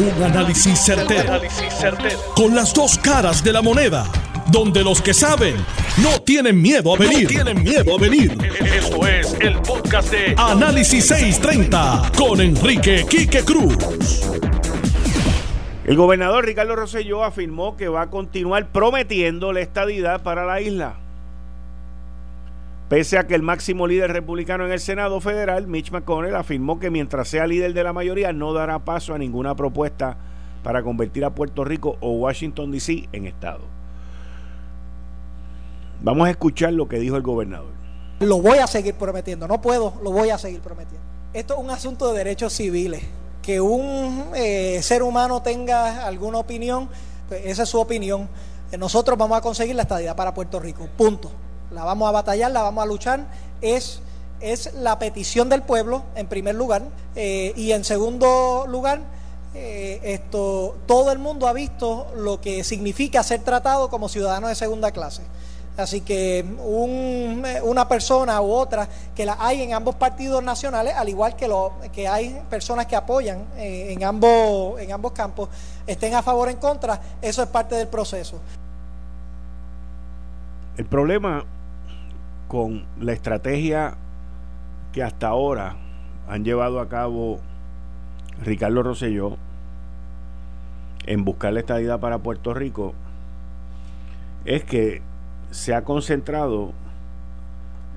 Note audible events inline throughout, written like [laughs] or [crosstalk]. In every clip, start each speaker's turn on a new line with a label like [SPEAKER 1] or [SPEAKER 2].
[SPEAKER 1] Un análisis certero, Con las dos caras de la moneda. Donde los que saben no tienen miedo a venir. tienen miedo a venir. Esto es el podcast de Análisis 630 con Enrique Quique Cruz.
[SPEAKER 2] El gobernador Ricardo Rosselló afirmó que va a continuar prometiendo la estadidad para la isla. Pese a que el máximo líder republicano en el Senado federal, Mitch McConnell, afirmó que mientras sea líder de la mayoría no dará paso a ninguna propuesta para convertir a Puerto Rico o Washington, D.C. en Estado. Vamos a escuchar lo que dijo el gobernador.
[SPEAKER 3] Lo voy a seguir prometiendo, no puedo, lo voy a seguir prometiendo. Esto es un asunto de derechos civiles. Que un eh, ser humano tenga alguna opinión, pues esa es su opinión. Nosotros vamos a conseguir la estadidad para Puerto Rico, punto la vamos a batallar, la vamos a luchar, es, es la petición del pueblo, en primer lugar, eh, y en segundo lugar, eh, esto, todo el mundo ha visto lo que significa ser tratado como ciudadano de segunda clase. Así que una persona u otra que la hay en ambos partidos nacionales, al igual que, lo, que hay personas que apoyan eh, en, ambos, en ambos campos, estén a favor o en contra, eso es parte del proceso.
[SPEAKER 2] El problema con la estrategia que hasta ahora han llevado a cabo Ricardo Rosselló en buscar la estadidad para Puerto Rico es que se ha concentrado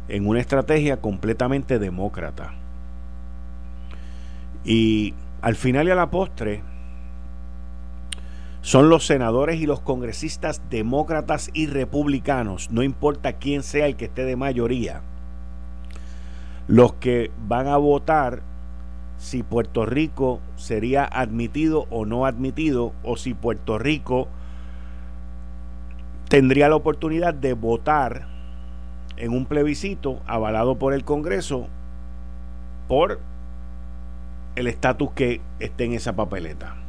[SPEAKER 2] en una estrategia completamente demócrata. Y al final y a la postre, son los senadores y los congresistas demócratas y republicanos, no importa quién sea el que esté de mayoría, los que van a votar si Puerto Rico sería admitido o no admitido, o si Puerto Rico tendría la oportunidad de votar en un plebiscito avalado por el Congreso por el estatus que esté en esa papeleta.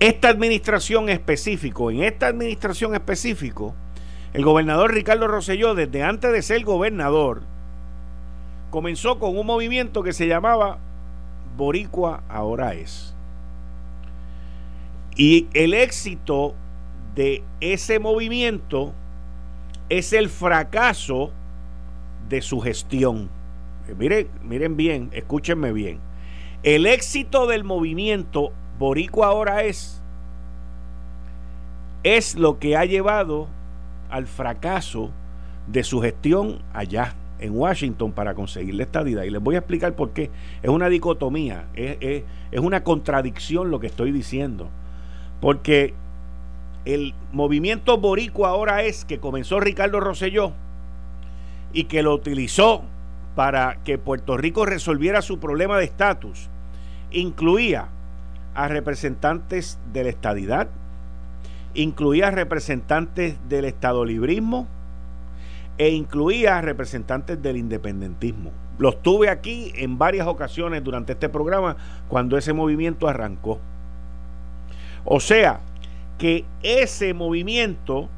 [SPEAKER 2] Esta administración específico, en esta administración específico, el gobernador Ricardo Rosselló, desde antes de ser gobernador, comenzó con un movimiento que se llamaba Boricua ahora es. Y el éxito de ese movimiento es el fracaso de su gestión. Miren, miren bien, escúchenme bien. El éxito del movimiento Boricua ahora es, es lo que ha llevado al fracaso de su gestión allá en Washington para conseguir la estadidad. Y les voy a explicar por qué. Es una dicotomía, es, es una contradicción lo que estoy diciendo. Porque el movimiento boricua ahora es que comenzó Ricardo Rosselló y que lo utilizó para que Puerto Rico resolviera su problema de estatus, incluía a representantes de la estadidad, incluía representantes del estadolibrismo e incluía representantes del independentismo. Los tuve aquí en varias ocasiones durante este programa cuando ese movimiento arrancó. O sea, que ese movimiento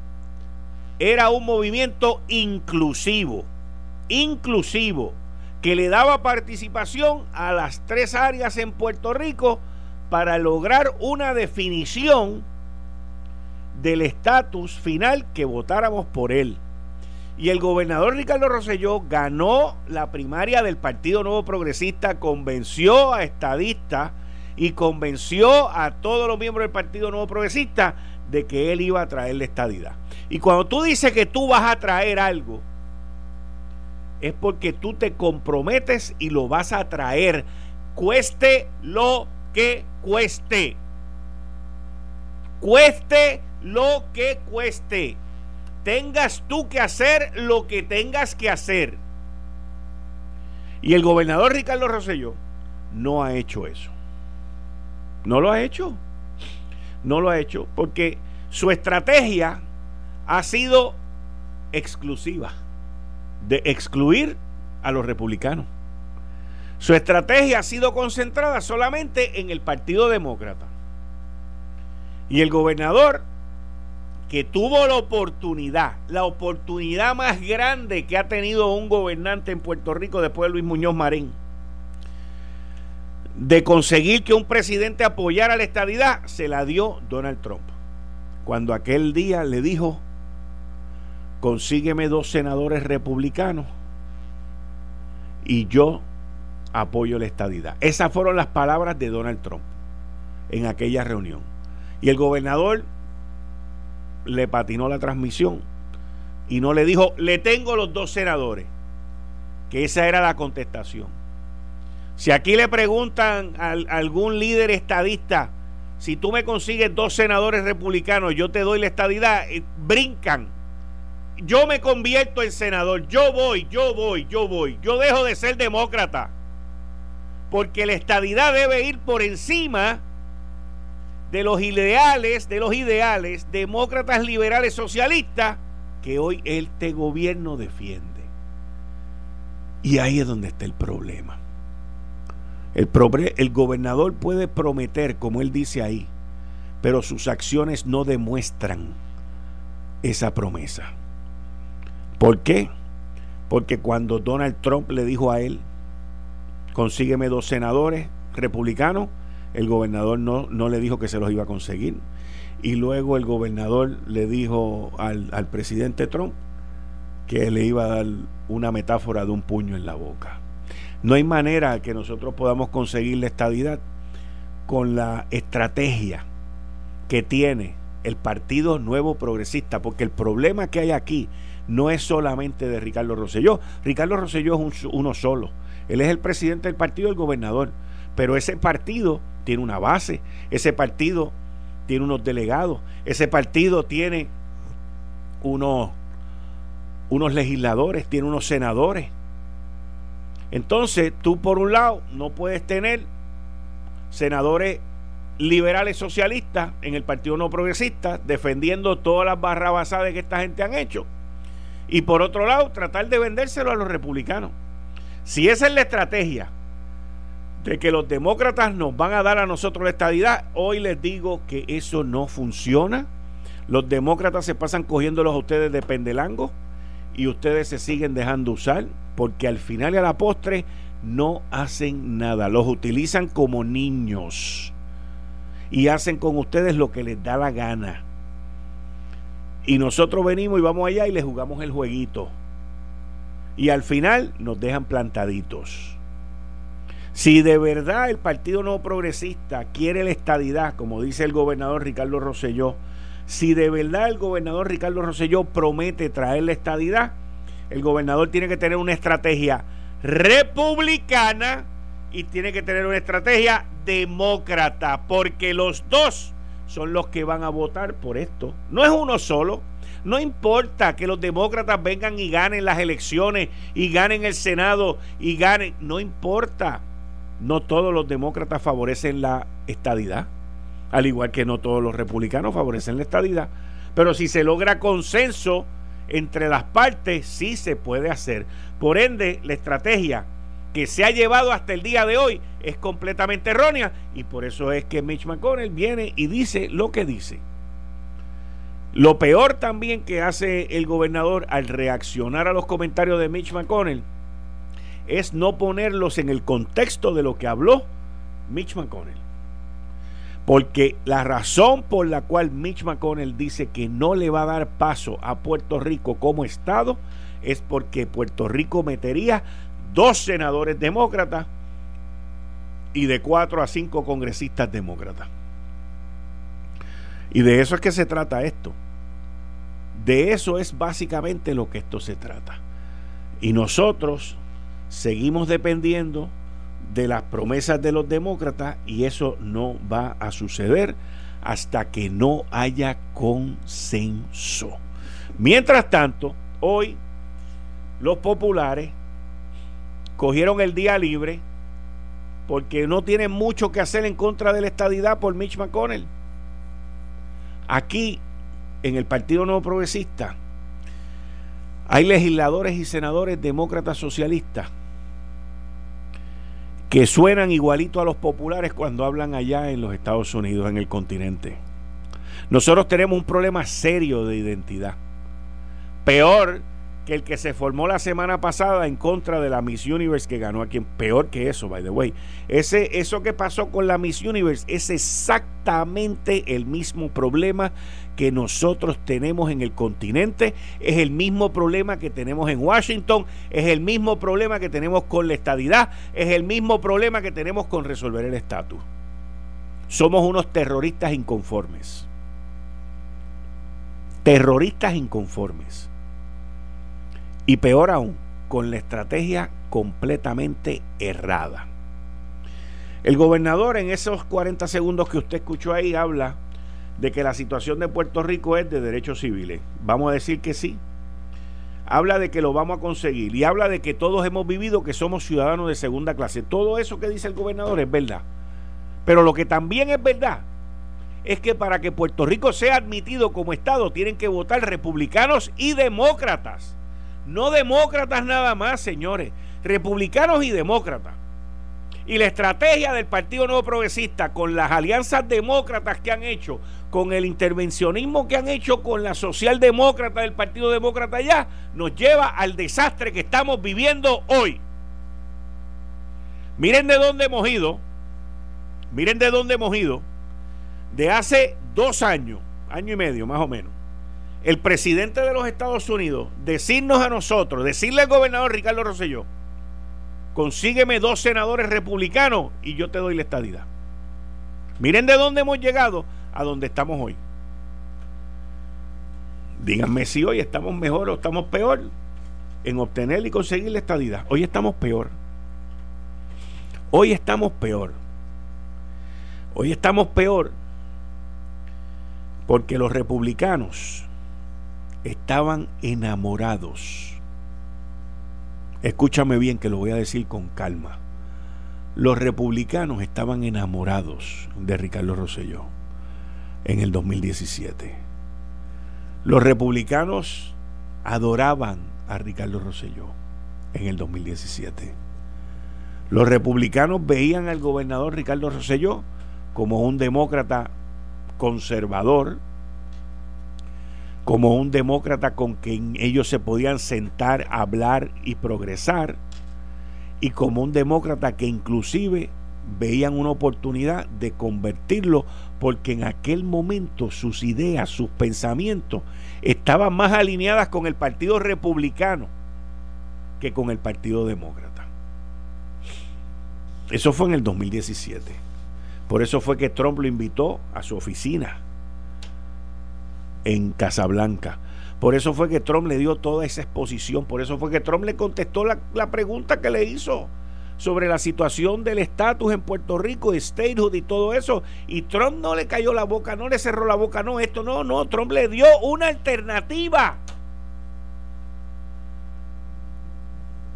[SPEAKER 2] era un movimiento inclusivo, inclusivo, que le daba participación a las tres áreas en Puerto Rico para lograr una definición del estatus final que votáramos por él. Y el gobernador Ricardo Rosselló ganó la primaria del Partido Nuevo Progresista, convenció a estadistas y convenció a todos los miembros del Partido Nuevo Progresista de que él iba a traer la estadidad. Y cuando tú dices que tú vas a traer algo, es porque tú te comprometes y lo vas a traer, cueste lo que cueste. Cueste lo que cueste. Tengas tú que hacer lo que tengas que hacer. Y el gobernador Ricardo Rosselló no ha hecho eso. No lo ha hecho. No lo ha hecho porque su estrategia ha sido exclusiva de excluir a los republicanos. Su estrategia ha sido concentrada solamente en el Partido Demócrata. Y el gobernador, que tuvo la oportunidad, la oportunidad más grande que ha tenido un gobernante en Puerto Rico después de Luis Muñoz Marín, de conseguir que un presidente apoyara la estadidad, se la dio Donald Trump. Cuando aquel día le dijo, consígueme dos senadores republicanos y yo apoyo la estadidad. Esas fueron las palabras de Donald Trump en aquella reunión. Y el gobernador le patinó la transmisión y no le dijo, le tengo los dos senadores, que esa era la contestación. Si aquí le preguntan a, algún líder estadista, si tú me consigues dos senadores republicanos, yo te doy la estadidad, eh, brincan. Yo me convierto en senador, yo voy, yo voy, yo voy, yo dejo de ser demócrata. Porque la estadidad debe ir por encima de los ideales, de los ideales demócratas, liberales, socialistas que hoy este gobierno defiende. Y ahí es donde está el problema. El, el gobernador puede prometer, como él dice ahí, pero sus acciones no demuestran esa promesa. ¿Por qué? Porque cuando Donald Trump le dijo a él, consígueme dos senadores republicanos, el gobernador no, no le dijo que se los iba a conseguir. Y luego el gobernador le dijo al, al presidente Trump que le iba a dar una metáfora de un puño en la boca. No hay manera que nosotros podamos conseguir la estabilidad con la estrategia que tiene el Partido Nuevo Progresista, porque el problema que hay aquí no es solamente de Ricardo Rosselló. Ricardo Rosselló es uno solo. Él es el presidente del partido, el gobernador. Pero ese partido tiene una base, ese partido tiene unos delegados, ese partido tiene unos, legisladores, tiene unos senadores. Entonces, tú por un lado no puedes tener senadores liberales socialistas en el Partido No Progresista defendiendo todas las barrabasadas que esta gente han hecho. Y por otro lado, tratar de vendérselo a los republicanos. Si esa es la estrategia de que los demócratas nos van a dar a nosotros la estadidad, hoy les digo que eso no funciona. Los demócratas se pasan cogiéndolos a ustedes de pendelango y ustedes se siguen dejando usar porque al final y a la postre no hacen nada. Los utilizan como niños y hacen con ustedes lo que les da la gana. Y nosotros venimos y vamos allá y les jugamos el jueguito. Y al final nos dejan plantaditos. Si de verdad el Partido No Progresista quiere la estadidad, como dice el gobernador Ricardo Rosselló, si de verdad el gobernador Ricardo Rosselló promete traer la estadidad, el gobernador tiene que tener una estrategia republicana y tiene que tener una estrategia demócrata, porque los dos son los que van a votar por esto. No es uno solo. No importa que los demócratas vengan y ganen las elecciones y ganen el Senado y ganen, no importa. No todos los demócratas favorecen la estadidad, al igual que no todos los republicanos favorecen la estadidad. Pero si se logra consenso entre las partes, sí se puede hacer. Por ende, la estrategia que se ha llevado hasta el día de hoy es completamente errónea y por eso es que Mitch McConnell viene y dice lo que dice. Lo peor también que hace el gobernador al reaccionar a los comentarios de Mitch McConnell es no ponerlos en el contexto de lo que habló Mitch McConnell. Porque la razón por la cual Mitch McConnell dice que no le va a dar paso a Puerto Rico como Estado es porque Puerto Rico metería dos senadores demócratas y de cuatro a cinco congresistas demócratas. Y de eso es que se trata esto. De eso es básicamente lo que esto se trata. Y nosotros seguimos dependiendo de las promesas de los demócratas y eso no va a suceder hasta que no haya consenso. Mientras tanto, hoy los populares cogieron el día libre porque no tienen mucho que hacer en contra de la estadidad por Mitch McConnell. Aquí, en el Partido Nuevo Progresista, hay legisladores y senadores demócratas socialistas que suenan igualito a los populares cuando hablan allá en los Estados Unidos, en el continente. Nosotros tenemos un problema serio de identidad. Peor que el que se formó la semana pasada en contra de la Miss Universe que ganó aquí. Peor que eso, by the way. Ese, eso que pasó con la Miss Universe es exactamente el mismo problema que nosotros tenemos en el continente, es el mismo problema que tenemos en Washington, es el mismo problema que tenemos con la estadidad, es el mismo problema que tenemos con resolver el estatus. Somos unos terroristas inconformes. Terroristas inconformes. Y peor aún, con la estrategia completamente errada. El gobernador en esos 40 segundos que usted escuchó ahí habla de que la situación de Puerto Rico es de derechos civiles. Vamos a decir que sí. Habla de que lo vamos a conseguir y habla de que todos hemos vivido que somos ciudadanos de segunda clase. Todo eso que dice el gobernador es verdad. Pero lo que también es verdad es que para que Puerto Rico sea admitido como Estado tienen que votar republicanos y demócratas. No demócratas nada más, señores. Republicanos y demócratas. Y la estrategia del Partido Nuevo Progresista con las alianzas demócratas que han hecho, con el intervencionismo que han hecho con la socialdemócrata del Partido Demócrata ya, nos lleva al desastre que estamos viviendo hoy. Miren de dónde hemos ido. Miren de dónde hemos ido. De hace dos años, año y medio más o menos el presidente de los Estados Unidos decirnos a nosotros, decirle al gobernador Ricardo Rosselló, consígueme dos senadores republicanos y yo te doy la estadidad. Miren de dónde hemos llegado a donde estamos hoy. Díganme si hoy estamos mejor o estamos peor en obtener y conseguir la estadidad. Hoy estamos peor. Hoy estamos peor. Hoy estamos peor porque los republicanos estaban enamorados. Escúchame bien que lo voy a decir con calma. Los republicanos estaban enamorados de Ricardo Rosselló en el 2017. Los republicanos adoraban a Ricardo Rosselló en el 2017. Los republicanos veían al gobernador Ricardo Rosselló como un demócrata conservador, como un demócrata con quien ellos se podían sentar, hablar y progresar, y como un demócrata que inclusive veían una oportunidad de convertirlo porque en aquel momento sus ideas, sus pensamientos estaban más alineadas con el Partido Republicano que con el Partido Demócrata. Eso fue en el 2017. Por eso fue que Trump lo invitó a su oficina en Casablanca. Por eso fue que Trump le dio toda esa exposición, por eso fue que Trump le contestó la, pregunta que le hizo sobre la situación del estatus en Puerto Rico, statehood y todo eso. Y Trump no le cayó la boca, no le cerró la boca, no, esto no, no, Trump le dio una alternativa.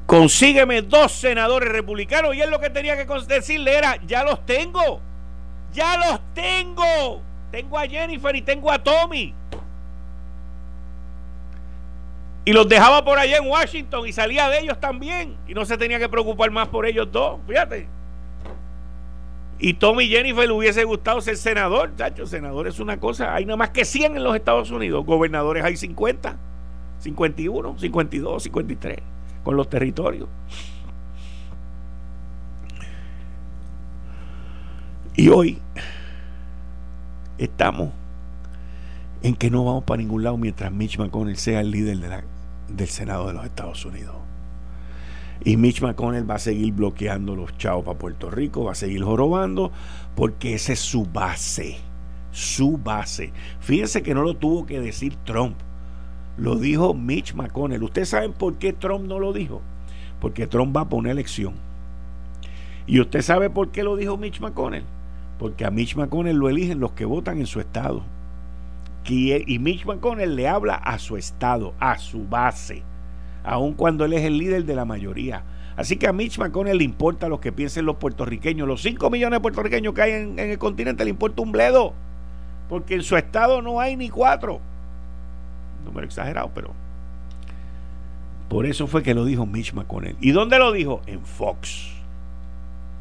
[SPEAKER 2] Consígueme dos senadores republicanos y él lo que tenía que decirle era, ya los tengo, ya los tengo. Tengo a Jennifer y tengo a Tommy. Y los dejaba por allá en Washington y salía de ellos también. Y no se tenía que preocupar más por ellos dos. Fíjate. Y Tommy Jennifer le hubiese gustado ser senador. Chacho, senador es una cosa. Hay nada más que 100 en los Estados Unidos. Gobernadores hay 50, 51, 52, 53. Con los territorios. Y hoy estamos en que no vamos para ningún lado mientras Mitch McConnell sea el líder de la del Senado de los Estados Unidos. Y Mitch McConnell va a seguir bloqueando los chavos para Puerto Rico, va a seguir jorobando, porque esa es su base. Su base. Fíjense que no lo tuvo que decir Trump. Lo dijo Mitch McConnell. ¿Ustedes saben por qué Trump no lo dijo? Porque Trump va a poner elección. ¿Y usted sabe por qué lo dijo Mitch McConnell? Porque a Mitch McConnell lo eligen los que votan en su estado. Y Mitch McConnell le habla a su estado, a su base, aun cuando él es el líder de la mayoría. Así que a Mitch McConnell le importa lo que piensen los puertorriqueños. Los 5 millones de puertorriqueños que hay en, el continente le importa un bledo. Porque en su estado no hay ni cuatro. Número exagerado, pero. Por eso fue que lo dijo Mitch McConnell. ¿Y dónde lo dijo? En Fox.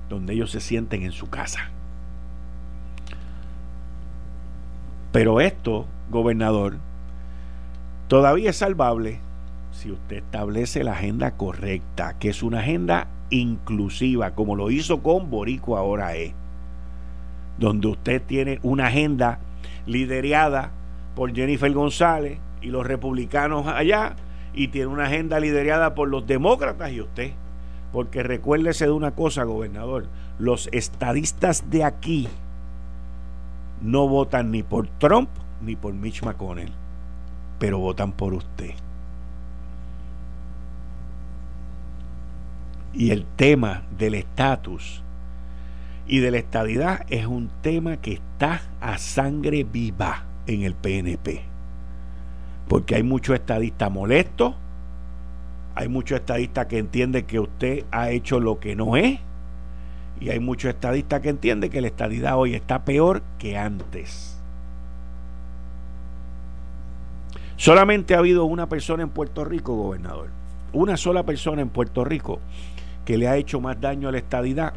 [SPEAKER 2] Donde ellos se sienten en su casa. Pero esto, gobernador, todavía es salvable si usted establece la agenda correcta, que es una agenda inclusiva, como lo hizo con Borico ahora es, donde usted tiene una agenda liderada por Jennifer González y los republicanos allá, y tiene una agenda liderada por los demócratas y usted. Porque recuérdese de una cosa, gobernador, los estadistas de aquí no votan ni por Trump ni por Mitch McConnell, pero votan por usted. Y el tema del estatus y de la estadidad es un tema que está a sangre viva en el PNP. Porque hay muchos estadistas molestos, hay muchos estadistas que entienden que usted ha hecho lo que no es, y hay muchos estadistas que entienden que la estadidad hoy está peor que antes. Solamente ha habido una persona en Puerto Rico, gobernador, una sola persona en Puerto Rico que le ha hecho más daño a la estadidad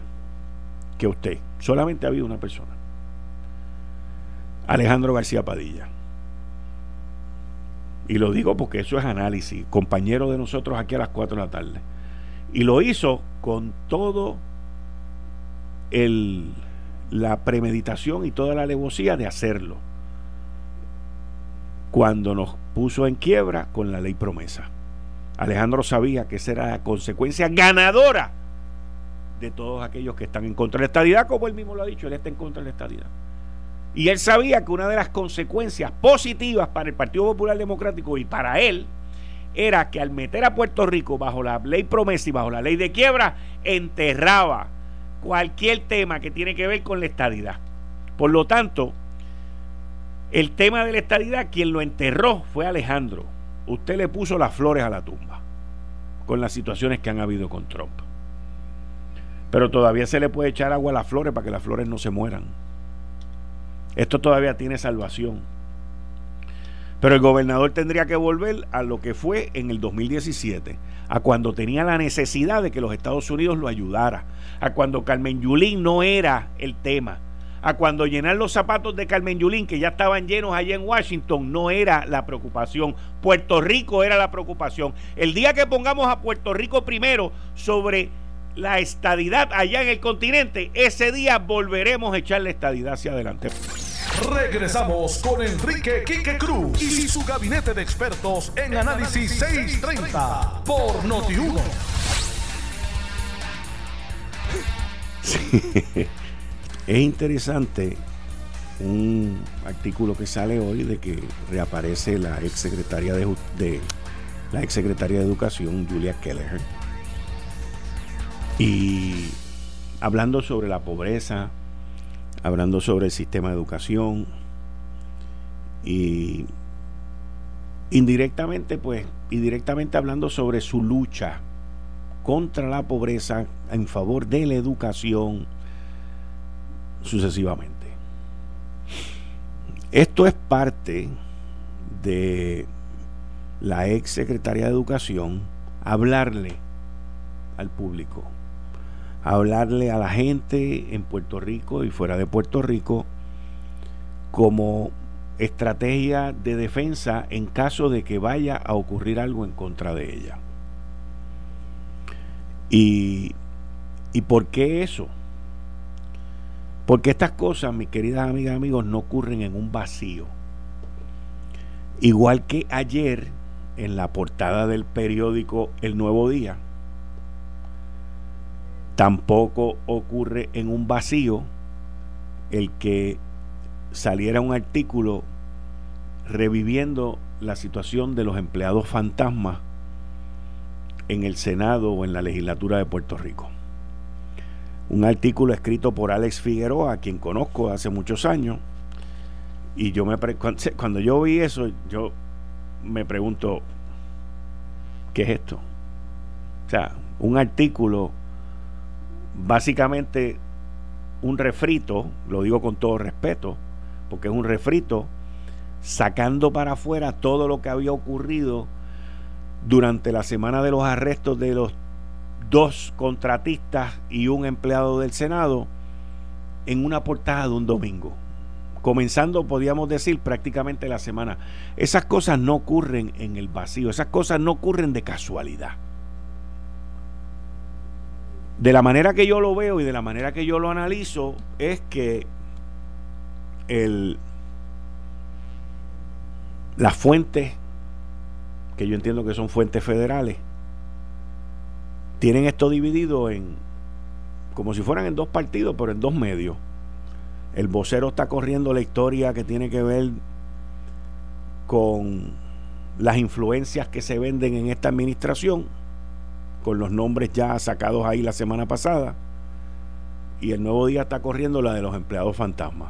[SPEAKER 2] que usted. Solamente ha habido una persona. Alejandro García Padilla. Y lo digo porque eso es análisis, compañero de nosotros aquí a las 4 de la tarde. Y lo hizo con todo el, la premeditación y toda la alevosía de hacerlo. Cuando nos puso en quiebra con la ley promesa. Alejandro sabía que esa era la consecuencia ganadora de todos aquellos que están en contra de la estadidad, como él mismo lo ha dicho, él está en contra de la estadidad. Y él sabía que una de las consecuencias positivas para el Partido Popular Democrático y para él era que al meter a Puerto Rico bajo la ley promesa y bajo la ley de quiebra, enterraba cualquier tema que tiene que ver con la estadidad. Por lo tanto, el tema de la estadidad, quien lo enterró fue Alejandro. Usted le puso las flores a la tumba con las situaciones que han habido con Trump. Pero todavía se le puede echar agua a las flores para que las flores no se mueran. Esto todavía tiene salvación. Pero el gobernador tendría que volver a lo que fue en el 2017, a cuando tenía la necesidad de que los Estados Unidos lo ayudara, a cuando Carmen Yulín no era el tema, a cuando llenar los zapatos de Carmen Yulín, que ya estaban llenos allá en Washington, no era la preocupación. Puerto Rico era la preocupación. El día que pongamos a Puerto Rico primero sobre la estadidad allá en el continente, ese día volveremos a echar la estadidad hacia adelante.
[SPEAKER 1] Regresamos con Enrique Quique Cruz y su gabinete de expertos en Análisis 630 por Noti1. [laughs]
[SPEAKER 2] Es interesante un artículo que sale hoy de que reaparece la exsecretaria de, de la exsecretaria de Educación, Julia Keller. Y hablando sobre la pobreza, hablando sobre el sistema de educación y indirectamente pues indirectamente hablando sobre su lucha contra la pobreza en favor de la educación sucesivamente. Esto es parte de la ex secretaria de Educación hablarle al público hablarle a la gente en Puerto Rico y fuera de Puerto Rico como estrategia de defensa en caso de que vaya a ocurrir algo en contra de ella. ¿Y, y por qué eso? Porque estas cosas, mis queridas amigas y amigos, no ocurren en un vacío. Igual que ayer en la portada del periódico El Nuevo Día, Tampoco ocurre en un vacío el que saliera un artículo reviviendo la situación de los empleados fantasmas en el Senado o en la legislatura de Puerto Rico. Un artículo escrito por Alex Figueroa, a quien conozco hace muchos años, y yo me cuando yo vi eso, yo me pregunto, ¿qué es esto? O sea, un artículo básicamente un refrito, lo digo con todo respeto, porque es un refrito, sacando para afuera todo lo que había ocurrido durante la semana de los arrestos de los dos contratistas y un empleado del Senado en una portada de un domingo. comenzando, podríamos decir, prácticamente la semana. Esas cosas no ocurren en el vacío, esas cosas no ocurren de casualidad. De la manera que yo lo veo y de la manera que yo lo analizo es que el, las fuentes, que yo entiendo que son fuentes federales, tienen esto dividido en, como si fueran en dos partidos, pero en dos medios. El vocero está corriendo la historia que tiene que ver con las influencias que se venden en esta administración, con los nombres ya sacados ahí la semana pasada, y el nuevo día está corriendo la de los empleados fantasmas.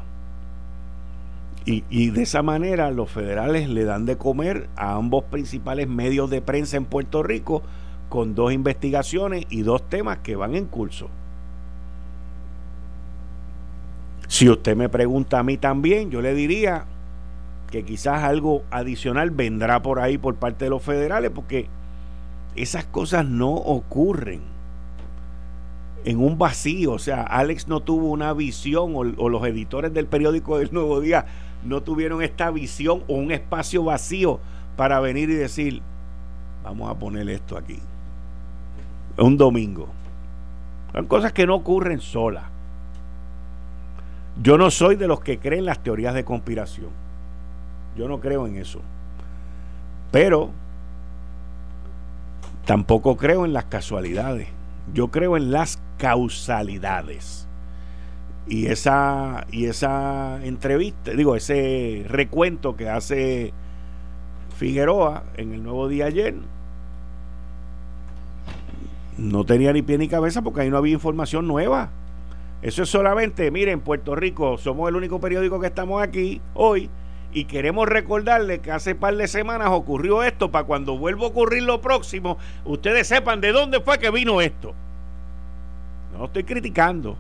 [SPEAKER 2] Y, de esa manera los federales le dan de comer a ambos principales medios de prensa en Puerto Rico con dos investigaciones y dos temas que van en curso. Si usted me pregunta a mí también, yo le diría que quizás algo adicional vendrá por ahí por parte de los federales, porque esas cosas no ocurren en un vacío. O sea, Alex no tuvo una visión o, los editores del periódico del Nuevo Día no tuvieron esta visión o un espacio vacío para venir y decir, vamos a poner esto aquí. Un domingo. Son cosas que no ocurren solas. Yo no soy de los que creen las teorías de conspiración. Yo no creo en eso. Pero tampoco creo en las casualidades. Yo creo en las causalidades. Y esa, y esa entrevista, digo, ese recuento que hace Figueroa en el nuevo día ayer, no tenía ni pie ni cabeza porque ahí no había información nueva. Eso es solamente, miren, Puerto Rico, somos el único periódico que estamos aquí hoy y queremos recordarle que hace par de semanas ocurrió esto para cuando vuelva a ocurrir lo próximo, ustedes sepan de dónde fue que vino esto. No estoy criticando.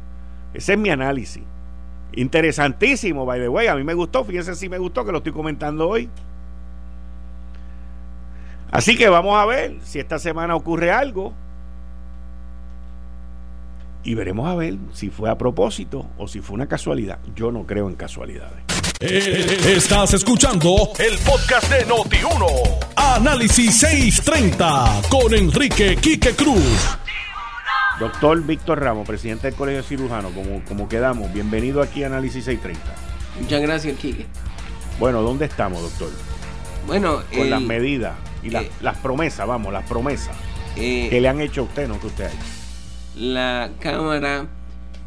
[SPEAKER 2] Ese es mi análisis. Interesantísimo, by the way. A mí me gustó, fíjense si me gustó que lo estoy comentando hoy. Así que vamos a ver si esta semana ocurre algo. Y veremos a ver si fue a propósito o si fue una casualidad. Yo no creo en casualidades.
[SPEAKER 1] Eh, estás escuchando el podcast de Noti1. Análisis 630 con Enrique Quique Cruz.
[SPEAKER 2] Doctor Víctor Ramos, presidente del Colegio Cirujano, como, como quedamos, bienvenido aquí a Análisis 630.
[SPEAKER 4] Muchas gracias, Quique.
[SPEAKER 2] Bueno, ¿dónde estamos, doctor?
[SPEAKER 4] Bueno,
[SPEAKER 2] con las medidas y las, eh, promesas, vamos, las promesas eh, que le han hecho a usted, no que usted ha hecho.
[SPEAKER 4] La Cámara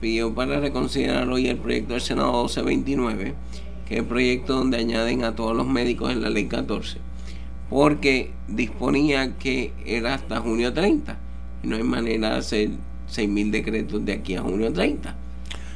[SPEAKER 4] pidió para reconsiderar hoy el proyecto del Senado 1229, que es el proyecto donde añaden a todos los médicos en la ley 14, porque disponía que era hasta junio 30 y no hay manera de hacer 6.000 decretos de aquí a junio 30.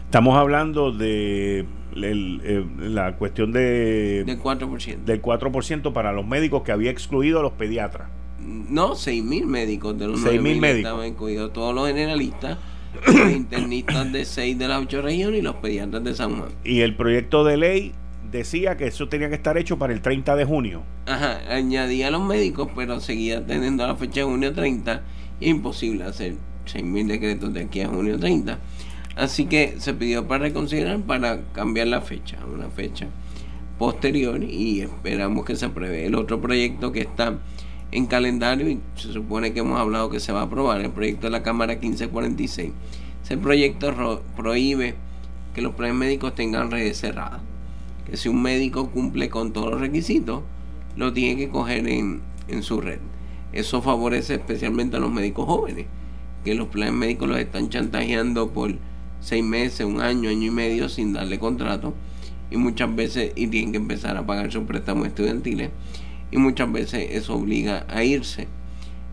[SPEAKER 2] Estamos hablando de la cuestión de...
[SPEAKER 4] Del 4%.
[SPEAKER 2] Del 4% para los médicos que había excluido a los pediatras.
[SPEAKER 4] No, 6.000 médicos de los
[SPEAKER 2] 6.000 médicos.
[SPEAKER 4] Estaban incluidos todos los generalistas, [clears throat] los internistas de 6 de las 8 regiones y los pediatras de San Juan.
[SPEAKER 2] Y el proyecto de ley decía que eso tenía que estar hecho para el 30 de junio.
[SPEAKER 4] Ajá, añadía a los médicos, pero seguía teniendo la fecha de junio 30 imposible hacer 6.000 decretos de aquí a junio 30. Así que se pidió para reconsiderar para cambiar la fecha, una fecha posterior y esperamos que se apruebe. El otro proyecto que está en calendario y se supone que hemos hablado que se va a aprobar, el proyecto de la Cámara 1546. Ese proyecto prohíbe que los planes médicos tengan redes cerradas. Que si un médico cumple con todos los requisitos, lo tiene que coger en, en su red. Eso favorece especialmente a los médicos jóvenes, que los planes médicos los están chantajeando por seis meses, un año, año y medio sin darle contrato y muchas veces y tienen que empezar a pagar sus préstamos estudiantiles y muchas veces eso obliga a irse.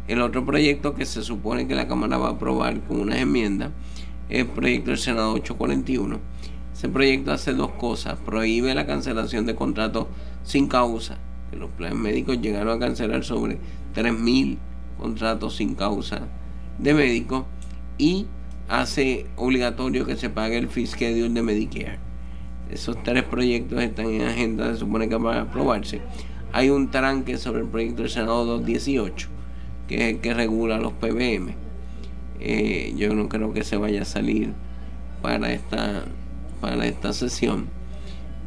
[SPEAKER 4] El otro proyecto que se supone que la Cámara va a aprobar con unas enmiendas es el proyecto del Senado 841. Ese proyecto hace dos cosas. Prohíbe la cancelación de contratos sin causa. Que los planes médicos llegaron a cancelar sobre 3.000 contratos sin causa de médico y hace obligatorio que se pague el fee schedule de Medicare. Esos tres proyectos están en agenda, se supone que van a aprobarse. Hay un tranque sobre el proyecto del Senado 218, que es el que regula los PBM. Eh, yo no creo que se vaya a salir para esta, para esta sesión.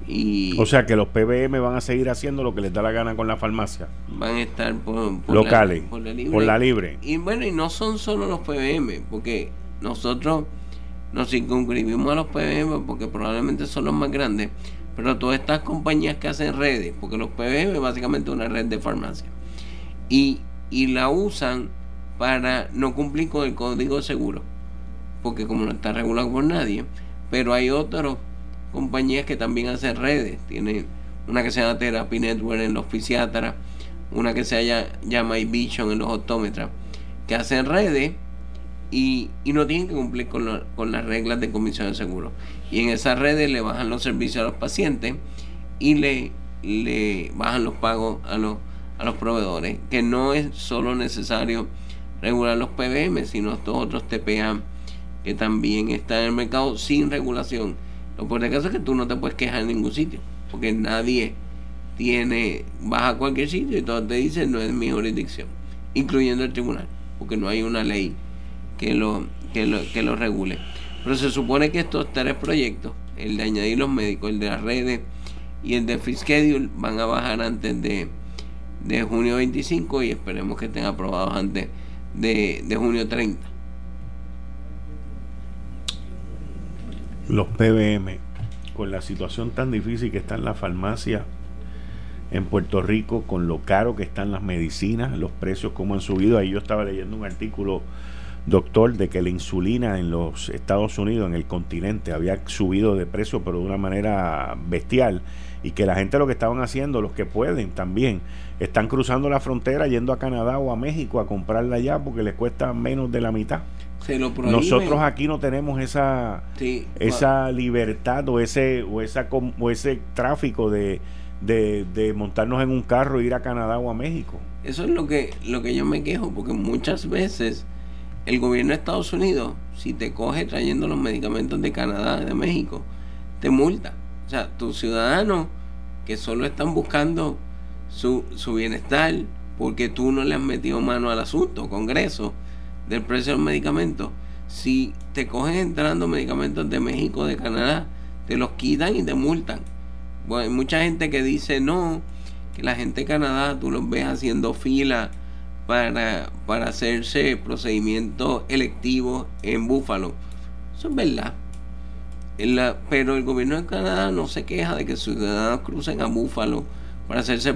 [SPEAKER 2] Y o sea que los PBM van a seguir haciendo lo que les da la gana con la farmacia.
[SPEAKER 4] Van a estar por,
[SPEAKER 2] locales, por la, libre.
[SPEAKER 4] Y bueno, y no son solo los PBM, porque nosotros nos circunscribimos a los PBM porque probablemente son los más grandes, pero todas estas compañías que hacen redes, porque los PBM básicamente una red de farmacia, y, y la usan para no cumplir con el código seguro, porque como no está regulado por nadie, pero hay otras compañías que también hacen redes, tienen una que se llama Therapy Network en los fisiatras, una que se llama Vision en los optómetras, que hacen redes y, no tienen que cumplir con, con, las reglas de comisión de seguro. Y en esas redes le bajan los servicios a los pacientes y le, bajan los pagos a los, a los proveedores, que no es solo necesario regular los PBM, sino estos otros TPA que también están en el mercado sin regulación. Lo por caso es que tú no te puedes quejar en ningún sitio, porque nadie tiene, vas a cualquier sitio y todo te dice no es mi jurisdicción, incluyendo el tribunal, porque no hay una ley que lo, que lo, que lo regule. Pero se supone que estos tres proyectos, el de añadir los médicos, el de las redes y el de Free Schedule, van a bajar antes de, de junio 25 y esperemos que estén aprobados antes de, de junio 30.
[SPEAKER 2] Los PBM, con la situación tan difícil que está en la farmacia en Puerto Rico, con lo caro que están las medicinas, los precios como han subido. Ahí yo estaba leyendo un artículo doctor, de que la insulina en los Estados Unidos, en el continente, había subido de precio, pero de una manera bestial. Y que la gente lo que estaban haciendo, los que pueden también, están cruzando la frontera yendo a Canadá o a México a comprarla allá porque les cuesta menos de la mitad. Nosotros aquí no tenemos esa esa libertad o ese o esa o ese tráfico de, de, de, montarnos en un carro e ir a Canadá o a México.
[SPEAKER 4] Eso es lo que lo que yo me quejo porque muchas veces el gobierno de Estados Unidos, si te coge trayendo los medicamentos de Canadá, de México, te multa. O sea, tus ciudadanos que solo están buscando su, su bienestar porque tú no le has metido mano al asunto, Congreso, del precio de los medicamentos, si te cogen entrando medicamentos de México, de Canadá, te los quitan y te multan. Bueno, hay mucha gente que dice no, que la gente de Canadá tú los ves haciendo fila para, para hacerse procedimientos electivos en Búfalo. Eso es verdad. pero el gobierno de Canadá no se queja de que ciudadanos crucen a Búfalo para hacerse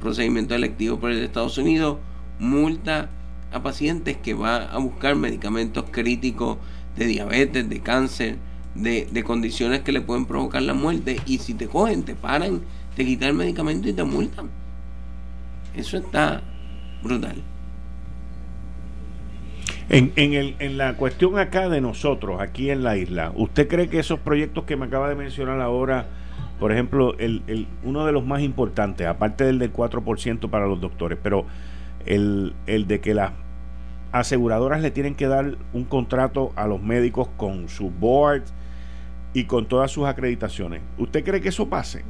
[SPEAKER 4] procedimientos electivos por el Estados Unidos, multa a pacientes que va a buscar medicamentos críticos de diabetes, de cáncer, de, de condiciones que le pueden provocar la muerte y si te cogen, te paran, te quitan el medicamento y te multan. Eso está brutal.
[SPEAKER 2] En, en, el, en la cuestión acá de nosotros, aquí en la isla, ¿usted cree que esos proyectos que me acaba de mencionar ahora, por ejemplo, el, el, uno de los más importantes, aparte del del 4% para los doctores, pero el, el de que las aseguradoras le tienen que dar un contrato a los médicos con su board y con todas sus acreditaciones, ¿usted cree que eso pase?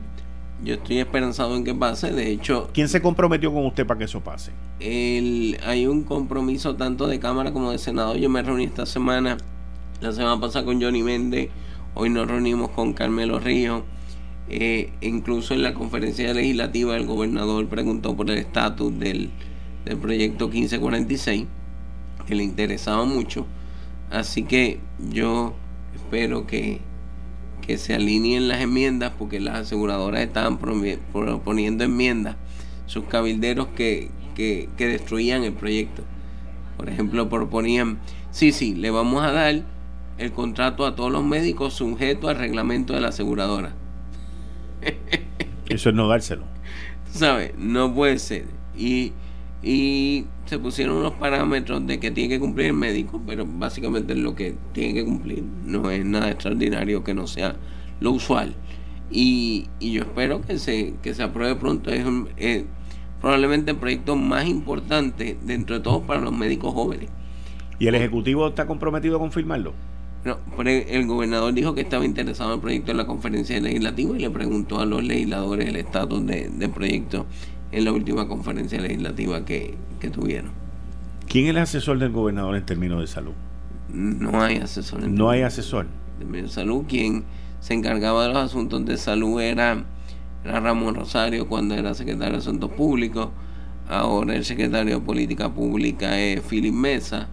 [SPEAKER 4] Yo estoy esperanzado en que pase. De hecho,
[SPEAKER 2] ¿quién se comprometió con usted para que eso pase?
[SPEAKER 4] El, hay un compromiso tanto de Cámara como de Senado. Yo me reuní esta semana, la semana pasada con Johnny Méndez. Hoy nos reunimos con Carmelo Ríos. Eh, incluso en la conferencia legislativa el gobernador preguntó por el estatus del, del proyecto 1546, que le interesaba mucho. Así que yo espero que que se alineen las enmiendas porque las aseguradoras estaban proponiendo enmiendas, sus cabilderos que, que, destruían el proyecto. Por ejemplo, proponían, sí, sí, le vamos a dar el contrato a todos los médicos sujeto al reglamento de la aseguradora. [laughs]
[SPEAKER 2] Eso es no dárselo.
[SPEAKER 4] ¿Sabes? No puede ser. Y, y se pusieron unos parámetros de que tiene que cumplir el médico, pero básicamente es lo que tiene que cumplir. No es nada extraordinario que no sea lo usual. Y, y yo espero que se, que se apruebe pronto. Es probablemente el proyecto más importante dentro de todos para los médicos jóvenes.
[SPEAKER 2] ¿Y el Ejecutivo está comprometido a confirmarlo?
[SPEAKER 4] No, pero el gobernador dijo que estaba interesado en el proyecto en la conferencia legislativa y le preguntó a los legisladores el estatus del de proyecto en la última conferencia legislativa que, tuvieron.
[SPEAKER 2] ¿Quién es el asesor del gobernador en términos de salud?
[SPEAKER 4] No hay asesor.
[SPEAKER 2] no hay asesor.
[SPEAKER 4] De salud, quien se encargaba de los asuntos de salud era, Ramón Rosario cuando era secretario de Asuntos Públicos. Ahora el secretario de Política Pública es Philip Mesa.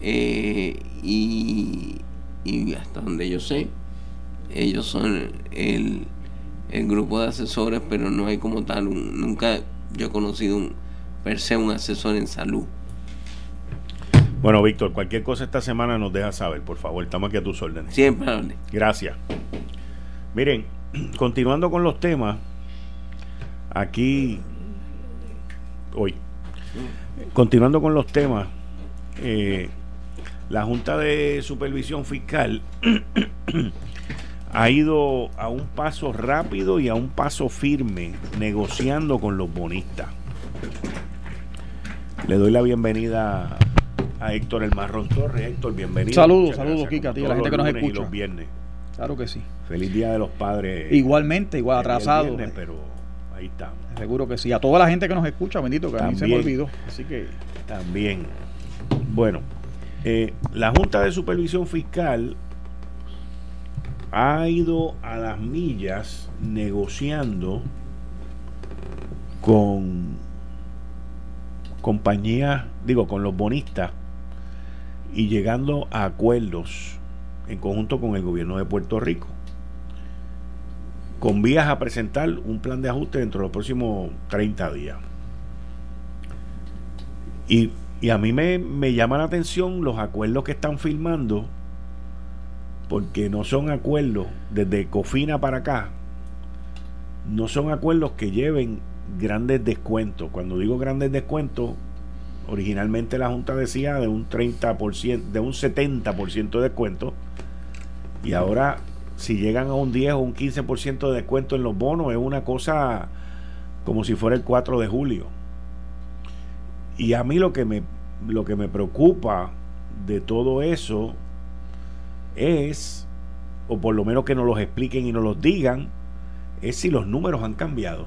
[SPEAKER 4] Eh, y, y hasta donde yo sé, ellos son el, el grupo de asesores, pero no hay como tal, un, nunca yo he conocido un, per se un asesor en salud.
[SPEAKER 2] Bueno, Víctor, cualquier cosa esta semana nos deja saber, por favor. Estamos aquí a tus órdenes.
[SPEAKER 4] Siempre,
[SPEAKER 2] Gracias. Miren, continuando con los temas, aquí, hoy, continuando con los temas, eh, la Junta de Supervisión Fiscal ha ido a un paso rápido y a un paso firme negociando con los bonistas. Le doy la bienvenida a Héctor El Marrón Torres. Héctor, bienvenido.
[SPEAKER 5] Saludos, saludos, Kika, a ti, a la gente que nos escucha.
[SPEAKER 2] los viernes.
[SPEAKER 5] Claro que sí.
[SPEAKER 2] Feliz Día de los Padres.
[SPEAKER 5] Igualmente, igual atrasado.
[SPEAKER 2] pero ahí estamos.
[SPEAKER 5] Seguro que sí. A toda la gente que nos escucha, bendito, que a mí se me olvidó. Así que.
[SPEAKER 2] También. Bueno, eh, la Junta de Supervisión Fiscal ha ido a las millas negociando con compañías, digo, con los bonistas y llegando a acuerdos en conjunto con el gobierno de Puerto Rico. Con vías a presentar un plan de ajuste dentro de los próximos 30 días. Y, y a mí me, me llama la atención los acuerdos que están firmando porque no son acuerdos desde Cofina para acá, no son acuerdos que lleven grandes descuentos. Cuando digo grandes descuentos, originalmente la Junta decía de un 30%, de un 70% de descuento, y ahora si llegan a un 10 o un 15% de descuento en los bonos, es una cosa como si fuera el 4 de julio. Y a mí lo que me, lo que me preocupa de todo eso es, o por lo menos que nos los expliquen y nos los digan, es si los números han cambiado.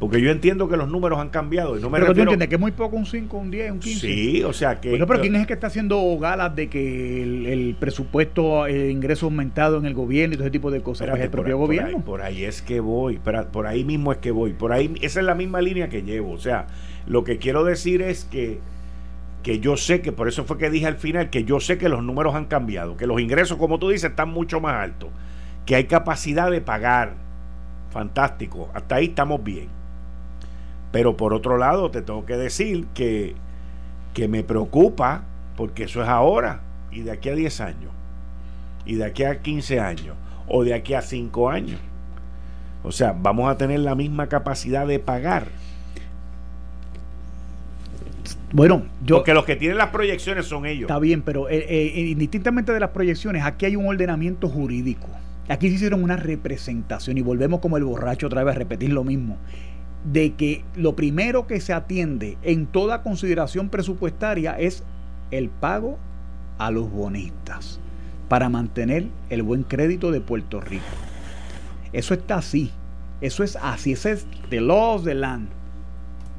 [SPEAKER 2] Porque yo entiendo que los números han cambiado. Y no me
[SPEAKER 5] pero tú entiendes que es muy poco un 5, un 10, un 15.
[SPEAKER 2] Sí, o sea que.
[SPEAKER 5] pero ¿quién es el que está haciendo galas de que el, presupuesto, el ingreso aumentado en el gobierno y todo ese tipo de cosas?
[SPEAKER 2] pues el propio gobierno. Por ahí, es que voy. por ahí mismo es que voy. Por ahí, esa es la misma línea que llevo. O sea, lo que quiero decir es que que yo sé que, por eso fue que dije al final, que yo sé que los números han cambiado, que los ingresos, como tú dices, están mucho más altos, que hay capacidad de pagar. Fantástico, hasta ahí estamos bien. Pero por otro lado, te tengo que decir que, que me preocupa, porque eso es ahora, y de aquí a 10 años, y de aquí a 15 años, o de aquí a 5 años. O sea, vamos a tener la misma capacidad de pagar
[SPEAKER 5] bueno, yo.
[SPEAKER 2] Porque los que tienen las proyecciones son ellos.
[SPEAKER 5] Está bien, pero eh, eh, indistintamente de las proyecciones, aquí hay un ordenamiento jurídico. Aquí se hicieron una representación y volvemos como el borracho otra vez a repetir lo mismo. De que lo primero que se atiende en toda consideración presupuestaria es el pago a los bonistas para mantener el buen crédito de Puerto Rico. Eso está así. Eso es así. Ese es the law of the land.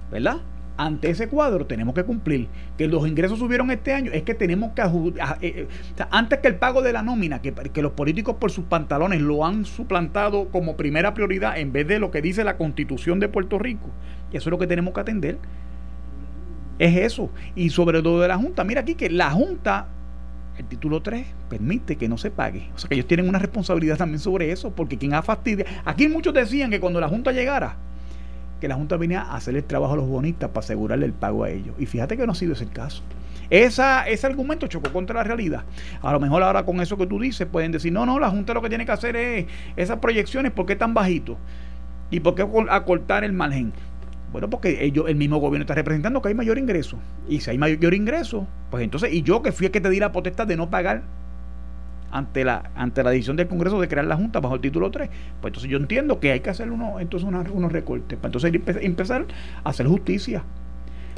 [SPEAKER 5] ¿Verdad? Ante ese cuadro tenemos que cumplir. Que los ingresos subieron este año, es que tenemos que. Eh, eh, antes que el pago de la nómina, que, que, los políticos por sus pantalones lo han suplantado como primera prioridad en vez de lo que dice la constitución de Puerto Rico. Y eso es lo que tenemos que atender. Es eso. Y sobre lo de la Junta, mira aquí que la Junta, el título 3, permite que no se pague. O sea que ellos tienen una responsabilidad también sobre eso, porque quien ha fastidiado. Aquí muchos decían que cuando la Junta llegara, que la Junta venía a hacer el trabajo a los bonistas para asegurarle el pago a ellos. Y fíjate que no ha sido ese el caso. Esa, ese argumento chocó contra la realidad. A lo mejor ahora con eso que tú dices pueden decir, no, no, la Junta lo que tiene que hacer es esas proyecciones, ¿por qué tan bajito? ¿Y por qué acortar el margen? Bueno, porque ellos, el mismo gobierno está representando que hay mayor ingreso. Y si hay mayor ingreso, pues entonces, y yo que fui el que te di la potestad de no pagar ante la, ante la decisión del Congreso de crear la Junta bajo el título 3. Pues entonces yo entiendo que hay que hacer uno, entonces unos recortes, para entonces empezar a hacer justicia.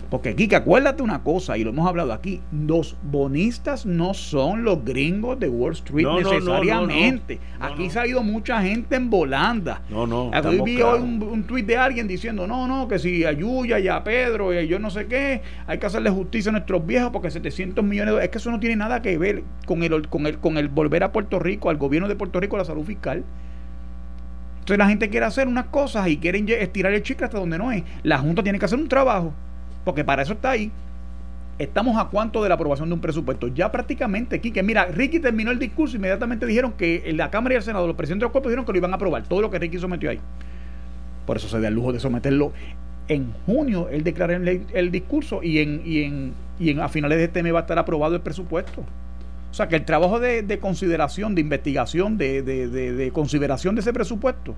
[SPEAKER 5] Porque aquí, que acuérdate una cosa, y lo hemos hablado aquí, los bonistas no son los gringos de Wall Street necesariamente. aquí se ha ido mucha gente en volanda.
[SPEAKER 2] No, no.
[SPEAKER 5] Aquí vi hoy un, un tuit de alguien diciendo, no, no, que si a Yuya y a Pedro y yo no sé qué, hay que hacerle justicia a nuestros viejos porque 700 millones de Es que eso no tiene nada que ver con el, con el, con el volver a Puerto Rico, al gobierno de Puerto Rico, a la salud fiscal. Entonces la gente quiere hacer unas cosas y quieren estirar el chicle hasta donde no es. La Junta tiene que hacer un trabajo porque para eso está ahí. Estamos a cuánto de la aprobación de un presupuesto. Ya prácticamente, aquí, que mira, Ricky terminó el discurso inmediatamente dijeron que la Cámara y el Senado, los presidentes de los cuerpos dijeron que lo iban a aprobar, todo lo que Ricky sometió ahí. Por eso se da el lujo de someterlo. En junio él declara el, discurso y en, y, en, y en, a finales de este mes va a estar aprobado el presupuesto. O sea que el trabajo de, consideración, de investigación, de, de, consideración de ese presupuesto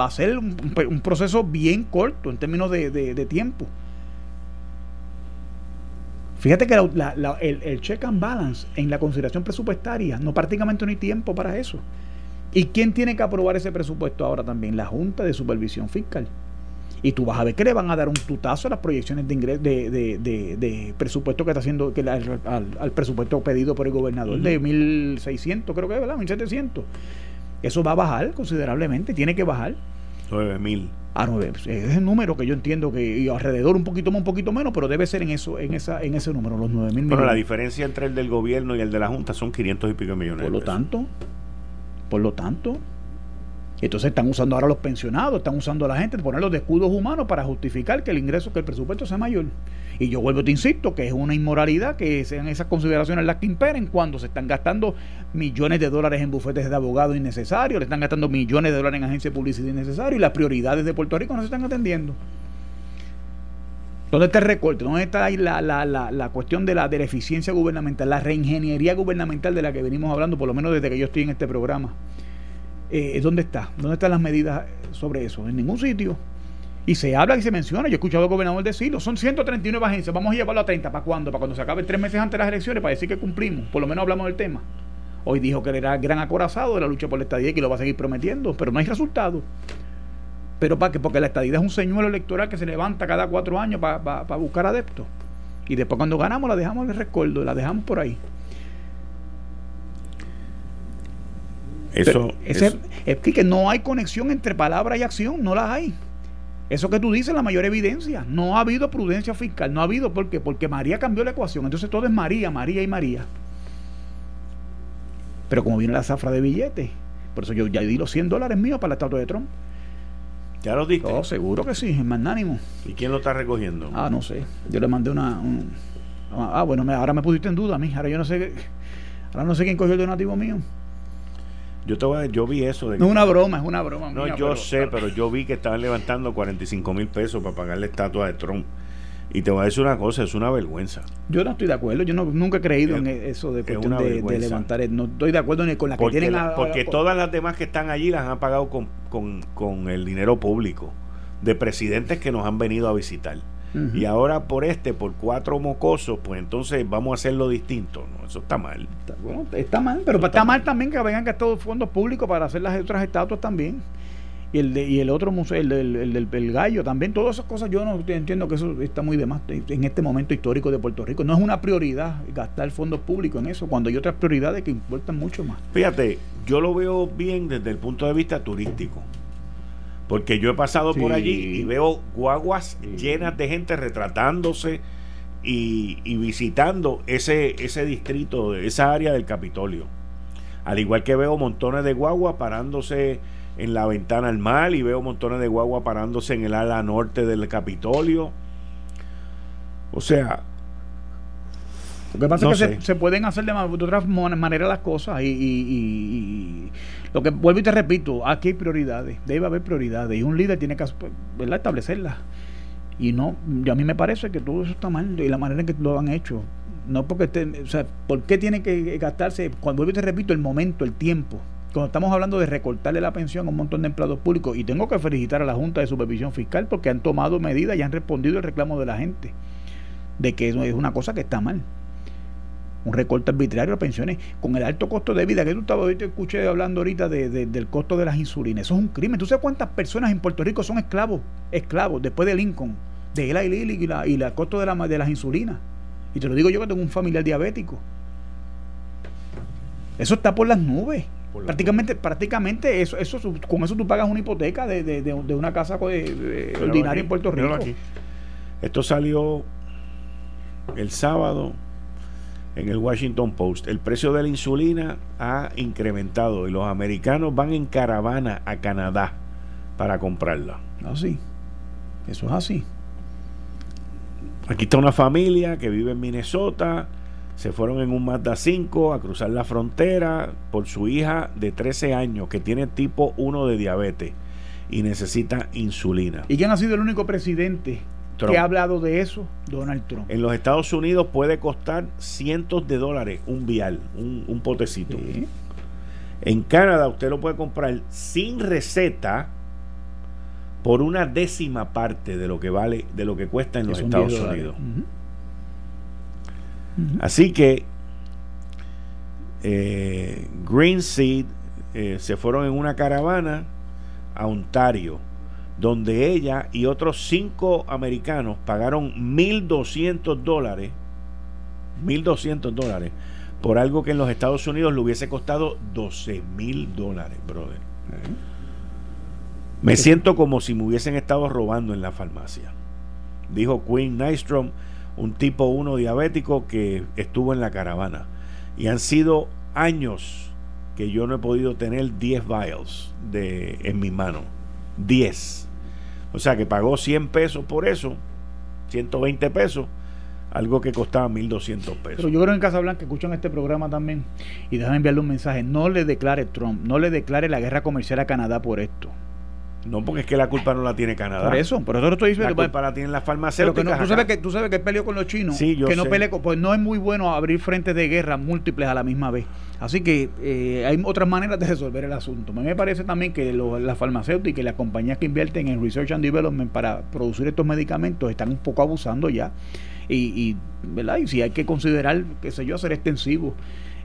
[SPEAKER 5] va a ser un, un proceso bien corto en términos de, tiempo. Fíjate que el, check and balance en la consideración presupuestaria no prácticamente no hay tiempo para eso. ¿Y quién tiene que aprobar ese presupuesto ahora también? La Junta de Supervisión Fiscal. Y tú vas a ver que le van a dar un tutazo a las proyecciones de ingreso de, de, presupuesto que está haciendo que al, presupuesto pedido por el gobernador de 1.600, creo que es, ¿verdad? 1.700. Eso va a bajar considerablemente, tiene que bajar.
[SPEAKER 2] 9.000
[SPEAKER 5] a 9. Es el número que yo entiendo que alrededor un poquito más, un poquito menos, pero debe ser en eso, en esa, en ese número, los 9 mil
[SPEAKER 2] Pero la diferencia entre el del gobierno y el de la Junta son 500 y pico millones.
[SPEAKER 5] Por lo tanto, por lo tanto, entonces están usando ahora los pensionados, están usando a la gente, poner los escudos humanos para justificar que el ingreso, que el presupuesto sea mayor. Y yo vuelvo, te insisto, que es una inmoralidad que sean esas consideraciones las que imperen cuando se están gastando millones de dólares en bufetes de abogados innecesarios, le están gastando millones de dólares en agencias de publicidad innecesarios y las prioridades de Puerto Rico no se están atendiendo. ¿Dónde está el recorte? ¿Dónde está ahí la, la, la, la, cuestión de la, de la eficiencia gubernamental, la reingeniería gubernamental de la que venimos hablando, por lo menos desde que yo estoy en este programa? Eh, ¿dónde está? ¿Dónde están las medidas sobre eso? En ningún sitio. Y se habla y se menciona, yo he escuchado al gobernador decirlo, son 139 agencias, vamos a llevarlo a 30, ¿para cuándo? Para cuando se acabe tres meses antes de las elecciones, para decir que cumplimos, por lo menos hablamos del tema. Hoy dijo que era gran acorazado de la lucha por la estadía y que lo va a seguir prometiendo, pero no hay resultado. ¿Pero para qué? Porque la estadía es un señuelo electoral que se levanta cada cuatro años para buscar adeptos. Y después cuando ganamos la dejamos de recuerdo, la dejamos por ahí.
[SPEAKER 2] Eso,
[SPEAKER 5] Es que no hay conexión entre palabra y acción, no las hay. Eso que tú dices, la mayor evidencia. No ha habido prudencia fiscal, no ha habido, ¿por qué? Porque María cambió la ecuación. Entonces todo es María, María y María. Pero como viene la zafra de billetes, por eso yo ya di los 100 dólares míos para la estatua de Trump.
[SPEAKER 2] ¿Ya los diste?
[SPEAKER 5] Oh, seguro que sí, es magnánimo.
[SPEAKER 2] ¿Y quién lo está recogiendo?
[SPEAKER 5] Ah, no sé. Yo le mandé una. ah, bueno, ahora me pusiste en duda a mí. Ahora yo no sé. Ahora no sé quién cogió el donativo mío.
[SPEAKER 2] Yo, te voy yo vi eso.
[SPEAKER 5] De no es una broma, es una broma.
[SPEAKER 2] No, yo sé, pero yo vi que estaban levantando 45 mil pesos para pagar la estatua de Trump. Y te voy a decir una cosa, es una vergüenza.
[SPEAKER 5] Yo no estoy de acuerdo, yo no, nunca he creído en eso de cuestión de, levantar, no estoy de acuerdo ni con la que tienen
[SPEAKER 2] Porque todas las demás que están allí las han pagado con, con, con el dinero público, de presidentes que nos han venido a visitar. Y ahora por este, por cuatro mocosos, pues entonces vamos a hacerlo distinto. No, eso está mal.
[SPEAKER 5] Está, bueno, está mal, pero está, mal. también que vengan gastados fondos públicos para hacer las otras estatuas también. Y el, de, y el otro museo, el del, gallo también, todas esas cosas yo no entiendo que eso está muy de más en este momento histórico de Puerto Rico. No es una prioridad gastar fondos públicos en eso, cuando hay otras prioridades que importan mucho más.
[SPEAKER 2] Fíjate, yo lo veo bien desde el punto de vista turístico. Porque yo he pasado por allí y veo guaguas llenas de gente retratándose y, visitando ese, ese distrito, esa área del Capitolio. Al igual que veo montones de guaguas parándose en la ventana al mar y veo montones de guaguas parándose en el ala norte del Capitolio. O sea,
[SPEAKER 5] lo que pasa es que se, pueden hacer de, de otra manera las cosas y, lo que vuelvo y te repito, aquí hay prioridades, debe haber prioridades y un líder tiene que establecerlas. Y no, a mí me parece que todo eso está mal y la manera en que lo han hecho. No porque, o sea, ¿por qué tiene que gastarse? Cuando vuelvo y te repito, el momento, el tiempo. Cuando estamos hablando de recortarle la pensión a un montón de empleados públicos, y tengo que felicitar a la Junta de Supervisión Fiscal porque han tomado medidas y han respondido el reclamo de la gente de que eso es una cosa que está mal un recorte arbitrario de pensiones con el alto costo de vida que tú estabas ahorita escuché hablando ahorita de, del costo de las insulinas eso es un crimen tú sabes cuántas personas en Puerto Rico son esclavos esclavos después de Lincoln de Eli Lilly y la, y la costo de, la, de las insulinas. Y te lo digo yo que tengo un familiar diabético. Eso está por las nubes. prácticamente, prácticamente eso, eso, con eso tú pagas una hipoteca de, de, de una casa eh, ordinaria en Puerto Rico.
[SPEAKER 2] Esto salió el sábado en el Washington Post. El precio de la insulina ha incrementado y los americanos van en caravana a Canadá para comprarla.
[SPEAKER 5] Así. Eso es así.
[SPEAKER 2] Aquí está una familia que vive en Minnesota. Se fueron en un Mazda 5 a cruzar la frontera por su hija de 13 años que tiene tipo 1 de diabetes y necesita insulina.
[SPEAKER 5] ¿Y quién ha sido el único presidente que ha hablado de eso? Donald Trump.
[SPEAKER 2] En los Estados Unidos puede costar cientos de dólares un vial, un, potecito. En Canadá usted lo puede comprar sin receta por una décima parte de lo que vale, de lo que cuesta en los Estados Unidos. Así que eh, Green Seed eh, se fueron en una caravana a Ontario, donde ella y otros cinco americanos pagaron 1.200 dólares, 1.200 dólares, por algo que en los Estados Unidos le hubiese costado 12.000 dólares, brother. Me siento como si me hubiesen estado robando en la farmacia. Dijo Quinn Nystrom, un tipo 1 diabético que estuvo en la caravana. Y han sido años que yo no he podido tener 10 vials de, en mi mano. 10. O sea que pagó 100 pesos por eso, 120 pesos, algo que costaba 1.200 pesos. Pero
[SPEAKER 5] yo creo en Casablanca escuchan este programa también y déjame enviarle un mensaje. No le declare Trump, no le declare la guerra comercial a Canadá por esto.
[SPEAKER 2] No, porque es que la culpa no la tiene Canadá.
[SPEAKER 5] Por eso, por eso lo estoy diciendo.
[SPEAKER 2] La culpa la tienen las farmacéuticas.
[SPEAKER 5] Pero tú, sabes que, tú sabes que peleó con los chinos.
[SPEAKER 2] Sí, yo
[SPEAKER 5] que no sé. pues no es muy bueno abrir frentes de guerra múltiples a la misma vez. Así que eh, hay otras maneras de resolver el asunto. A mí me parece también que las farmacéuticas y las compañías que invierten en Research and Development para producir estos medicamentos están un poco abusando ya. Y, y, ¿verdad? y si hay que considerar, qué sé yo, hacer extensivo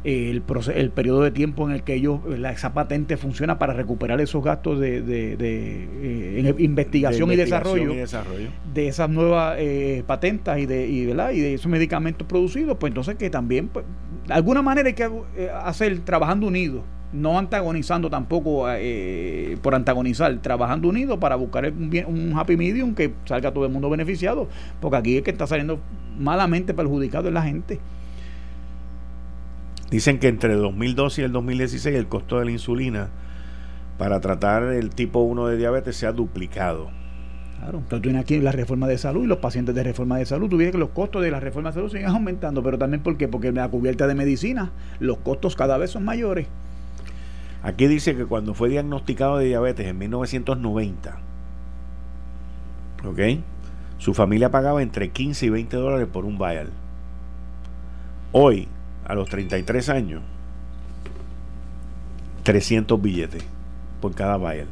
[SPEAKER 5] el, el periodo de tiempo en el que ellos, la, esa patente funciona para recuperar esos gastos de, de, eh, investigación, y, desarrollo, de esas nuevas eh, patentas y de, y, ¿verdad? y de esos medicamentos producidos, pues entonces que también, pues, de alguna manera hay que eh, hacer trabajando unidos no antagonizando tampoco por antagonizar, trabajando unidos para buscar un, un, happy medium que salga todo el mundo beneficiado, porque aquí es que está saliendo malamente perjudicado es la gente.
[SPEAKER 2] Dicen que entre el 2012 y el 2016 el costo de la insulina para tratar el tipo 1 de diabetes se ha duplicado.
[SPEAKER 5] Claro, entonces tú tienes aquí la reforma de salud y los pacientes de reforma de salud. Tú ves que los costos de la reforma de salud siguen aumentando, pero también ¿por qué? Porque en la cubierta de medicina los costos cada vez son mayores.
[SPEAKER 2] Aquí dice que cuando fue diagnosticado de diabetes en 1990, ¿ok? Su familia pagaba entre 15 y 20 dólares por un vial. Hoy, a los 33 años 300 billetes por cada vial.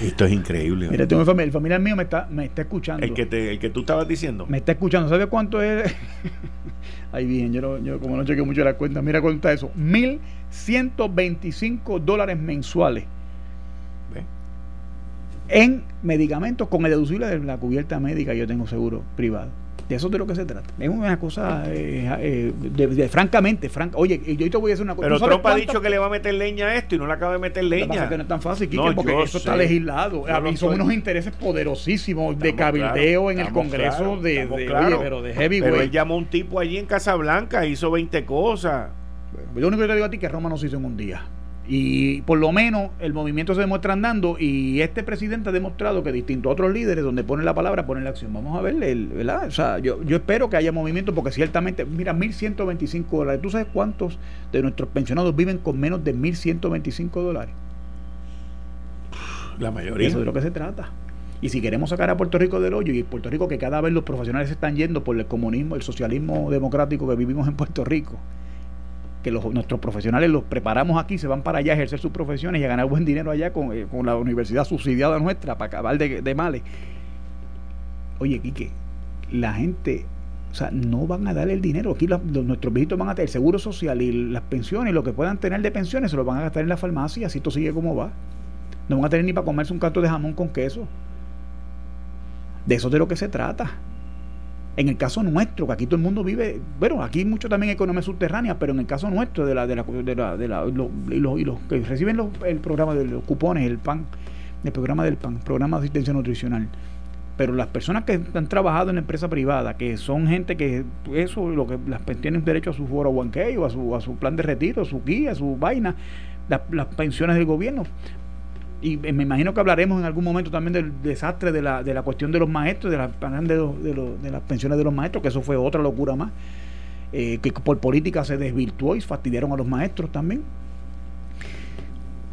[SPEAKER 2] [laughs] Esto es increíble.
[SPEAKER 5] Mira, tengo familia, el familiar mío me está, me está escuchando.
[SPEAKER 2] El que, te, el que tú estabas diciendo.
[SPEAKER 5] Me está escuchando. ¿Sabes cuánto es? [laughs] Ahí bien, yo, no, yo como no chequeo mucho la cuenta, mira cuánto está eso. 1.125 dólares mensuales. ¿Ve? En medicamentos con el deducible de la cubierta médica, yo tengo seguro privado. De eso es de lo que se trata. Es una cosa, eh, eh, de, francamente, franca. Oye, yo te voy a decir una cosa.
[SPEAKER 2] Pero Trump ha dicho que le va a meter leña a esto y no le acaba de meter leña.
[SPEAKER 5] que no es tan fácil, porque eso está legislado. son unos intereses poderosísimos de cabildeo en el Congreso de,
[SPEAKER 2] pero de heavyweight. Pero él llamó a un tipo allí en Casablanca, hizo 20 cosas.
[SPEAKER 5] Yo lo único que te digo a ti es que Roma no se hizo en un día. Y por lo menos el movimiento se demuestra andando y este presidente ha demostrado que distinto a otros líderes, donde ponen la palabra, ponen la acción. Vamos a ver, ¿verdad? O sea, yo, yo espero que haya movimiento porque ciertamente, mira, 1.125 dólares. ¿Tú sabes cuántos de nuestros pensionados viven con menos de 1.125 dólares?
[SPEAKER 2] La mayoría.
[SPEAKER 5] Eso es de lo que se trata. Y si queremos sacar a Puerto Rico del hoyo, y Puerto Rico que cada vez los profesionales se están yendo por el comunismo, el socialismo democrático que vivimos en Puerto Rico, que los, nuestros profesionales los preparamos aquí, se van para allá a ejercer sus profesiones y a ganar buen dinero allá con, eh, la universidad subsidiada nuestra para acabar de, males. Oye, Quique, la gente, o sea, no van a dar el dinero. Aquí nuestros viejitos van a tener el seguro social y las pensiones, lo que puedan tener de pensiones, se lo van a gastar en la farmacia, así esto sigue como va. No van a tener ni para comerse un canto de jamón con queso. De eso es de lo que se trata. En el caso nuestro, que aquí todo el mundo vive, bueno, aquí mucho también economía subterránea, pero en el caso nuestro, de la, de la, de la, de la y, los, que reciben el programa de los cupones, el PAN, el programa del PAN, programa de asistencia nutricional. Pero las personas que han trabajado en empresa privada, que son gente que eso, lo que las tienen derecho a su foro o a su, a su plan de retiro, su guía, su vaina, las pensiones del gobierno, y me imagino que hablaremos en algún momento también del desastre de la, de la cuestión de los maestros, de, la, de, de, las pensiones de los maestros, que eso fue otra locura más, eh, que por política se desvirtuó y fastidiaron a los maestros también.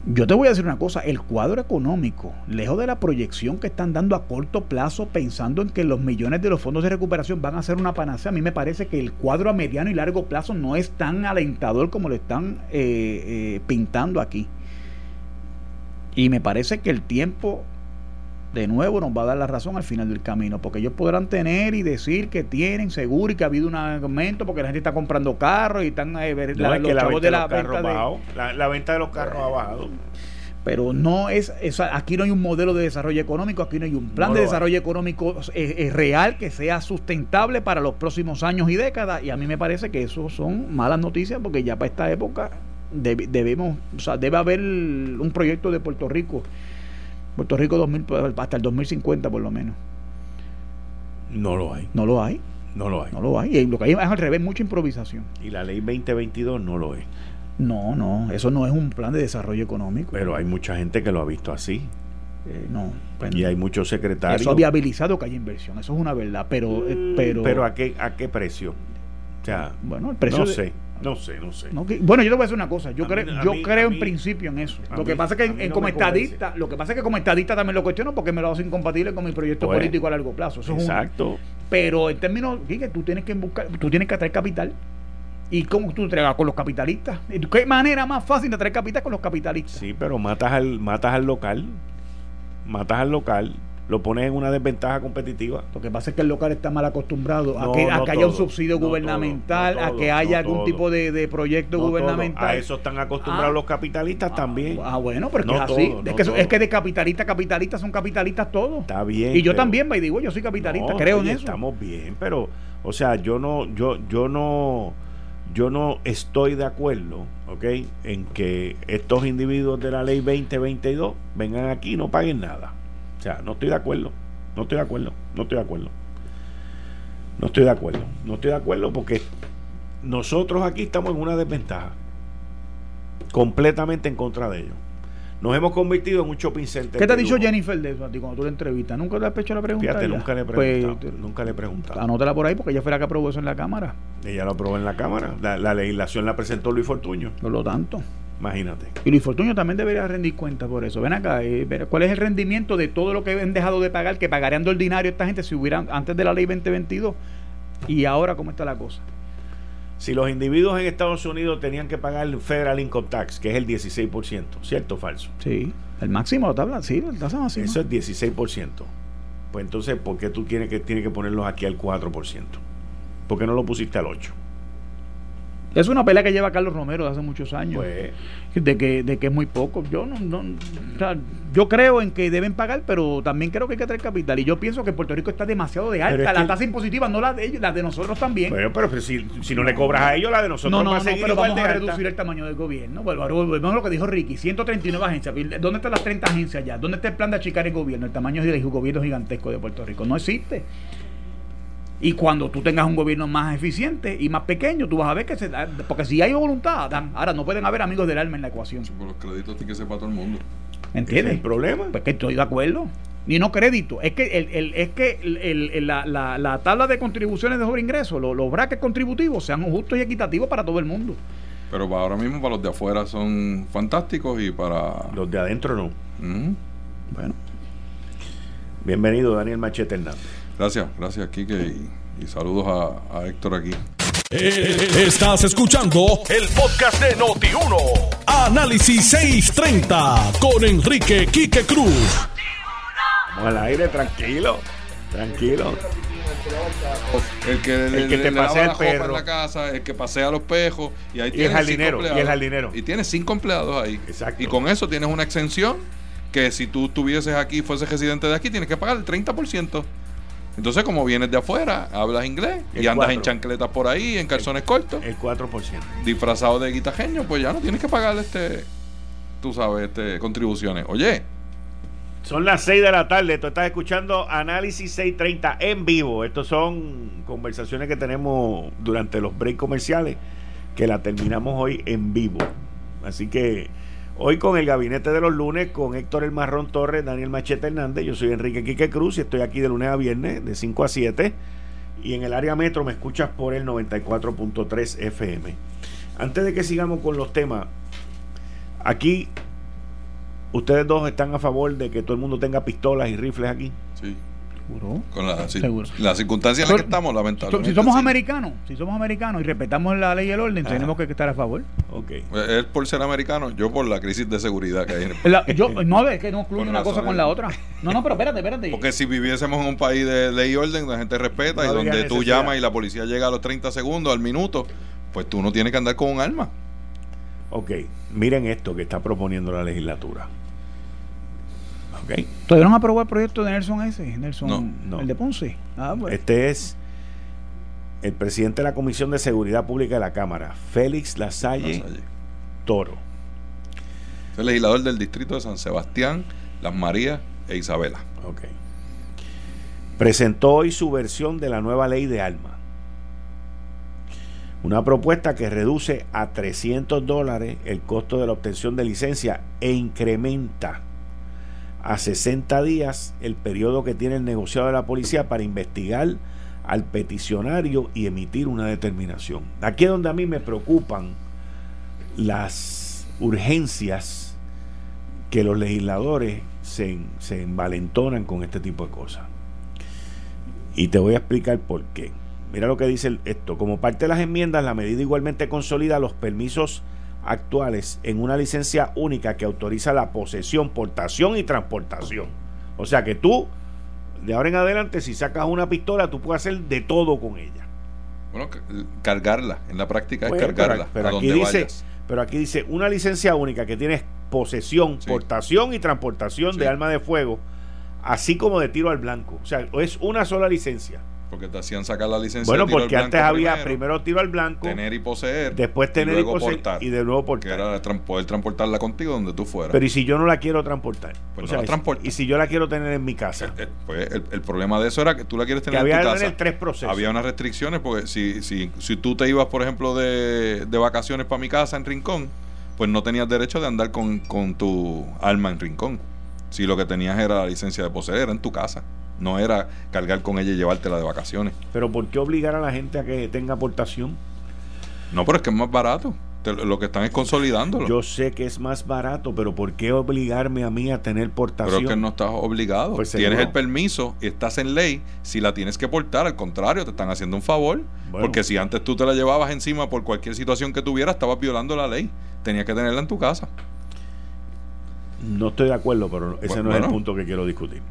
[SPEAKER 5] Yo te voy a decir una cosa, el cuadro económico, lejos de la proyección que están dando a corto plazo, pensando en que los millones de los fondos de recuperación van a ser una panacea, a mí me parece que el cuadro a mediano y largo plazo no es tan alentador como lo están eh, eh, pintando aquí. Y me parece que el tiempo, de nuevo, nos va a dar la razón al final del camino, porque ellos podrán tener y decir que tienen seguro y que ha habido un aumento porque la gente está comprando carros y están
[SPEAKER 2] eh, la, venta de la venta la, venta de los carros ha bajado.
[SPEAKER 5] Pero no es, aquí no hay un modelo de desarrollo económico, aquí no hay un plan de desarrollo económico eh, eh, real que sea sustentable para los próximos años y décadas y a mí me parece que eso son malas noticias porque ya para esta época debemos, o sea, debe haber un proyecto de Puerto Rico, Puerto Rico 2000, hasta el 2050 por lo menos.
[SPEAKER 2] No lo hay.
[SPEAKER 5] No lo hay.
[SPEAKER 2] No lo hay.
[SPEAKER 5] No lo hay. Y lo que hay es al revés, mucha improvisación.
[SPEAKER 2] Y la ley 2022 no lo es.
[SPEAKER 5] No, no, eso no es un plan de desarrollo económico.
[SPEAKER 2] Pero hay mucha gente que lo ha visto así.
[SPEAKER 5] Eh, no.
[SPEAKER 2] Pues y hay muchos secretarios.
[SPEAKER 5] Eso ha viabilizado que haya inversión, eso es una verdad, pero...
[SPEAKER 2] Eh, pero, pero ¿a, qué, ¿a qué precio? O sea,
[SPEAKER 5] bueno, el precio...
[SPEAKER 2] No sé. No sé, no sé.
[SPEAKER 5] bueno, yo te voy a decir una cosa. Yo creo, yo creo en principio en eso. Lo que pasa es que como estadista, lo que pasa es que como estadista también lo cuestiono porque me lo hace incompatible con mi proyecto pues, político a largo plazo.
[SPEAKER 2] exacto.
[SPEAKER 5] pero en términos, que tú tienes que buscar, tú tienes que atraer capital. ¿Y cómo tú entregas con los capitalistas? ¿Qué manera más fácil de atraer capital con los capitalistas?
[SPEAKER 2] Sí, pero matas al, matas al local. Matas al local lo pones en una desventaja competitiva.
[SPEAKER 5] Lo que pasa es que el local está mal acostumbrado a que, haya un subsidio gubernamental, a que haya algún tipo de, proyecto gubernamental.
[SPEAKER 2] A eso están acostumbrados ah. los capitalistas también.
[SPEAKER 5] Ah, bueno, pero es así. es, que, es que de capitalista a capitalista son capitalistas todos.
[SPEAKER 2] Está bien.
[SPEAKER 5] Y yo también, me digo, yo soy capitalista, creo en eso.
[SPEAKER 2] Estamos bien, pero, o sea, yo no, yo, yo no, yo no estoy de acuerdo, ¿ok? En que estos individuos de la ley 2022 vengan aquí y no paguen nada. O sea, no estoy de acuerdo. No estoy de acuerdo. No estoy de acuerdo. No estoy de acuerdo. No estoy de acuerdo porque nosotros aquí estamos en una desventaja. Completamente en contra de ellos. Nos hemos convertido en un shopping center.
[SPEAKER 5] ¿Qué te ha dicho Jennifer de eso a ti cuando tú la entrevistas? ¿Nunca le has hecho la pregunta?
[SPEAKER 2] Fíjate, nunca le he pues, nunca le he preguntado.
[SPEAKER 5] Anótala por ahí porque ella fue la que aprobó eso en la Cámara.
[SPEAKER 2] Ella lo aprobó en la Cámara. La, la legislación la presentó Luis Fortuño.
[SPEAKER 5] Por lo tanto.
[SPEAKER 2] Imagínate.
[SPEAKER 5] Y Luis Fortuño también debería rendir cuenta por eso. Ven acá, eh, ¿cuál es el rendimiento de todo lo que han dejado de pagar, que pagarían de ordinario esta gente si hubieran antes de la ley 2022? Y ahora, ¿cómo está la cosa?
[SPEAKER 2] Si los individuos en Estados Unidos tenían que pagar el Federal Income Tax, que es el 16%, ¿cierto o falso?
[SPEAKER 5] Sí, el máximo, la tabla, sí, la tasa máxima.
[SPEAKER 2] Eso es 16%. Pues entonces, ¿por qué tú tienes que, tienes que ponerlos aquí al 4%? ¿Por qué no lo pusiste al 8%?
[SPEAKER 5] Es una pelea que lleva Carlos Romero de hace muchos años. Pues. de, que, de que es muy poco. Yo no, no yo creo en que deben pagar, pero también creo que hay que traer capital. Y yo pienso que Puerto Rico está demasiado de alta. La tasa impositiva, no la de ellos, la de nosotros también.
[SPEAKER 2] Pero, pero si, si, no le cobras a ellos, la de nosotros
[SPEAKER 5] no, no, no, pero vamos a reducir el tamaño del gobierno. Volvemos a lo que dijo Ricky: 139 agencias. ¿Dónde están las 30 agencias ya? ¿Dónde está el plan de achicar el gobierno? El tamaño del gobierno gigantesco de Puerto Rico. No existe. Y cuando tú tengas un gobierno más eficiente y más pequeño, tú vas a ver que se da. Porque si hay voluntad, ahora no pueden haber amigos del alma en la ecuación.
[SPEAKER 6] Sí, los créditos tienen que ser para todo el mundo.
[SPEAKER 5] ¿Entiendes?
[SPEAKER 2] el problema?
[SPEAKER 5] Pues que estoy de acuerdo. Ni no crédito. Es que, el, es que el, la, la, la, tabla de contribuciones de sobre ingresos, los, los brackets contributivos, sean justos y equitativos para todo el mundo.
[SPEAKER 6] Pero para ahora mismo, para los de afuera son fantásticos y para.
[SPEAKER 2] Los de adentro no.
[SPEAKER 5] Bueno.
[SPEAKER 2] Bienvenido, Daniel Machete Hernández.
[SPEAKER 6] Gracias, gracias, Kike, y, saludos a, Héctor aquí.
[SPEAKER 1] Eh, estás escuchando el podcast de Noti1. Análisis 630 con Enrique Quique Cruz.
[SPEAKER 2] Vamos al aire, tranquilo. Tranquilo.
[SPEAKER 6] El que, el que te pasea el perro. En la casa, el que pasea los pejos. Y ahí
[SPEAKER 2] y el jardinero. Y el jardinero.
[SPEAKER 6] Y tienes cinco empleados ahí. Exacto. Y con eso tienes una exención que si tú estuvieses aquí, fueses residente de aquí, tienes que pagar el 30%. Entonces, como vienes de afuera, hablas inglés y andas en chancletas por ahí, en calzones cortos.
[SPEAKER 2] El 4%.
[SPEAKER 6] Disfrazado de guitajeño, pues ya no tienes que pagar este, tú sabes, este, contribuciones. Oye.
[SPEAKER 2] Son las 6 de la tarde, tú estás escuchando Análisis 630 en vivo. Estos son conversaciones que tenemos durante los breaks comerciales, que la terminamos hoy en vivo. Así que Hoy con el gabinete de los lunes, con Héctor El Marrón Torres, Daniel Machete Hernández, yo soy Enrique Quique Cruz y estoy aquí de lunes a viernes de 5 a 7 y en el área metro me escuchas por el 94.3 FM. Antes de que sigamos con los temas, aquí ustedes dos están a favor de que todo el mundo tenga pistolas y rifles aquí.
[SPEAKER 6] Sí. Con la, circunstancia en la que estamos, lamentablemente.
[SPEAKER 5] Si somos americanos, si somos americanos y respetamos la ley y el orden, tenemos que estar a favor.
[SPEAKER 6] Ok. Él por ser americano, yo por la crisis de seguridad que hay en
[SPEAKER 5] el yo, No, es que no incluye una cosa con la otra. No, no, pero espérate, espérate.
[SPEAKER 6] Porque si viviésemos en un país de ley y orden, donde la gente respeta y donde tú llamas y la policía llega a los 30 segundos, al minuto, pues tú no tienes que andar con un arma.
[SPEAKER 2] Ok, miren esto que está proponiendo la legislatura.
[SPEAKER 5] ¿Todavía no han aprobado el proyecto de Nelson ese? Nelson, no, el de Ponce.
[SPEAKER 2] Ah, este es el presidente de la Comisión de Seguridad Pública de la Cámara, Félix Lasalle, Toro.
[SPEAKER 6] Es el legislador del distrito de San Sebastián, Las Marías e Isabela.
[SPEAKER 2] Ok. Presentó hoy su versión de la nueva ley de alma. Una propuesta que reduce a 300 dólares el costo de la obtención de licencia e incrementa a 60 días el periodo que tiene el negociado de la policía para investigar al peticionario y emitir una determinación. Aquí es donde a mí me preocupan las urgencias que los legisladores se, se envalentonan con este tipo de cosas. Y te voy a explicar por qué. Mira lo que dice esto. Como parte de las enmiendas, la medida igualmente consolida los permisos actuales en una licencia única que autoriza la posesión, portación y transportación. O sea que tú, de ahora en adelante, si sacas una pistola, tú puedes hacer de todo con ella.
[SPEAKER 6] Bueno, cargarla, en la práctica es pues, cargarla.
[SPEAKER 2] Pero, aquí dice, pero aquí dice una licencia única que tiene posesión, portación y transportación de arma de fuego, así como de tiro al blanco. O sea, es una sola licencia.
[SPEAKER 6] Porque te hacían sacar la licencia.
[SPEAKER 2] Bueno, porque antes había primero, tiro al blanco.
[SPEAKER 6] Tener y poseer.
[SPEAKER 2] Después tener y, poseer.
[SPEAKER 6] y de nuevo portar. Que era poder transportarla contigo donde tú fueras.
[SPEAKER 2] Pero ¿y si yo no la quiero transportar? Pues o sea, Y si yo la quiero tener en mi casa.
[SPEAKER 6] Eh, eh, pues el, problema de eso era que tú la quieres tener
[SPEAKER 2] en
[SPEAKER 6] tu casa.
[SPEAKER 2] tres procesos.
[SPEAKER 6] Había unas restricciones porque si, si, si tú te ibas, por ejemplo, de, de vacaciones para mi casa en Rincón, pues no tenías derecho de andar con, con tu alma en Rincón. Si lo que tenías era la licencia de poseer, era en tu casa. No era cargar con ella y llevártela de vacaciones.
[SPEAKER 2] Pero ¿por qué obligar a la gente a que tenga aportación?
[SPEAKER 6] No, pero es que es más barato. lo que están es consolidándolo.
[SPEAKER 2] Yo sé que es más barato, pero ¿por qué obligarme a mí a tener portación?
[SPEAKER 6] Pero es que no estás obligado. Pues tienes el permiso y estás en ley. Si la tienes que portar, al contrario, te están haciendo un favor. porque si antes tú te la llevabas encima por cualquier situación que tuvieras, estabas violando la ley. Tenías que tenerla en tu casa.
[SPEAKER 2] No estoy de acuerdo, pero ese no es el punto que quiero discutir.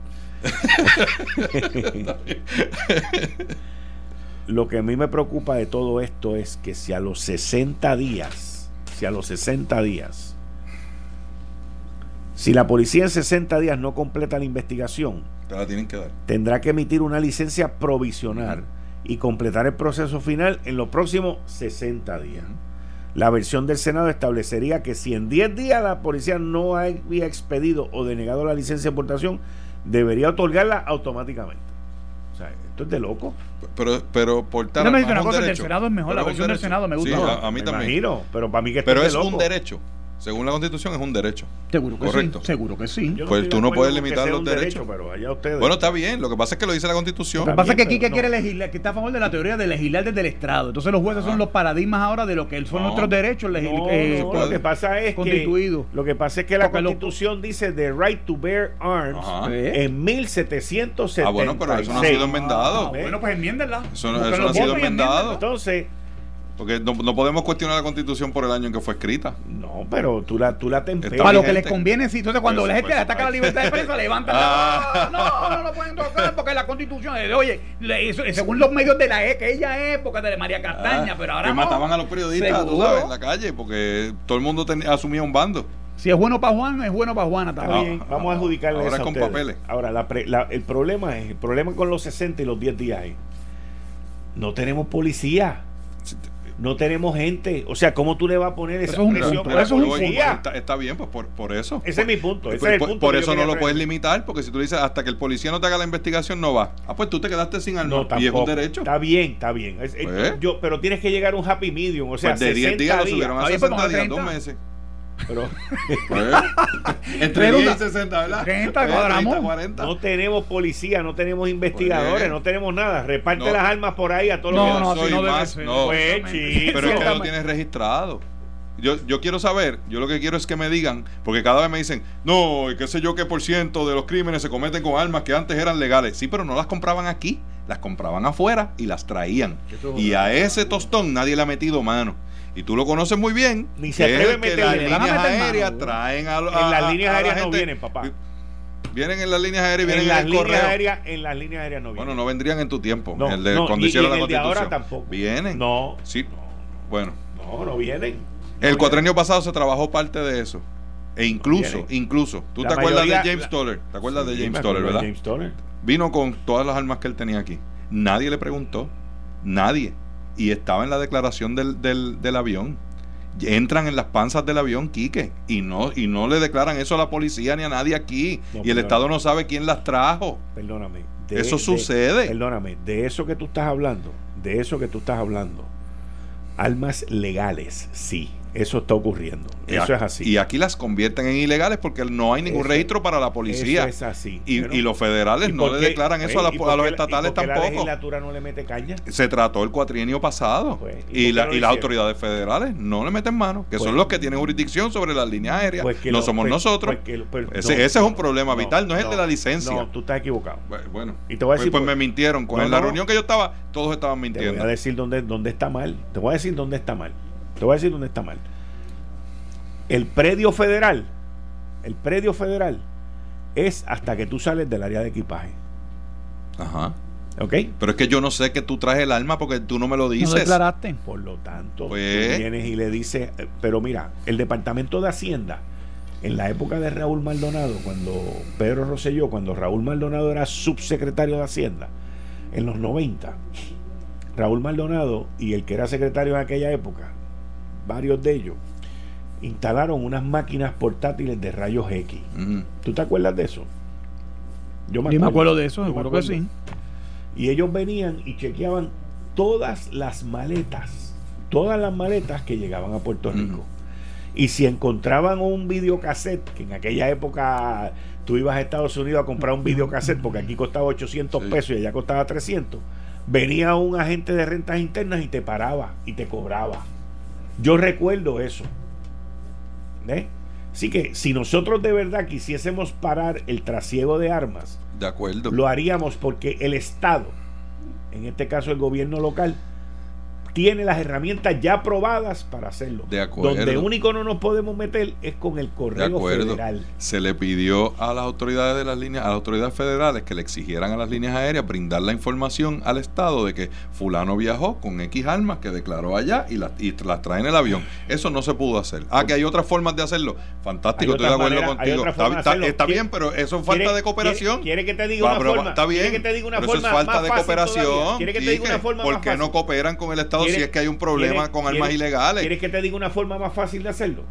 [SPEAKER 2] [laughs] Lo que a mí me preocupa de todo esto es que si a los 60 días, si a los 60 días, si la policía en 60 días no completa la investigación, tendrá que emitir una licencia provisional y completar el proceso final en los próximos 60 días. La versión del Senado establecería que si en 10 días la policía no había expedido o denegado la licencia de importación, debería otorgarla automáticamente. O sea, esto es de loco.
[SPEAKER 6] Pero, pero por
[SPEAKER 5] tal. No me dice una cosa, el Senado es mejor, la versión del Senado me gusta.
[SPEAKER 6] Sí, a, mí también.
[SPEAKER 2] Imagino, pero para mí que
[SPEAKER 6] Pero es un derecho. Según la Constitución es un derecho.
[SPEAKER 5] Seguro que Correcto. sí. Seguro que sí.
[SPEAKER 6] pues tú no puedes limitar los derechos.
[SPEAKER 2] pero allá ustedes.
[SPEAKER 6] Bueno, está bien. Lo que pasa es que lo dice la Constitución.
[SPEAKER 5] Lo que pasa es que aquí que quiere legislar, que está a favor de la teoría de legislar desde el estrado. Entonces los jueces son los paradigmas ahora de lo que son nuestros derechos
[SPEAKER 2] eh, lo que pasa es que lo que pasa es que la Constitución dice the right to bear arms en 1770.
[SPEAKER 6] Ah, bueno, pero eso no ha sido enmendado.
[SPEAKER 5] Ah, bueno, pues enmiéndenla.
[SPEAKER 6] Eso, no, eso no ha sido enmendado.
[SPEAKER 2] Entonces
[SPEAKER 6] porque no, no, podemos cuestionar la constitución por el año en que fue escrita.
[SPEAKER 2] No, pero tú la, tú la temperas.
[SPEAKER 5] Para lo que les conviene, sí. Entonces, cuando la gente ataca la libertad de prensa, [laughs] levantan ah. No, no lo pueden tocar porque la constitución. Oye, según los medios de la e, aquella época de María Castaña, ah, pero ahora.
[SPEAKER 6] Que mataban a los periodistas, tú sabes, en la calle, porque todo el mundo asumía un bando.
[SPEAKER 5] Si es bueno para Juan, es bueno para Juana también.
[SPEAKER 2] vamos a adjudicarle
[SPEAKER 6] Ahora
[SPEAKER 2] eso
[SPEAKER 6] con
[SPEAKER 2] ustedes.
[SPEAKER 6] papeles.
[SPEAKER 2] Ahora, la pre- la- el problema es, el problema con los 60 y los 10 días es, no tenemos policía, no tenemos gente. O sea, ¿cómo tú le vas a poner esa
[SPEAKER 5] Eso es un
[SPEAKER 2] presión
[SPEAKER 5] punto, eso es un?
[SPEAKER 6] Está, está bien, pues por, por eso.
[SPEAKER 2] Ese es mi punto, ese
[SPEAKER 6] Por,
[SPEAKER 2] es el
[SPEAKER 6] por-
[SPEAKER 2] punto
[SPEAKER 6] por eso no lo puedes limitar, porque si tú dices hasta que el policía no te haga la investigación, no va. Ah, pues tú te quedaste sin arma.
[SPEAKER 2] No,
[SPEAKER 6] y es un derecho.
[SPEAKER 2] Está bien, está bien. Es- es-
[SPEAKER 6] Pues.
[SPEAKER 2] yo, pero tienes que llegar a un happy medium. O sea,
[SPEAKER 6] Pues de 10
[SPEAKER 2] 60
[SPEAKER 6] días lo
[SPEAKER 2] días.
[SPEAKER 6] subieron a
[SPEAKER 5] Oye, pues,
[SPEAKER 6] 60
[SPEAKER 5] como
[SPEAKER 6] días,
[SPEAKER 5] 30.
[SPEAKER 6] dos meses.
[SPEAKER 2] Pero
[SPEAKER 6] Pues, [laughs] entre
[SPEAKER 5] Pero
[SPEAKER 6] 10 y
[SPEAKER 5] una-
[SPEAKER 6] 60, ¿verdad?
[SPEAKER 5] 30
[SPEAKER 6] Eh,
[SPEAKER 5] cuadramos.
[SPEAKER 6] 40.
[SPEAKER 2] no tenemos policía, no tenemos investigadores,
[SPEAKER 6] Pues.
[SPEAKER 2] no tenemos nada. Reparte
[SPEAKER 6] No.
[SPEAKER 2] las armas por ahí a todos
[SPEAKER 5] No,
[SPEAKER 2] los que
[SPEAKER 5] no, no
[SPEAKER 6] más, no.
[SPEAKER 2] Pues, chico.
[SPEAKER 6] Pero es que lo tienes registrado. Yo, yo quiero saber, yo lo que quiero es que me digan, porque cada vez me dicen, no, y qué sé yo qué por ciento de los crímenes se cometen con armas que antes eran legales. Sí, pero no las compraban aquí, las compraban afuera y las traían. Y a ese tostón nadie le ha metido mano. Y tú lo conoces muy bien.
[SPEAKER 2] Ni se atreve a meterle.
[SPEAKER 6] las líneas
[SPEAKER 5] meter
[SPEAKER 6] aéreas traen a,
[SPEAKER 2] En
[SPEAKER 6] a-
[SPEAKER 2] las
[SPEAKER 6] a-
[SPEAKER 2] líneas
[SPEAKER 6] la
[SPEAKER 2] aéreas no
[SPEAKER 6] gente.
[SPEAKER 2] vienen, papá.
[SPEAKER 6] Vienen en las líneas aéreas y vienen
[SPEAKER 2] En
[SPEAKER 6] en,
[SPEAKER 2] las
[SPEAKER 6] el
[SPEAKER 2] líneas
[SPEAKER 6] correo.
[SPEAKER 2] aéreas, en las líneas aéreas no vienen.
[SPEAKER 6] Bueno, no vendrían en tu tiempo,
[SPEAKER 2] No,
[SPEAKER 6] en el de
[SPEAKER 2] no,
[SPEAKER 6] cuando
[SPEAKER 2] y-
[SPEAKER 6] hicieron
[SPEAKER 2] y en
[SPEAKER 6] la
[SPEAKER 2] el de
[SPEAKER 6] constitución.
[SPEAKER 2] ahora tampoco.
[SPEAKER 6] Vienen.
[SPEAKER 2] No,
[SPEAKER 6] Sí. Bueno.
[SPEAKER 2] no, no vienen. No
[SPEAKER 6] El cuatrenio pasado se trabajó parte de eso. E incluso, incluso, tú
[SPEAKER 2] La
[SPEAKER 6] te acuerdas de James
[SPEAKER 2] la-
[SPEAKER 6] Toller, ¿te acuerdas
[SPEAKER 2] Sí,
[SPEAKER 6] de
[SPEAKER 2] me
[SPEAKER 6] James Toller, verdad?
[SPEAKER 2] James Toller.
[SPEAKER 6] Vino con todas las armas que él tenía aquí. Nadie le preguntó, nadie. Y estaba en la declaración del, del, del avión. Entran en las panzas del avión, Quique, y no, y no le declaran eso a la policía ni a nadie aquí.
[SPEAKER 2] No,
[SPEAKER 6] y el Estado no sabe quién las trajo.
[SPEAKER 2] Perdóname.
[SPEAKER 6] Eso sucede.
[SPEAKER 2] Perdóname, de eso que tú estás hablando, de eso que tú estás hablando, armas legales, sí, eso está ocurriendo. Eso es así.
[SPEAKER 6] Y aquí las convierten en ilegales porque no hay ningún
[SPEAKER 2] Eso-
[SPEAKER 6] registro para la policía.
[SPEAKER 2] Eso es así.
[SPEAKER 6] Y, los federales
[SPEAKER 2] ¿y
[SPEAKER 6] no le declaran eso
[SPEAKER 2] Pues,
[SPEAKER 6] a, la-
[SPEAKER 2] ¿y por
[SPEAKER 6] a los
[SPEAKER 2] la-
[SPEAKER 6] estatales
[SPEAKER 2] y qué La
[SPEAKER 6] tampoco.
[SPEAKER 2] legislatura no le mete caña.
[SPEAKER 6] Se trató el cuatrienio pasado.
[SPEAKER 2] Pues, ¿y
[SPEAKER 6] la-
[SPEAKER 2] no
[SPEAKER 6] y las autoridades federales no le meten mano, que
[SPEAKER 2] Pues-
[SPEAKER 6] son los que tienen jurisdicción sobre las líneas aéreas.
[SPEAKER 2] Pues
[SPEAKER 6] no
[SPEAKER 2] lo-
[SPEAKER 6] somos
[SPEAKER 2] pues-
[SPEAKER 6] nosotros.
[SPEAKER 2] pues que pues
[SPEAKER 6] ese,
[SPEAKER 2] no,
[SPEAKER 6] ese es un problema
[SPEAKER 2] no,
[SPEAKER 6] vital, no es el de la licencia.
[SPEAKER 2] No, tú estás equivocado.
[SPEAKER 6] Bu- Bueno,
[SPEAKER 2] Y te voy a
[SPEAKER 6] pues,
[SPEAKER 2] decir
[SPEAKER 6] pues me mintieron. Con en la reunión que yo estaba, todos estaban
[SPEAKER 2] Te
[SPEAKER 6] mintiendo.
[SPEAKER 2] voy a decir dónde, dónde está mal. Te voy a decir dónde está mal. Te voy a decir dónde está mal. El predio federal, el predio federal es hasta que tú sales del área de equipaje.
[SPEAKER 6] Ajá.
[SPEAKER 2] ¿Ok?
[SPEAKER 6] Pero es que yo no sé que tú traes el arma porque tú no me lo
[SPEAKER 5] No
[SPEAKER 6] dices.
[SPEAKER 5] declaraste.
[SPEAKER 2] Por lo tanto,
[SPEAKER 6] Pues-
[SPEAKER 2] tú vienes y le dices, eh, pero mira, el Departamento de Hacienda, en la época de Raúl Maldonado, cuando Pedro Rosselló, cuando Raúl Maldonado era subsecretario de Hacienda, en los 90, Raúl Maldonado y el que era secretario en aquella época, varios de ellos, instalaron unas máquinas portátiles de rayos X.
[SPEAKER 6] Ujú.
[SPEAKER 2] ¿Tú te acuerdas de eso?
[SPEAKER 5] Yo me acuerdo de eso,
[SPEAKER 2] Yo me
[SPEAKER 5] seguro que
[SPEAKER 2] acuerdo.
[SPEAKER 5] sí.
[SPEAKER 2] Y ellos venían y chequeaban todas las maletas, todas las maletas que llegaban a Puerto
[SPEAKER 6] Ujú.
[SPEAKER 2] Rico. Y si encontraban un videocassette, que en aquella época tú ibas a Estados Unidos a comprar un videocassette porque aquí costaba 800
[SPEAKER 6] Sí.
[SPEAKER 2] pesos y allá costaba 300, venía un agente de rentas internas y te paraba y te cobraba. Yo recuerdo eso. ¿Ves? Así que si nosotros de verdad quisiésemos parar el trasiego de armas,
[SPEAKER 6] De acuerdo.
[SPEAKER 2] lo haríamos porque el Estado, en este caso el gobierno local, tiene las herramientas ya aprobadas para hacerlo.
[SPEAKER 6] De acuerdo.
[SPEAKER 2] Donde único no nos podemos meter es con el
[SPEAKER 6] De
[SPEAKER 2] correo
[SPEAKER 6] acuerdo.
[SPEAKER 2] federal.
[SPEAKER 6] Se le pidió a las autoridades de las líneas, a las autoridades federales que le exigieran a las líneas aéreas brindar la información al Estado de que fulano viajó con X armas que declaró allá y las, y las trae en el avión. Eso no se pudo hacer. Ah, que hay otras formas de hacerlo. Fantástico, estoy de acuerdo contigo. Está,
[SPEAKER 2] formas de
[SPEAKER 6] está-
[SPEAKER 2] hacerlo.
[SPEAKER 6] está
[SPEAKER 2] ¿Quiere-
[SPEAKER 6] bien, pero eso es falta
[SPEAKER 2] ¿Quiere-
[SPEAKER 6] de cooperación.
[SPEAKER 2] ¿Quiere, quiere que te diga
[SPEAKER 6] Va,
[SPEAKER 2] una forma?
[SPEAKER 6] está bien.
[SPEAKER 2] ¿Quiere que te diga una
[SPEAKER 6] pero eso
[SPEAKER 2] forma
[SPEAKER 6] es falta
[SPEAKER 2] más
[SPEAKER 6] de cooperación.
[SPEAKER 2] ¿Quiere que te diga una forma
[SPEAKER 6] ¿Por qué no cooperan con el Estado si
[SPEAKER 2] ¿Quiere-
[SPEAKER 6] es que hay un problema con armas ilegales?
[SPEAKER 2] ¿Quieres que te diga una forma más fácil de hacerlo?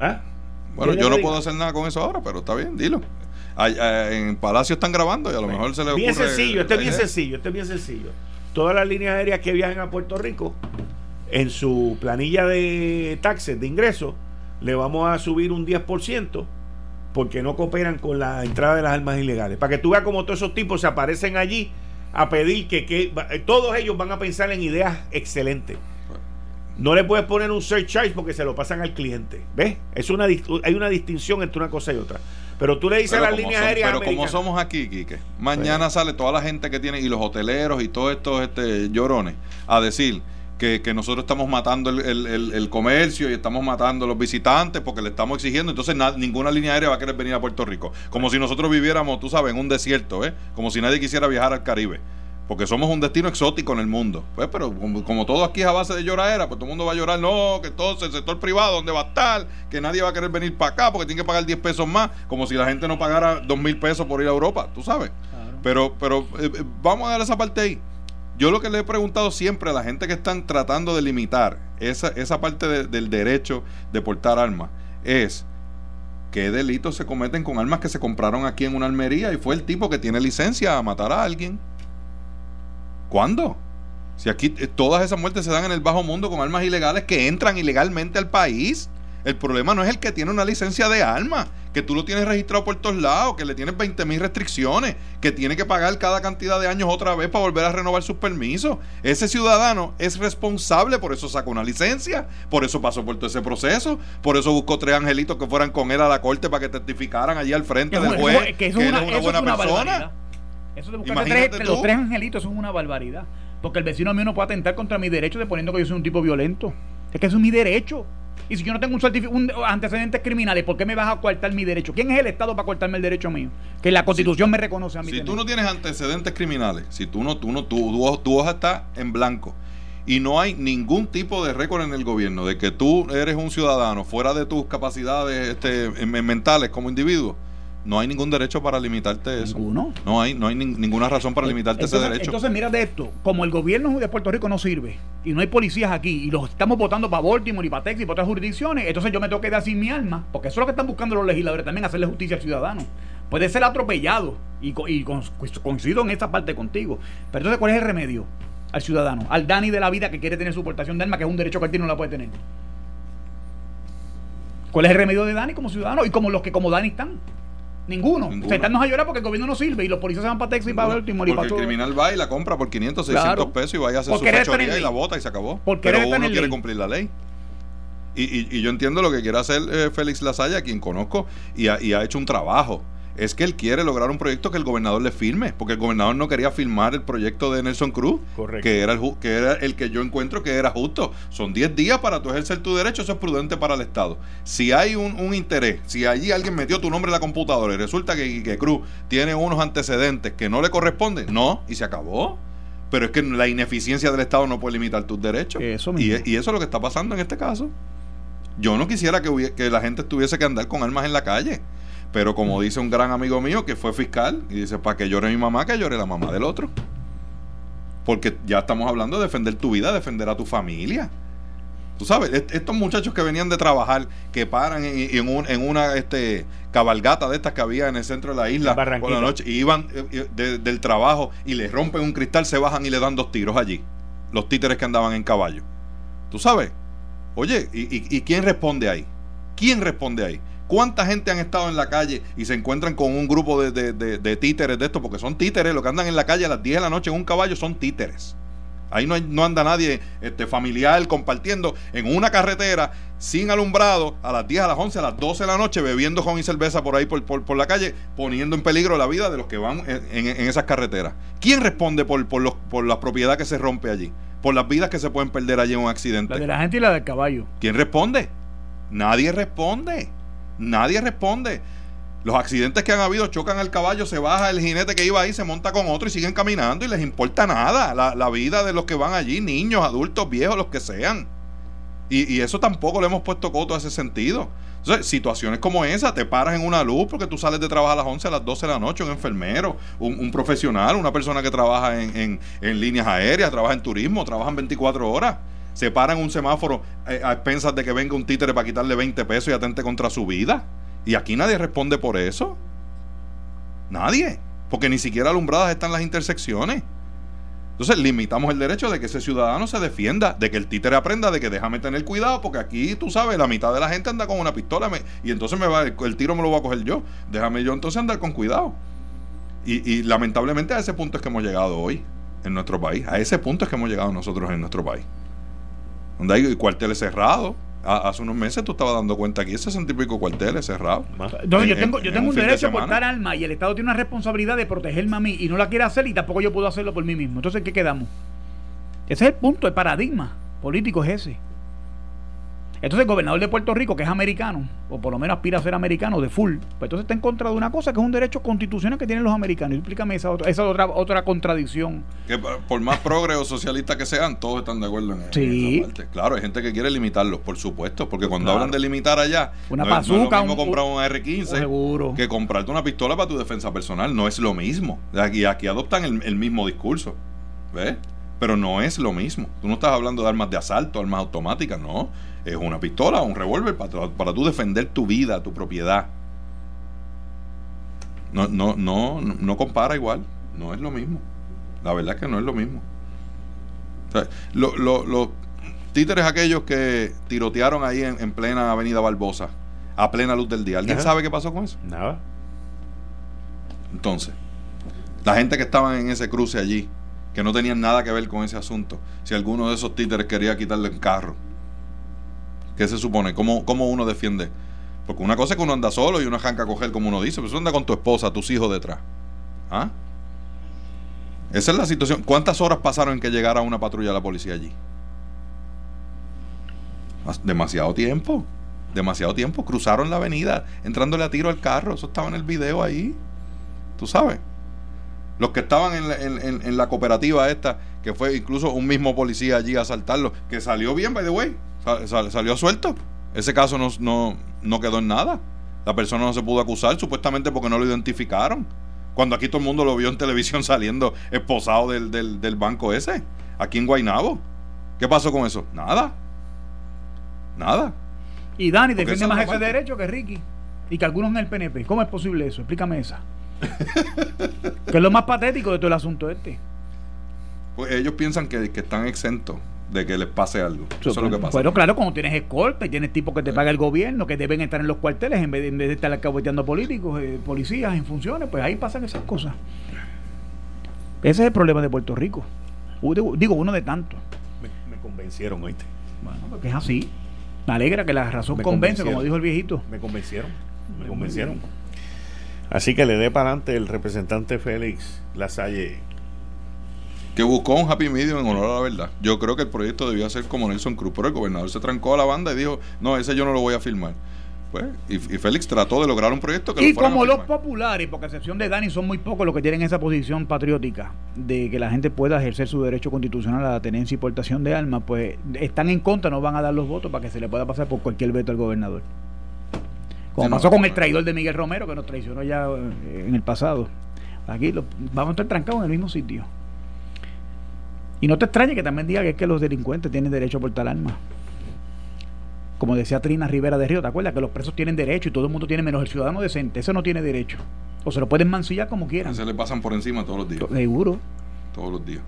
[SPEAKER 2] ¿Ah?
[SPEAKER 6] Bueno,
[SPEAKER 2] ¿Quieres
[SPEAKER 6] yo no
[SPEAKER 2] diga?
[SPEAKER 6] puedo hacer nada con eso ahora, pero está bien, dilo. Ay, ay, en Palacio están grabando y a lo mejor se le ocurre.
[SPEAKER 2] Bien sencillo, esto es bien sencillo, esto es bien sencillo. Todas las líneas aéreas que viajan a Puerto Rico, en su planilla de taxes, de ingresos, le vamos a subir un 10% porque no cooperan con la entrada de las armas ilegales. Para que tú veas como todos esos tipos se aparecen allí a pedir que, que eh, todos ellos van a pensar en ideas excelentes. No le puedes poner un surcharge porque se lo pasan al cliente. ¿Ves? Es una, hay una distinción entre una cosa y otra. Pero tú le dices
[SPEAKER 6] Pero,
[SPEAKER 2] a las líneas aéreas
[SPEAKER 6] pero como somos aquí, Quique, mañana sale toda la gente que tiene, y los hoteleros y todos estos este, llorones, a decir que, que nosotros estamos matando el, el- el- el comercio y estamos matando a los visitantes porque le estamos exigiendo. Entonces na- ninguna línea aérea va a querer venir a Puerto Rico. Como si nosotros viviéramos, tú sabes, en un desierto, ¿eh? Como si nadie quisiera viajar al Caribe. porque somos un destino exótico en el mundo. Pues, pero como, todo aquí es a base de lloradera, pues todo el mundo va a llorar, no, que todo el sector privado, ¿dónde va a estar? Que nadie va a querer venir para acá porque tiene que pagar 10 pesos más, como si la gente no pagara 2 mil pesos por ir a Europa, tú sabes. Pero, pero eh, eh, vamos a dar esa parte ahí. Yo lo que le he preguntado siempre a la gente que están tratando de limitar esa, esa parte del derecho de portar armas es qué delitos se cometen con armas que se compraron aquí en una almería y fue el tipo que tiene licencia a matar a alguien. ¿Cuándo? Si aquí eh, todas esas muertes se dan en el bajo mundo con armas ilegales que entran ilegalmente al país. El problema no es el que tiene una licencia de armas, que tú lo tienes registrado por todos lados, que le tienes 20 mil restricciones, que tiene que pagar cada cantidad de años otra vez para volver a renovar sus permisos. Ese ciudadano es responsable, por eso sacó una licencia, por eso pasó por todo ese proceso, por eso buscó tres angelitos que fueran con él a la corte para que testificaran allí al frente del juez que, es una, buena persona.
[SPEAKER 5] Eso de buscar tres, los tres angelitos es una barbaridad. Porque el vecino mío no puede atentar contra mi derecho de poniendo que yo soy un tipo violento. Es que eso es mi derecho. Y si yo no tengo un, un antecedentes criminales, ¿por qué me vas a coartar mi derecho? ¿Quién es el Estado para cortarme el derecho mío? Que la Constitución me reconoce a mí.
[SPEAKER 6] Si tú no tienes antecedentes criminales, si tú no, tú no, tu, tu hoja está en blanco y no hay ningún tipo de récord en el gobierno de que tú eres un ciudadano fuera de tus capacidades este, mentales como individuo, no hay ningún derecho para limitarte eso. ¿Ninguno? No hay, no hay ninguna razón para limitarte ese derecho.
[SPEAKER 5] Entonces, mira de esto, como el gobierno de Puerto Rico no sirve y no hay policías aquí y los estamos votando para Baltimore y para Texas y para otras jurisdicciones, entonces yo me tengo que dar sin mi alma, porque eso es lo que están buscando los legisladores también, hacerle justicia al ciudadano. Puede ser atropellado y, y coincido en esta parte contigo. Pero entonces, ¿cuál es el remedio al ciudadano? Al Dani de la vida que quiere tener su portación de arma, que es un derecho que él tiene no la puede tener. ¿Cuál es el remedio de Dani como ciudadano y como los que como Dani están? Ninguno. Sentarnos a llorar porque el gobierno no sirve y los policías se van para Texas y para Baltimore
[SPEAKER 6] y para Porque el criminal va y la compra por 500, 600 pesos y vaya a hacer su fechoría y la bota y se acabó. Pero uno quiere cumplir la ley. Y, y, yo entiendo lo que quiere hacer eh, Félix Lasaya, quien conozco, y y ha hecho un trabajo es que él quiere lograr un proyecto que el gobernador le firme, porque el gobernador no quería firmar el proyecto de Nelson Cruz, que era, el, que era el que yo encuentro que era justo. Son 10 días para tú ejercer tu derecho, eso es prudente para el Estado. Si hay un, interés, si allí alguien metió tu nombre en la computadora y resulta que, que Cruz tiene unos antecedentes que no le corresponden, no, y se acabó. Pero es que la ineficiencia del Estado no puede limitar tus derechos. Eso y, y, eso es lo que está pasando en este caso. Yo no quisiera que, que la gente tuviese que andar con armas en la calle. Pero como dice un gran amigo mío que fue fiscal, y dice, para que llore mi mamá, que llore la mamá del otro. Porque ya estamos hablando de defender tu vida, defender a tu familia. Tú sabes, estos muchachos que venían de trabajar, que paran en, en, una este, cabalgata de estas que había en el centro de la isla por la noche, y iban eh, eh, del trabajo y le rompen un cristal, se bajan y le dan dos tiros allí. Los títeres que andaban en caballo. Tú sabes, oye, ¿y, y quién responde ahí? ¿Quién responde ahí? ¿Cuánta gente han estado en la calle y se encuentran con un grupo de, títeres de esto? Porque son títeres, lo que andan en la calle a las 10 de la noche en un caballo son títeres. Ahí no, no anda nadie este, familiar compartiendo en una carretera sin alumbrado a las 10, a las 11, a las 12 de la noche bebiendo con y cerveza por ahí por, por, la calle, poniendo en peligro la vida de los que van en, esas carreteras. ¿Quién responde por, por, los, por la propiedad que se rompe allí? Por las vidas que se pueden perder allí en un accidente.
[SPEAKER 5] La de la gente y la del caballo.
[SPEAKER 6] ¿Quién responde? Nadie responde. Nadie responde. Los accidentes que han habido chocan al caballo, se baja el jinete que iba ahí, se monta con otro y siguen caminando y les importa nada la, vida de los que van allí, niños, adultos, viejos, los que sean. Y, eso tampoco le hemos puesto coto a ese sentido. Entonces, situaciones como esa, te paras en una luz porque tú sales de trabajar a las 11, a las 12 de la noche, un enfermero, un, profesional, una persona que trabaja en, en, líneas aéreas, trabaja en turismo, trabajan 24 horas se paran un semáforo eh, a expensas de que venga un títere para quitarle 20 pesos y atente contra su vida. Y aquí nadie responde por eso. Nadie. Porque ni siquiera alumbradas están las intersecciones. Entonces limitamos el derecho de que ese ciudadano se defienda, de que el títere aprenda, de que déjame tener cuidado, porque aquí tú sabes, la mitad de la gente anda con una pistola y entonces me va, el, tiro me lo voy a coger yo. Déjame yo entonces andar con cuidado. Y, y lamentablemente a ese punto es que hemos llegado hoy en nuestro país. A ese punto es que hemos llegado nosotros en nuestro país donde hay cuarteles cerrados. Hace unos meses tú estabas dando cuenta aquí, sesenta y pico cuarteles cerrados.
[SPEAKER 5] yo tengo, yo tengo un, derecho a portar alma y el Estado tiene una responsabilidad de protegerme a mí y no la quiere hacer y tampoco yo puedo hacerlo por mí mismo. Entonces, ¿qué quedamos? Ese es el punto, el paradigma político es ese. Entonces el gobernador de Puerto Rico, que es americano, o por lo menos aspira a ser americano de full, pues entonces está en contra de una cosa que es un derecho constitucional que tienen los americanos. explícame esa otra, esa otra, otra contradicción.
[SPEAKER 6] Que por más progre o socialistas que sean, todos están de acuerdo en, esa parte. Claro, hay gente que quiere limitarlos, por supuesto, porque cuando hablan de limitar allá,
[SPEAKER 5] una no, es, lo
[SPEAKER 6] mismo comprar un R15 que comprarte una pistola para tu defensa personal, no es lo mismo. Aquí, aquí adoptan el, el mismo discurso. ¿Ves? Pero no es lo mismo. Tú no estás hablando de armas de asalto, armas automáticas, no es una pistola o un revólver para, para tú defender tu vida, tu propiedad. No, no, no, no compara igual. No es lo mismo. La verdad es que no es lo mismo. los títeres aquellos que tirotearon ahí en, plena avenida Barbosa, a plena luz del día. ¿Alguien sabe qué pasó con eso?
[SPEAKER 2] Nada.
[SPEAKER 6] Entonces, la gente que estaba en ese cruce allí, que no tenían nada que ver con ese asunto, si alguno de esos títeres quería quitarle el carro, ¿Qué se supone? ¿Cómo, ¿Cómo, uno defiende? Porque una cosa es que uno anda solo y uno arranca a coger como uno dice, pero eso anda con tu esposa, tus hijos detrás. ¿Ah? Esa es la situación. ¿Cuántas horas pasaron en que llegara una patrulla de la policía allí? Demasiado tiempo. Demasiado tiempo. Cruzaron la avenida entrándole a tiro al carro. Eso estaba en el video ahí. Tú sabes. Los que estaban en la, en la cooperativa esta, que fue incluso un mismo policía allí a asaltarlo, que salió bien, by the way salió suelto. Ese caso no, no, quedó en nada. La persona no se pudo acusar supuestamente porque no lo identificaron. Cuando aquí todo el mundo lo vio en televisión [laughs] saliendo esposado del, del, banco ese, aquí en Guainabo. ¿Qué pasó con eso? Nada. Nada.
[SPEAKER 5] Y Dani defiende más ese derecho que Ricky. Y que algunos en el PNP. ¿Cómo es posible eso? Explícame esa. [laughs] que es lo más patético de todo el asunto este.
[SPEAKER 6] Pues ellos piensan que, que están exentos de que les pase algo. Eso es lo que pasa.
[SPEAKER 5] Bueno, claro, cuando tienes escolta y tienes tipos que te paga el gobierno, que deben estar en los cuarteles en vez de, estar alcahueteando políticos, eh, policías en funciones, pues ahí pasan esas cosas. Ese es el problema de Puerto Rico. Digo, uno de tantos.
[SPEAKER 2] Me, convencieron, oíste.
[SPEAKER 5] Bueno, porque es así. Me alegra que la razón convence, como dijo el viejito.
[SPEAKER 2] Me convencieron. Me convencieron. Así que le dé para adelante el representante Félix Lasalle
[SPEAKER 6] que buscó un happy medium en honor a la verdad. Yo creo que el proyecto debía ser como Nelson Cruz, pero el gobernador se trancó a la banda y dijo, no, ese yo no lo voy a firmar. Pues, y, Félix trató de lograr un proyecto que
[SPEAKER 5] y como los populares, porque a excepción de Dani, son muy pocos los que tienen esa posición patriótica de que la gente pueda ejercer su derecho constitucional a la tenencia y portación de armas, pues están en contra, no van a dar los votos para que se le pueda pasar por cualquier veto al gobernador. Como pasó con el traidor de Miguel Romero, que nos traicionó ya eh, en el pasado. Aquí lo, vamos a estar trancados en el mismo sitio. Y no te extrañe que también diga que es que los delincuentes tienen derecho a portar armas. Como decía Trina Rivera de Río, ¿te acuerdas? Que los presos tienen derecho y todo el mundo tiene menos el ciudadano decente. Ese no tiene derecho. O se lo pueden mancillar como quieran.
[SPEAKER 6] Se le pasan por encima todos los días.
[SPEAKER 5] Seguro.
[SPEAKER 6] Todos los días.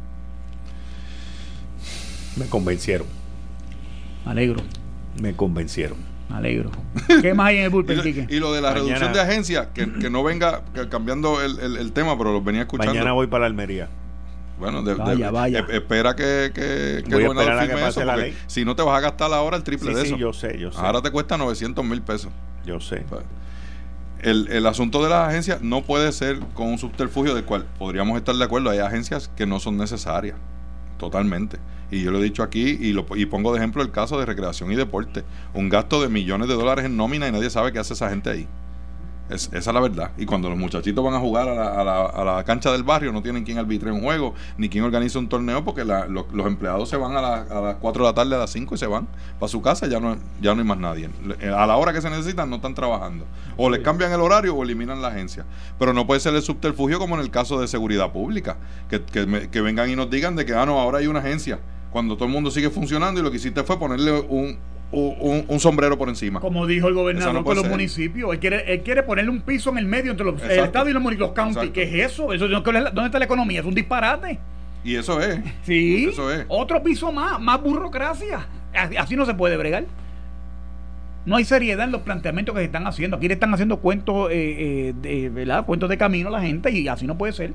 [SPEAKER 2] Me convencieron.
[SPEAKER 5] Me alegro.
[SPEAKER 2] Me convencieron.
[SPEAKER 5] Me alegro. [laughs] ¿Qué más hay en el bullpen,
[SPEAKER 6] y, lo, de la reducción de agencias, que, no venga cambiando el, el, tema, pero lo venía escuchando.
[SPEAKER 2] Mañana voy para Almería.
[SPEAKER 6] Bueno, espera que, que, el gobernador firme eso, porque si no te vas a gastar ahora el triple de eso.
[SPEAKER 2] Sí, yo sé, yo sé.
[SPEAKER 6] Ahora te cuesta 900 mil pesos.
[SPEAKER 2] Yo sé.
[SPEAKER 6] Pues, el, el, asunto de las agencias no puede ser con un subterfugio del cual podríamos estar de acuerdo. Hay agencias que no son necesarias, totalmente. Y yo lo he dicho aquí y, lo, y pongo de ejemplo el caso de recreación y deporte. Un gasto de millones de dólares en nómina y nadie sabe qué hace esa gente ahí. Es, esa es la verdad. Y cuando los muchachitos van a jugar a la, a la, cancha del barrio, no tienen quien arbitre un juego, ni quien organiza un torneo, porque los empleados se van a, a, las 4 de la tarde, a las 5 y se van para su casa, ya no, ya no hay más nadie. A la hora que se necesitan, no están trabajando. O les cambian el horario o eliminan la agencia. Pero no puede ser el subterfugio como en el caso de seguridad pública, que, que vengan y nos digan de que, ah, no, ahora hay una agencia cuando todo el mundo sigue funcionando y lo que hiciste fue ponerle un, un, sombrero por encima.
[SPEAKER 5] Como dijo el gobernador con los municipios, él quiere, él quiere ponerle un piso en el medio entre los, el Estado y los, los counties. ¿Qué es eso? eso ¿Dónde está la economía? Es un disparate.
[SPEAKER 6] Y eso es. [laughs]
[SPEAKER 5] Sí. Eso es. Otro piso más, más burocracia. Así no se puede bregar. No hay seriedad en los planteamientos que se están haciendo. Aquí le están haciendo cuentos, eh, eh, de, ¿verdad? cuentos de camino a la gente y así no puede ser.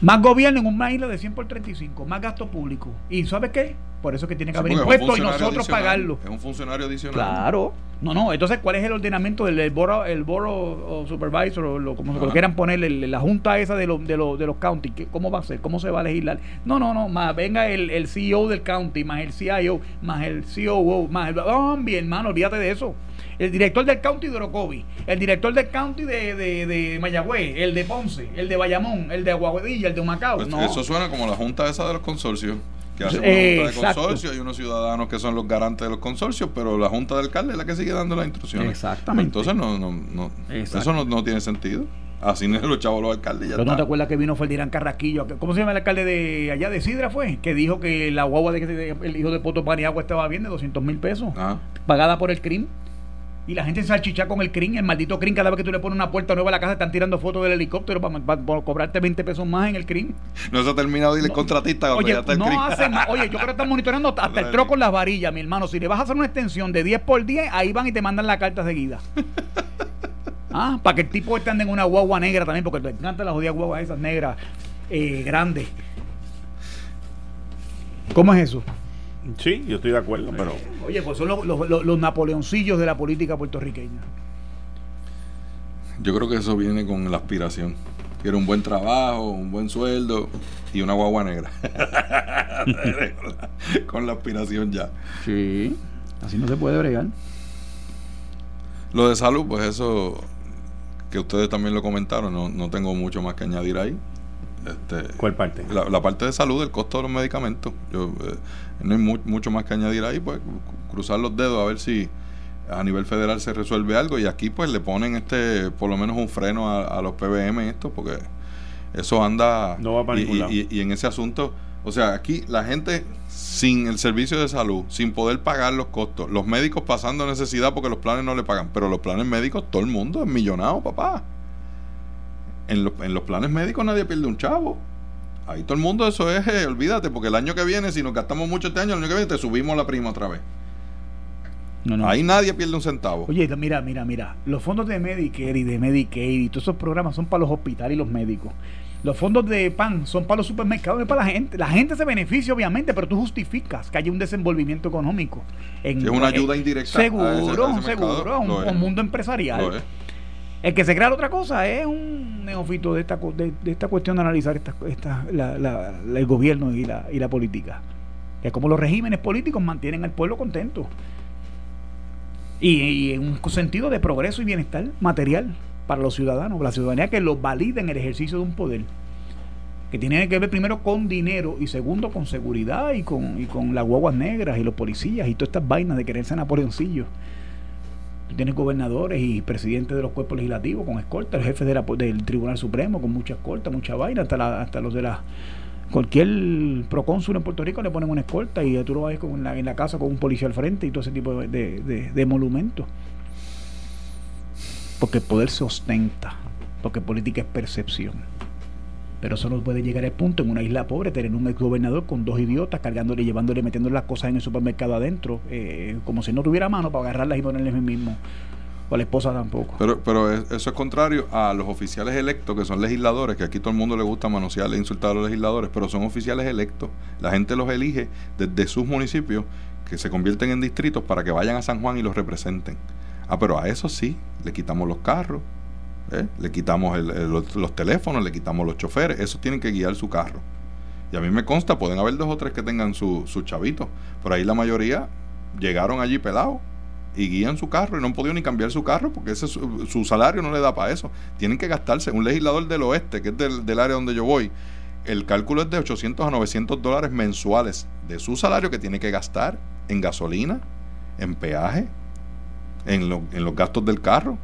[SPEAKER 5] Más gobierno en una isla de 100 por 35, más gasto público. ¿Y sabes qué? Por eso que tiene que haber impuestos y nosotros pagarlo.
[SPEAKER 6] Es un funcionario adicional.
[SPEAKER 5] Claro, No, no, entonces, ¿cuál es el ordenamiento del el borough, el borough supervisor o lo, como se lo quieran poner, la junta esa de, de, de los county? ¿Cómo va a ser? ¿Cómo se va a legislar? No, no, no, más venga el, el CEO del county, más el CIO, más el COO, más el... Oh, bien, hermano, olvídate de eso. El director del county de Orocovi, el director del county de, de, de Mayagüez, el de Ponce, el de Bayamón, el de Aguadilla, el de Macao.
[SPEAKER 6] Pues eso suena como la junta esa de los consorcios que hace una junta de consorcio, hay unos ciudadanos que son los garantes de los consorcios, pero la junta del alcalde es la que sigue dando las instrucciones.
[SPEAKER 5] Exactamente.
[SPEAKER 6] Entonces no, no, no eso no, tiene sentido. Así no los chavos los alcaldes. Ya
[SPEAKER 5] no te acuerdas que vino Ferdinand Carraquillo? ¿Cómo se llama el alcalde de allá de Sidra fue? Que dijo que la guagua de, el hijo de Poto Paniagua estaba bien de 200 mil pesos. Ah. Pagada por el crimen. Y la gente se salchicha con el CRIM, el maldito CRIM, cada vez que tú le pones una puerta nueva a la casa están tirando fotos del helicóptero para, cobrarte 20 pesos más en el CRIM.
[SPEAKER 6] No se ha terminado dile contratista
[SPEAKER 5] oye, no hacen, oye, yo creo que están monitoreando hasta el troco con las varillas, mi hermano. Si le vas a hacer una extensión de 10 por 10, ahí van y te mandan la carta seguida. [laughs] ah, para que el tipo ande en una guagua negra también, porque le encantan las jodidas guaguas esas negras eh, grandes. ¿Cómo es eso?
[SPEAKER 2] Sí, yo estoy de acuerdo, pero...
[SPEAKER 5] Oye, pues son los, los, napoleoncillos de la política puertorriqueña.
[SPEAKER 6] Yo creo que eso viene con la aspiración. Quiero un buen trabajo, un buen sueldo y una guagua negra. [laughs] con la aspiración ya.
[SPEAKER 5] Sí, así no se puede bregar.
[SPEAKER 6] Lo de salud, pues eso que ustedes también lo comentaron, no, no tengo mucho más que añadir ahí. Este,
[SPEAKER 2] ¿Cuál parte?
[SPEAKER 6] La, parte de salud, el costo de los medicamentos. Yo, eh, no hay mucho más que añadir ahí, pues cruzar los dedos a ver si a nivel federal se resuelve algo y aquí pues le ponen este por lo menos un freno a, los PBM esto porque eso anda
[SPEAKER 2] no va para
[SPEAKER 6] y, y, en ese asunto o sea aquí la gente sin el servicio de salud sin poder pagar los costos los médicos pasando necesidad porque los planes no le pagan pero los planes médicos todo el mundo es millonado papá en, en los planes médicos nadie pierde un chavo. Ahí todo el mundo eso es, eh, olvídate, porque el año que viene, si nos gastamos mucho este año, el año que viene te subimos la prima otra vez. Ahí nadie pierde un centavo.
[SPEAKER 5] Oye, mira, mira, mira. Los fondos de Medicare y de Medicaid y todos esos programas son para los hospitales y los médicos. Los fondos de PAN son para los supermercados, y para la gente. La gente se beneficia, obviamente, pero tú justificas que haya un desenvolvimiento económico.
[SPEAKER 6] es una ayuda indirecta.
[SPEAKER 5] Seguro, seguro, un, mundo empresarial. El que se crea otra cosa es un neófito de esta, de, esta cuestión de analizar esta, esta, el gobierno y la, y la política. Es como los regímenes políticos mantienen al pueblo contento. Y, en un sentido de progreso y bienestar material para los ciudadanos, la ciudadanía que los valida en el ejercicio de un poder que tiene que ver primero con dinero y segundo con seguridad y con, y con las guaguas negras y los policías y todas estas vainas de quererse napoleoncillos tienes gobernadores y presidentes de los cuerpos legislativos con escolta, el jefe de del Tribunal Supremo con mucha escolta, mucha vaina, hasta, hasta los de la... Cualquier procónsul en Puerto Rico le ponen una escolta y tú lo vas con en la casa con un policía al frente y todo ese tipo de, de, de monumentos. Porque el poder se ostenta, porque política es percepción. Pero eso no puede llegar al punto en una isla pobre, tener un ex gobernador con dos idiotas cargándole, llevándole, metiéndole las cosas en el supermercado adentro, eh, como si no tuviera mano para agarrarlas y ponerles el mismo. O a la esposa tampoco.
[SPEAKER 6] Pero, pero eso es contrario a los oficiales electos, que son legisladores, que aquí todo el mundo le gusta manosear e insultar a los legisladores, pero son oficiales electos. La gente los elige desde sus municipios, que se convierten en distritos para que vayan a San Juan y los representen. Ah, pero a eso sí, le quitamos los carros, ¿eh? Le quitamos los, teléfonos, le quitamos los choferes, esos tienen que guiar su carro. Y a mí me consta, pueden haber dos o tres que tengan su, su chavito, pero ahí la mayoría llegaron allí pelados y guían su carro y no han podido ni cambiar su carro porque ese su, salario no le da para eso. Tienen que gastarse. Un legislador del oeste, que es del, del, área donde yo voy, el cálculo es de 800 a 900 dólares mensuales de su salario que tiene que gastar en gasolina, en peaje, en, en los gastos del carro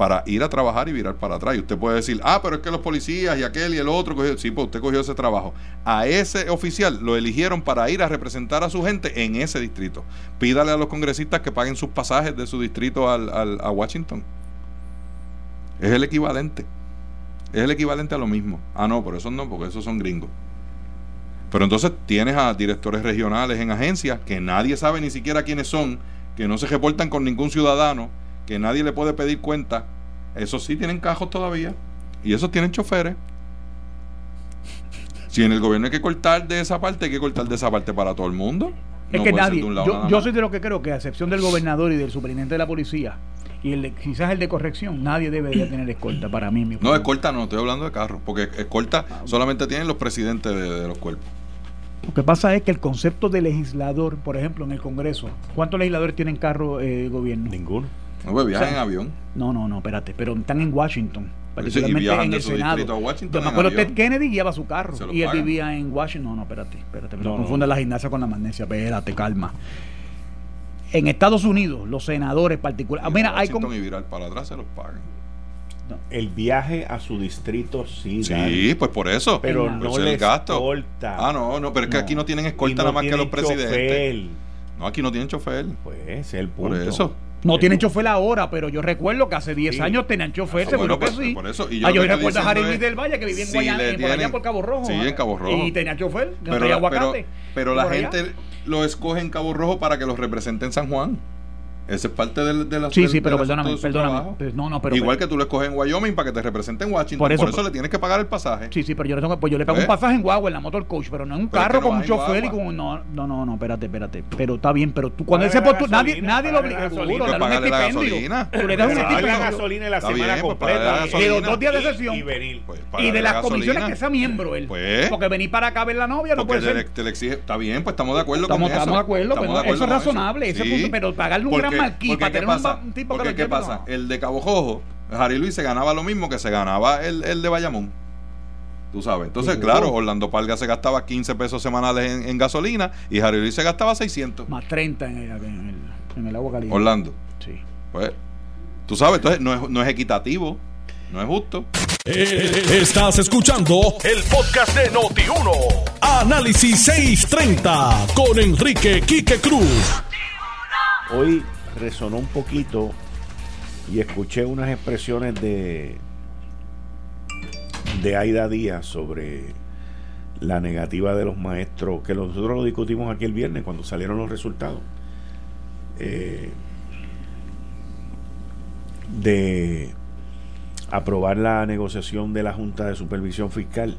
[SPEAKER 6] para ir a trabajar y virar para atrás. Y usted puede decir, ah, pero es que los policías y aquel y el otro, cogió. sí, pues usted cogió ese trabajo. A ese oficial lo eligieron para ir a representar a su gente en ese distrito. Pídale a los congresistas que paguen sus pasajes de su distrito al, a Washington. Es el equivalente. Es el equivalente a lo mismo. Ah, no, por eso no, porque esos son gringos. Pero entonces tienes a directores regionales en agencias que nadie sabe ni siquiera quiénes son, que no se reportan con ningún ciudadano que nadie le puede pedir cuenta, esos sí tienen cajos todavía y esos tienen choferes. Si en el gobierno hay que cortar de esa parte, hay que cortar de esa parte para todo el mundo.
[SPEAKER 5] Es
[SPEAKER 6] No
[SPEAKER 5] que nadie,
[SPEAKER 6] de un lado
[SPEAKER 5] yo, soy de lo que creo que a excepción del gobernador y del superintendente de la policía y el de- quizás el de corrección, nadie debería tener escolta para mí. mi
[SPEAKER 6] No, escolta no, estoy hablando de carros, porque escolta solamente tienen los presidentes de, de los cuerpos.
[SPEAKER 5] Lo que pasa es que el concepto de legislador, por ejemplo, en el Congreso, ¿cuántos legisladores tienen carro eh, gobierno?
[SPEAKER 2] Ninguno.
[SPEAKER 6] No, pues viajan
[SPEAKER 5] O sea,
[SPEAKER 6] en avión.
[SPEAKER 5] No, no, no, espérate, pero están en Washington,
[SPEAKER 6] y
[SPEAKER 5] particularmente
[SPEAKER 6] viajan
[SPEAKER 5] en
[SPEAKER 6] de
[SPEAKER 5] el
[SPEAKER 6] su
[SPEAKER 5] Senado.
[SPEAKER 6] distrito a Washington
[SPEAKER 5] Yo me acuerdo. Ted Kennedy guiaba su carro y él
[SPEAKER 6] pagan.
[SPEAKER 5] vivía en Washington. No, no, espérate, espérate,
[SPEAKER 2] No,
[SPEAKER 5] no,
[SPEAKER 2] no.
[SPEAKER 5] confunde la gimnasia con la magnesia, espérate, calma. En Estados Unidos, los senadores particulares. Mira, hay
[SPEAKER 6] Washington
[SPEAKER 5] como.
[SPEAKER 6] y virar para atrás se los pagan.
[SPEAKER 2] El viaje a su distrito sí,
[SPEAKER 6] Sí,
[SPEAKER 2] Dani,
[SPEAKER 6] pues por eso.
[SPEAKER 2] pero
[SPEAKER 5] Pues
[SPEAKER 2] no
[SPEAKER 6] es el
[SPEAKER 2] les
[SPEAKER 6] gasto.
[SPEAKER 2] escolta.
[SPEAKER 6] Ah, no, no, pero es que
[SPEAKER 5] No.
[SPEAKER 6] aquí no tienen escolta
[SPEAKER 2] no
[SPEAKER 6] nada más que los presidentes.
[SPEAKER 2] chofer.
[SPEAKER 6] No, aquí no tienen chofer.
[SPEAKER 2] Pues el
[SPEAKER 6] Por
[SPEAKER 2] punto.
[SPEAKER 6] eso.
[SPEAKER 5] No tienen chofer ahora, pero yo recuerdo que hace 10
[SPEAKER 2] Sí.
[SPEAKER 5] años tenían chofer,
[SPEAKER 6] Ah,
[SPEAKER 5] seguro
[SPEAKER 6] bueno,
[SPEAKER 5] que
[SPEAKER 6] pues,
[SPEAKER 5] sí.
[SPEAKER 6] por eso. Y
[SPEAKER 5] ah, yo
[SPEAKER 6] que estoy
[SPEAKER 5] recuerdo a Luis del Valle que vivía en
[SPEAKER 6] si
[SPEAKER 5] Guayana,
[SPEAKER 6] le
[SPEAKER 5] por allá por Cabo Rojo.
[SPEAKER 6] Sí,
[SPEAKER 5] ¿ah?
[SPEAKER 6] en Cabo Rojo.
[SPEAKER 5] Y tenía chofer,
[SPEAKER 6] Pero,
[SPEAKER 5] traía
[SPEAKER 6] la, pero,
[SPEAKER 5] aguacate.
[SPEAKER 6] pero la
[SPEAKER 5] allá.
[SPEAKER 6] gente lo escoge en Cabo Rojo para que los represente en San Juan. Esa es parte del, de la
[SPEAKER 5] Sí,
[SPEAKER 6] del-
[SPEAKER 5] sí, pero perdóname,
[SPEAKER 6] de
[SPEAKER 5] perdóname. Pero no, no, pero.
[SPEAKER 6] Igual que tú lo escoges en Wyoming para que te represente en Washington.
[SPEAKER 5] Por
[SPEAKER 6] Por
[SPEAKER 5] eso-
[SPEAKER 6] eso, le tienes que pagar el pasaje.
[SPEAKER 5] Sí, sí, pero yo le tengo, pues yo le pago
[SPEAKER 6] ¿Ves?
[SPEAKER 5] un pasaje en guagua en la motor coach, pero no en un
[SPEAKER 6] Pero es
[SPEAKER 5] carro
[SPEAKER 6] que no
[SPEAKER 5] con un chofer y con no, no, no, no, espérate, espérate. Pero está bien, pero tú cuando
[SPEAKER 2] la
[SPEAKER 5] postu- nadie, nadie lo obliga, seguro, un
[SPEAKER 6] Págale la
[SPEAKER 5] estipendio.
[SPEAKER 6] gasolina.
[SPEAKER 5] Tú le das un
[SPEAKER 2] Pero la gasolina en la semana
[SPEAKER 6] pues,
[SPEAKER 2] completa.
[SPEAKER 6] gasolina.
[SPEAKER 5] Y los dos días de sesión.
[SPEAKER 2] Y venir.
[SPEAKER 6] Pues,
[SPEAKER 5] Y
[SPEAKER 6] págale
[SPEAKER 5] de
[SPEAKER 6] la
[SPEAKER 5] las comisiones
[SPEAKER 6] gasolina.
[SPEAKER 5] que sea miembro él.
[SPEAKER 6] Pues.
[SPEAKER 5] Porque venir para acá a ver la novia no puede ser.
[SPEAKER 6] le- te le exige. Está bien, pues estamos de acuerdo con eso.
[SPEAKER 5] estamos de acuerdo, pero
[SPEAKER 6] de
[SPEAKER 5] eso es razonable, ese
[SPEAKER 6] Sí.
[SPEAKER 5] punto, pero pagarle un gran marquí
[SPEAKER 6] porque
[SPEAKER 5] para
[SPEAKER 6] ¿qué
[SPEAKER 5] tener
[SPEAKER 6] pasa?
[SPEAKER 5] ba- un tipo
[SPEAKER 6] Porque,
[SPEAKER 5] que
[SPEAKER 6] ¿qué
[SPEAKER 5] lo
[SPEAKER 6] pasa?
[SPEAKER 5] no.
[SPEAKER 6] El de Cabo Jojo, Harry Luis se ganaba lo mismo que se ganaba el, el de Bayamón. Tú sabes. Entonces,
[SPEAKER 5] Sí,
[SPEAKER 6] claro. Orlando Palga se gastaba 15 pesos semanales en, en gasolina y Harry Luis se gastaba 600.
[SPEAKER 5] Más 30 en el, en el, en el agua caliente.
[SPEAKER 6] Orlando.
[SPEAKER 5] Sí.
[SPEAKER 6] Pues, tú sabes, entonces no es, no es equitativo, no es justo.
[SPEAKER 1] Eh, Estás escuchando el podcast de Noti1. Análisis 630 con Enrique Quique Cruz.
[SPEAKER 2] Hoy resonó un poquito y escuché unas expresiones de de Aida Díaz sobre la negativa de los maestros, que nosotros lo discutimos aquí el viernes cuando salieron los resultados. eh, de aprobar la negociación de la Junta de Supervisión Fiscal.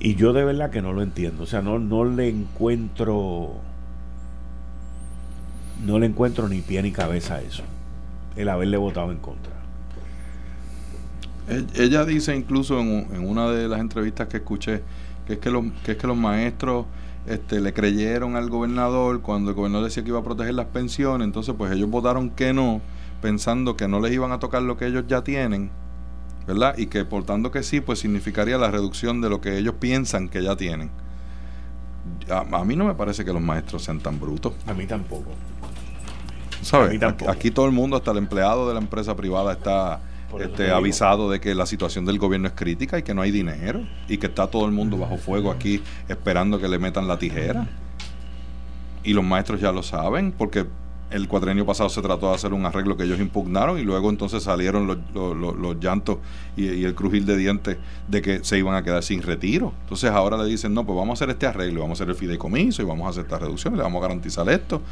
[SPEAKER 2] Y yo de verdad que no lo entiendo. O sea, no, no le encuentro. No le encuentro ni pie ni cabeza a eso. El haberle votado en contra.
[SPEAKER 6] E- Ella dice incluso en, una de las entrevistas que escuché que es que los, que es que los maestros este, le creyeron al gobernador cuando el gobernador decía que iba a proteger las pensiones, entonces pues ellos votaron que no, pensando que no les iban a tocar lo que ellos ya tienen, ¿verdad? Y que por tanto que sí, pues significaría la reducción de lo que ellos piensan que ya tienen. A, a mí no me parece que los maestros sean tan brutos.
[SPEAKER 2] A mí tampoco.
[SPEAKER 6] ¿Sabes?
[SPEAKER 2] A mí
[SPEAKER 6] Aquí,
[SPEAKER 2] tampoco.
[SPEAKER 6] aquí todo el mundo, hasta el empleado de la empresa privada está este, avisado de que la situación del gobierno es crítica y que no hay dinero y que está todo el mundo bajo fuego aquí esperando que le metan la tijera. Y los maestros ya lo saben porque el cuatrenio pasado se trató de hacer un arreglo que ellos impugnaron y luego entonces salieron los, llantos y, y el crujir de dientes de que se iban a quedar sin retiro. Entonces ahora le dicen, no, pues vamos a hacer este arreglo, vamos a hacer el fideicomiso y vamos a hacer esta reducción, le vamos a garantizar esto.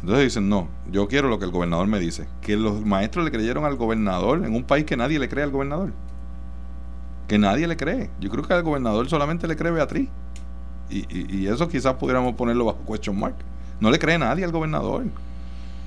[SPEAKER 6] Entonces dicen, no, yo quiero lo que el gobernador me dice. Que los maestros le creyeron al gobernador en un país que nadie le cree al gobernador. Que nadie le cree. Yo creo que al gobernador solamente le cree Beatriz. Y, y- y eso quizás pudiéramos ponerlo bajo question mark. No le cree nadie al gobernador.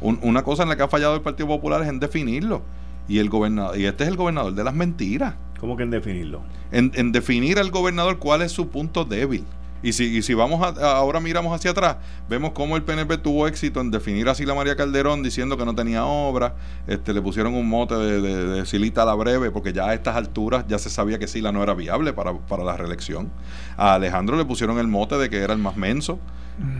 [SPEAKER 6] Un- una cosa en la que ha fallado el Partido Popular es en definirlo. Y el gobernador, y este es el gobernador de las mentiras.
[SPEAKER 2] ¿Cómo que en definirlo?
[SPEAKER 6] En, en definir al gobernador cuál es su punto débil. Y si, y si vamos a, a- ahora miramos hacia atrás, vemos cómo el PNP tuvo éxito en definir a Sila María Calderón diciendo que no tenía obra, este, le pusieron un mote de, de, de Silita la breve, porque ya a estas alturas ya se sabía que Sila no era viable para, para la reelección. A Alejandro le pusieron el mote de que era el más menso,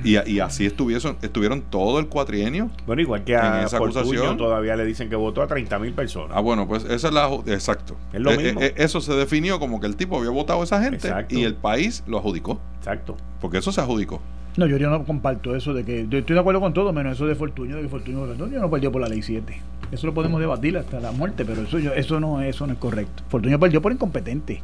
[SPEAKER 6] y, a- y así estuvieron, estuvieron todo el cuatrienio.
[SPEAKER 2] Bueno, igual que
[SPEAKER 6] En
[SPEAKER 2] a
[SPEAKER 6] esa
[SPEAKER 2] Fortuño
[SPEAKER 6] acusación.
[SPEAKER 2] todavía le dicen que votó a 30 mil personas.
[SPEAKER 6] Ah, bueno, pues esa es la... Exacto.
[SPEAKER 2] Es lo
[SPEAKER 6] Eh,
[SPEAKER 2] mismo.
[SPEAKER 6] eh, eso se definió como que el tipo había votado a esa gente
[SPEAKER 2] Exacto.
[SPEAKER 6] y el país lo adjudicó.
[SPEAKER 2] Exacto.
[SPEAKER 6] Porque eso se adjudicó.
[SPEAKER 5] No, yo, yo no comparto eso de que. Yo estoy de acuerdo con todo, menos eso de Fortuño, de que Fortuño Fortuño no perdió por la ley 7. Eso lo podemos debatir hasta la muerte, pero eso yo, eso no eso no es correcto. Fortuño perdió por incompetente.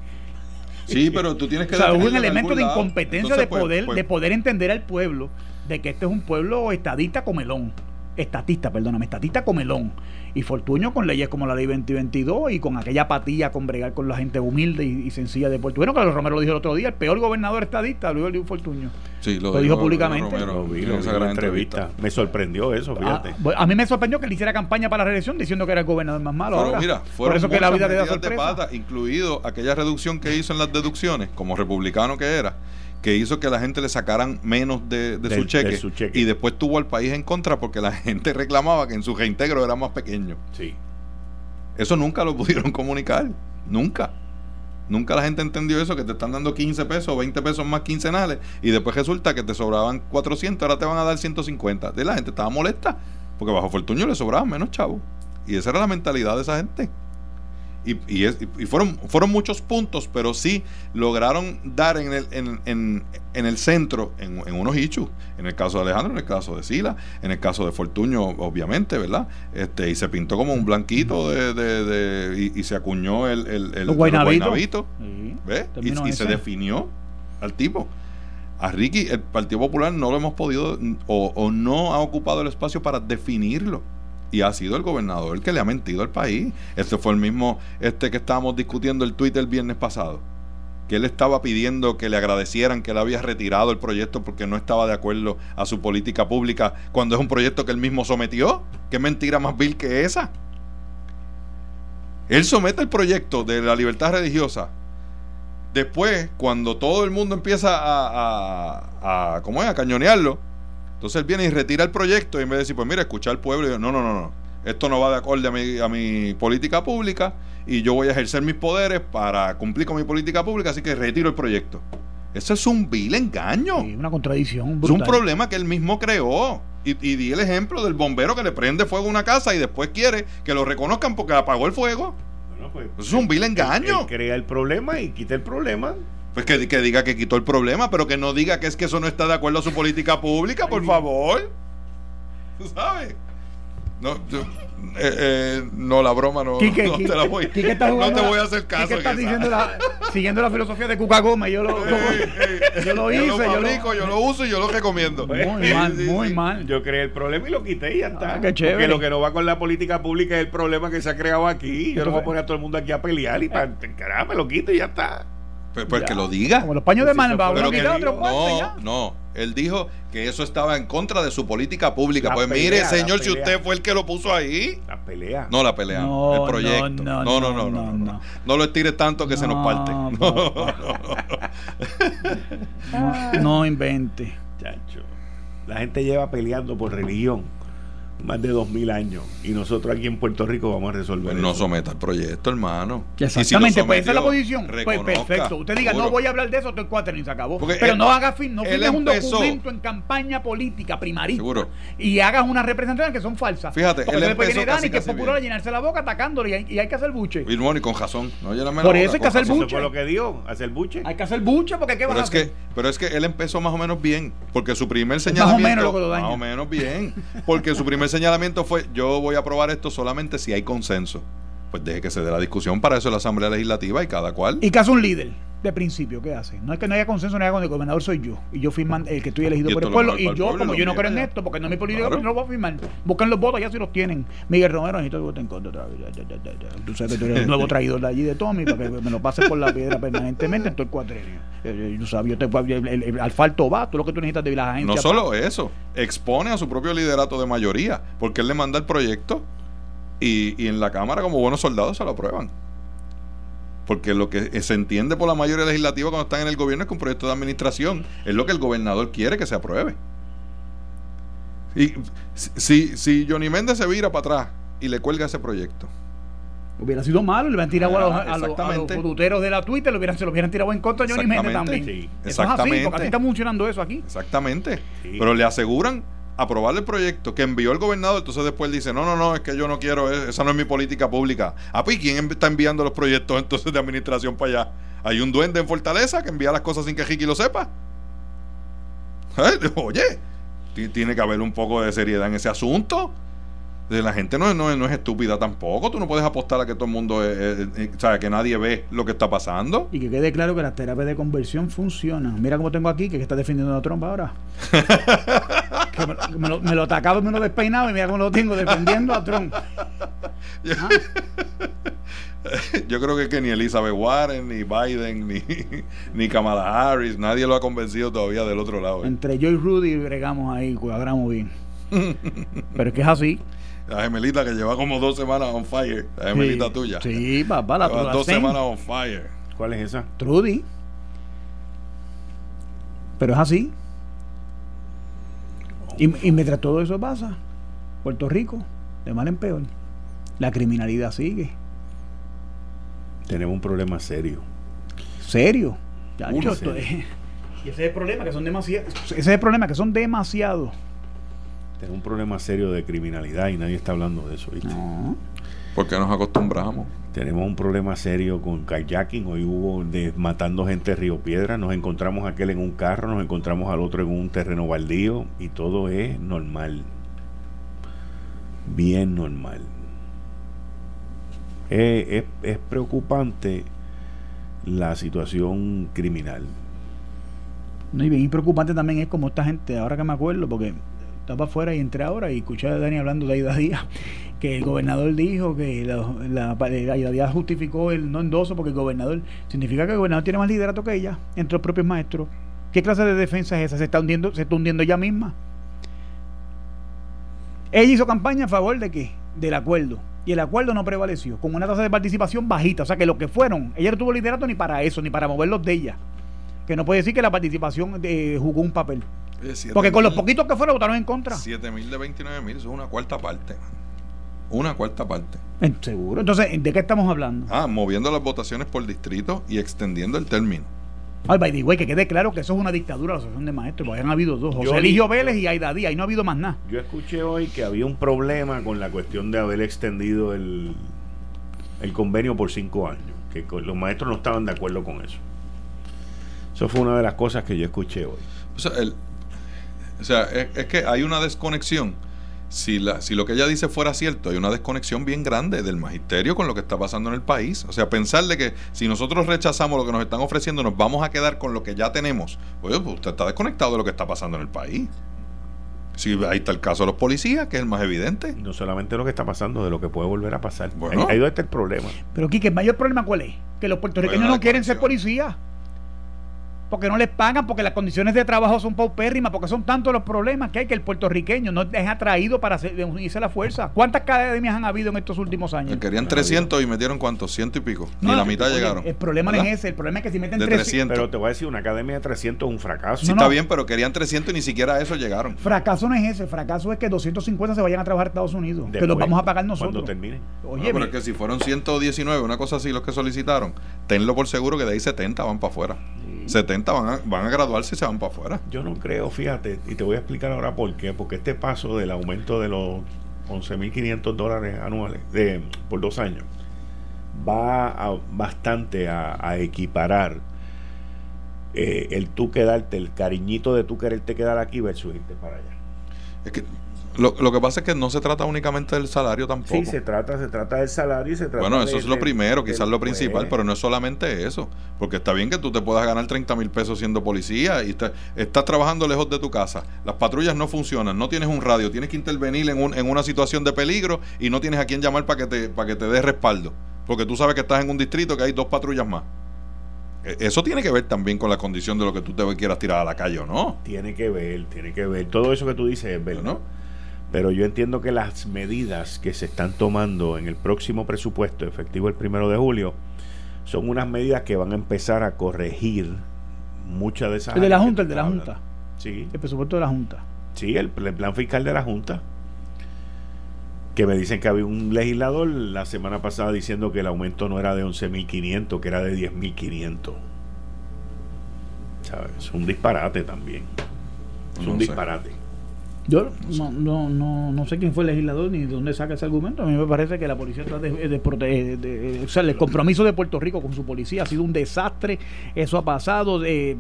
[SPEAKER 6] Sí, pero tú tienes que...
[SPEAKER 5] O sea, hubo un elemento de incompetencia
[SPEAKER 6] Entonces,
[SPEAKER 5] de
[SPEAKER 6] pues,
[SPEAKER 5] poder,
[SPEAKER 6] pues,
[SPEAKER 5] de poder entender al pueblo de que este es un pueblo estadista comelón. Estatista, perdóname, estatista comelón. Y Fortuño con leyes como la ley 2022 y con aquella apatía con bregar con la gente humilde y, sencilla de Puerto Rico. Bueno, Romero lo dijo el otro día, el peor gobernador estadista, Luis Luis Fortuño.
[SPEAKER 6] Sí,
[SPEAKER 5] lo, dijo, públicamente.
[SPEAKER 2] lo vi, lo vi entrevista. Me sorprendió eso, ah, fíjate.
[SPEAKER 5] a mí me sorprendió que le hiciera campaña para la reelección diciendo que era el gobernador más malo.
[SPEAKER 6] Pero mira, Por eso que la vida le da sorpresa. incluido aquella reducción que hizo en las deducciones, como republicano que era que hizo que la gente le sacaran menos de, su, cheque, y después tuvo al país en contra porque la [laughs] gente reclamaba que en su reintegro era más pequeño.
[SPEAKER 2] Sí.
[SPEAKER 6] Eso nunca lo pudieron [laughs] comunicar, nunca. Nunca la gente entendió eso, que te están dando 15 pesos o 20 pesos más quincenales y después resulta que te sobraban 400, ahora te van a dar 150. De la gente estaba molesta porque bajo Fortuño le sobraban menos chavos. Y esa era la mentalidad de esa gente y, y, fueron, fueron muchos puntos, pero sí lograron dar en el, en, en, en el centro, en, unos hechos. En el caso de Alejandro, en el caso de Sila, en el caso de Fortuño, obviamente, ¿verdad? Este, y se pintó como un blanquito de, de, y, se acuñó el, el, el,
[SPEAKER 5] guaynabito.
[SPEAKER 6] Y, se definió al tipo. A Ricky, el Partido Popular no lo hemos podido o, o no ha ocupado el espacio para definirlo y ha sido el gobernador el que le ha mentido al país. Este fue el mismo este que estábamos discutiendo el tuit el viernes pasado. Que él estaba pidiendo que le agradecieran que él había retirado el proyecto porque no estaba de acuerdo a su política pública cuando es un proyecto que él mismo sometió. ¿Qué mentira más vil que esa? Él somete el proyecto de la libertad religiosa. Después, cuando todo el mundo empieza a, a ¿cómo es? a cañonearlo, entonces él viene y retira el proyecto y en vez de decir, pues mira, escuchar al pueblo, y yo, no, no, no, no, esto no va de acuerdo a mi, a mi política pública y yo voy a ejercer mis poderes para cumplir con mi política pública, así que retiro el proyecto. Eso es un vil engaño.
[SPEAKER 5] Sí, una contradicción.
[SPEAKER 6] Es un problema que él mismo creó. Y, y, di el ejemplo del bombero que le prende fuego a una casa y después quiere que lo reconozcan porque apagó el fuego. Bueno, pues, Eso es un vil engaño.
[SPEAKER 2] crea el problema y quita el problema.
[SPEAKER 6] Pues que, diga que quitó el problema, pero que no diga que es que eso no está de acuerdo a su política pública, por favor. ¿Tú sabes? No, yo, eh, eh, no, la broma no, no te la voy, no te voy a hacer caso.
[SPEAKER 5] ¿Qué estás diciendo la, siguiendo la filosofía de Cuca Gómez? Yo lo, yo lo hice.
[SPEAKER 6] Yo lo, fabrico, yo lo, uso y yo lo recomiendo.
[SPEAKER 5] Muy mal, muy mal.
[SPEAKER 2] Yo creé el problema y lo quité y ya está. Ah, qué chévere. Porque lo que no va con la política pública es el problema que se ha creado aquí. Yo no voy a poner a todo el mundo aquí a pelear y para, caramba, lo quito y ya está.
[SPEAKER 6] Pues, pues que lo diga.
[SPEAKER 5] Como los paños de mano,
[SPEAKER 6] no, no, él dijo que eso estaba en contra de su política pública. pues mire, señor, si usted fue el que lo puso ahí.
[SPEAKER 2] La pelea.
[SPEAKER 6] No, la pelea. No, el proyecto. No, no, no, no. No, no, lo estires tanto que se nos parte. [laughs] [laughs]
[SPEAKER 5] No, no invente.
[SPEAKER 2] Chacho. La gente lleva peleando por religión más de dos mil años y nosotros aquí en Puerto Rico vamos a resolver
[SPEAKER 6] pues no someta el proyecto hermano.
[SPEAKER 5] Exactamente pues esa es la posición. Pues perfecto. Usted diga no voy a hablar de eso estoy cuatro y se acabó. Pero no haga fin no firmes un documento en campaña política primarista y hagas unas representaciones que son falsas.
[SPEAKER 6] Fíjate
[SPEAKER 5] porque él empezó casi que es popular llenarse la boca atacándole y hay, que hacer buche.
[SPEAKER 6] Y, y con razón. No
[SPEAKER 5] por eso hay que hacer buche.
[SPEAKER 2] Eso fue lo que dio hacer buche.
[SPEAKER 5] Hay que hacer buche porque qué
[SPEAKER 6] pero es que pero es que él empezó más o menos bien porque su primer señalamiento más o menos bien porque su primer [laughs] señalamiento fue yo voy a aprobar esto solamente si hay consenso. Pues deje que se dé la discusión, para eso la Asamblea Legislativa y cada cual.
[SPEAKER 5] ¿Y qué hace un líder de principio? ¿Qué hace? No es que no haya consenso, no con el gobernador soy yo. Y yo firman el que estoy elegido por el pueblo. Y yo, como yo no creo en esto, porque no es mi política, no lo voy a firmar. Buscan los votos ya si los tienen. Miguel Romero, necesito que voten contra. Tú sabes que tú eres el nuevo [laughs] traidor de allí de Tommy, para que me lo pases por la piedra permanentemente en todo el cuadrenio. Tú sabes, yo te, el, alfalto va, tú lo que tú necesitas de la agencia.
[SPEAKER 6] No solo eso, expone a su propio liderato de mayoría, porque él le manda el proyecto y, y en la Cámara, como buenos soldados, se lo aprueban. Porque lo que se entiende por la mayoría legislativa cuando están en el gobierno es que un proyecto de administración es lo que el gobernador quiere que se apruebe. Y si, si Johnny Méndez se vira para atrás y le cuelga ese proyecto,
[SPEAKER 5] Hubiera sido malo, le hubieran tirado a, los, a, de la Twitter, lo hubieran, se lo hubieran tirado en contra a Johnny Méndez también. Sí. Eso es así, porque así está funcionando eso aquí.
[SPEAKER 6] Exactamente. Pero le aseguran aprobar el proyecto que envió el gobernador, entonces después dice, no, no, no, es que yo no quiero, eh, esa no es mi política pública. Ah, pues ¿quién está enviando los proyectos [laughs] entonces de administración para allá? Hay un duende en Fortaleza que envía las cosas sin que Ricky lo sepa. Eh, [laughs] oye, tiene que haber un poco de seriedad en ese asunto. La gente no, no, no, es estúpida tampoco. Tú no puedes apostar a que todo el mundo, eh, sabe, que nadie ve lo que está pasando.
[SPEAKER 5] Y que quede claro que las terapias de conversión funcionan. Mira cómo tengo aquí, que está defendiendo a Trump ahora. [laughs] me, lo, me lo atacaba y me lo despeinaba y mira cómo lo tengo defendiendo a Trump.
[SPEAKER 6] ¿Ah? [laughs] Yo creo que, que ni Elizabeth Warren, ni Biden, ni, ni Kamala Harris, nadie lo ha convencido todavía del otro lado.
[SPEAKER 5] ¿eh? Entre yo y Rudy bregamos ahí, cuadramos bien. Pero es que es así.
[SPEAKER 6] La gemelita que lleva como dos semanas on fire. La gemelita tuya.
[SPEAKER 5] Sí, papá, la
[SPEAKER 6] Lleva dos semanas on fire.
[SPEAKER 2] ¿Cuál es esa?
[SPEAKER 5] Trudy. Pero es así. Y, y mientras todo eso pasa, Puerto Rico, de mal en peor, la criminalidad sigue.
[SPEAKER 2] Tenemos un problema serio.
[SPEAKER 5] ¿Serio? Ya, yo estoy- [laughs] y ese es el problema, que son demasiados. Ese es el problema, que son demasiados.
[SPEAKER 2] Tenemos un problema serio de criminalidad y nadie está hablando de eso, ¿viste?
[SPEAKER 5] No.
[SPEAKER 6] Porque nos acostumbramos.
[SPEAKER 2] Tenemos un problema serio con kayaking. Hoy hubo de matando gente en Río Piedra. Nos encontramos a aquel en un carro, nos encontramos al otro en un terreno baldío y todo es normal. Bien normal. Eh, es, es preocupante la situación criminal.
[SPEAKER 5] No, y bien preocupante también es como esta gente, ahora que me acuerdo, porque estaba afuera y entré ahora y escuché a Dani hablando de Aida Díaz, que el gobernador dijo que la, Aida Díaz justificó el no endoso porque el gobernador, significa que el gobernador tiene más liderato que ella, entre los propios maestros. ¿Qué clase de defensa es esa? Se está hundiendo, se está hundiendo ella misma. Ella hizo campaña a favor de qué? Del acuerdo. Y el acuerdo no prevaleció, con una tasa de participación bajita. O sea que lo que fueron, ella no tuvo liderato ni para eso, ni para moverlos de ella. Que no puede decir que la participación eh, jugó un papel.
[SPEAKER 6] Oye,
[SPEAKER 5] Porque con los poquitos que fueron votaron en contra.
[SPEAKER 6] 7 mil de 29 mil, eso es una cuarta parte. Una cuarta parte.
[SPEAKER 5] Seguro. Entonces, ¿de qué estamos hablando?
[SPEAKER 6] Ah, moviendo las votaciones por distrito y extendiendo el término.
[SPEAKER 5] Ay, by the way, que quede claro que eso es una dictadura la asociación de maestros. Porque han habido dos. José
[SPEAKER 2] Yo-
[SPEAKER 5] Eligio Vélez y Aida Díaz. Y no ha habido más nada.
[SPEAKER 2] Yo escuché hoy que había un problema con la cuestión de haber extendido el, el convenio por cinco años, que los maestros no estaban de acuerdo con eso. Eso fue una de las cosas que yo escuché hoy.
[SPEAKER 6] O sea, el- o sea, es, es que hay una desconexión. Si, la, si lo que ella dice fuera cierto, hay una desconexión bien grande del magisterio con lo que está pasando en el país. O sea, pensarle que si nosotros rechazamos lo que nos están ofreciendo, nos vamos a quedar con lo que ya tenemos. Oye, pues usted está desconectado de lo que está pasando en el país. Si ahí está el caso de los policías, que es el más evidente.
[SPEAKER 2] No solamente lo que está pasando, de lo que puede volver a pasar.
[SPEAKER 6] Bueno.
[SPEAKER 2] ahí, ahí donde está el problema.
[SPEAKER 5] Pero, Quique, el mayor problema, ¿cuál es? Que los puertorriqueños
[SPEAKER 6] Bueno,
[SPEAKER 5] no quieren ser policías. Porque no les pagan, porque las condiciones de trabajo son paupérrimas, porque son tantos los problemas que hay que el puertorriqueño no es atraído para unirse a la fuerza. ¿Cuántas academias han habido en estos últimos años?
[SPEAKER 6] Querían 300 y metieron cuántos, ciento y pico. Ni
[SPEAKER 5] No,
[SPEAKER 6] la mitad
[SPEAKER 5] oye,
[SPEAKER 6] llegaron.
[SPEAKER 5] El problema no es ese, el problema es que si meten
[SPEAKER 6] De
[SPEAKER 5] 300
[SPEAKER 6] 300.
[SPEAKER 2] Pero te voy a decir, una academia de 300 es un fracaso.
[SPEAKER 6] Sí,
[SPEAKER 5] No,
[SPEAKER 6] está
[SPEAKER 5] no.
[SPEAKER 6] bien, pero querían 300 y ni siquiera a eso llegaron.
[SPEAKER 5] Fracaso no es ese, fracaso es que 250 se vayan a trabajar a Estados Unidos, que los vamos a pagar
[SPEAKER 2] Cuando
[SPEAKER 5] nosotros.
[SPEAKER 2] termine.
[SPEAKER 5] Oye,
[SPEAKER 6] Ah, pero es que si fueron 119, una cosa así los que solicitaron, tenlo por seguro que de ahí 70 van para afuera. 70 van a, van a graduarse y se van para afuera.
[SPEAKER 2] Yo no creo, fíjate, y te voy a explicar ahora por qué. Porque este paso del aumento de los 11.500 dólares anuales de, por dos años va a- bastante a, a equiparar eh, el tú quedarte, el cariñito de tú quererte quedar aquí versus irte para allá.
[SPEAKER 6] Es que lo, lo que pasa es que no se trata únicamente del salario tampoco.
[SPEAKER 2] Sí, se trata, se trata del salario y se trata
[SPEAKER 6] bueno,
[SPEAKER 2] de-
[SPEAKER 6] eso es lo primero,
[SPEAKER 2] de-
[SPEAKER 6] quizás lo principal,
[SPEAKER 2] pues,
[SPEAKER 6] pero no es solamente eso. Porque está bien que tú te puedas ganar 30 mil pesos siendo policía y está- estás trabajando lejos de tu casa. Las patrullas no funcionan, no tienes un radio, tienes que intervenir en, un- en una situación de peligro y no tienes a quién llamar para que te, para que te dé respaldo. Porque tú sabes que estás en un distrito que hay dos patrullas más. E- Eso tiene que ver también con la condición de lo que tú te quieras tirar a la calle o no.
[SPEAKER 2] Tiene que ver, tiene que ver. Todo eso que tú dices es verdad.
[SPEAKER 6] ¿no?
[SPEAKER 2] Pero yo entiendo que las medidas que se están tomando en el próximo presupuesto, efectivo el primero de julio, son unas medidas que van a empezar a corregir muchas de esas.
[SPEAKER 5] el de la Junta, el de la. Junta,
[SPEAKER 2] Sí,
[SPEAKER 5] el presupuesto de la Junta.
[SPEAKER 2] sí, el, el plan fiscal de la Junta. Que me dicen que había un legislador la semana pasada diciendo que el aumento no era de 11.500, que era de 10.500. ¿Sabes? Es un disparate también. Es
[SPEAKER 6] No
[SPEAKER 2] un
[SPEAKER 6] sé.
[SPEAKER 2] disparate.
[SPEAKER 5] Yo no, no, no, no sé quién fue el legislador ni de dónde saca ese argumento. A mí me parece que la policía está de, de o sea, el compromiso de Puerto Rico con su policía ha sido un desastre. Eso ha pasado de,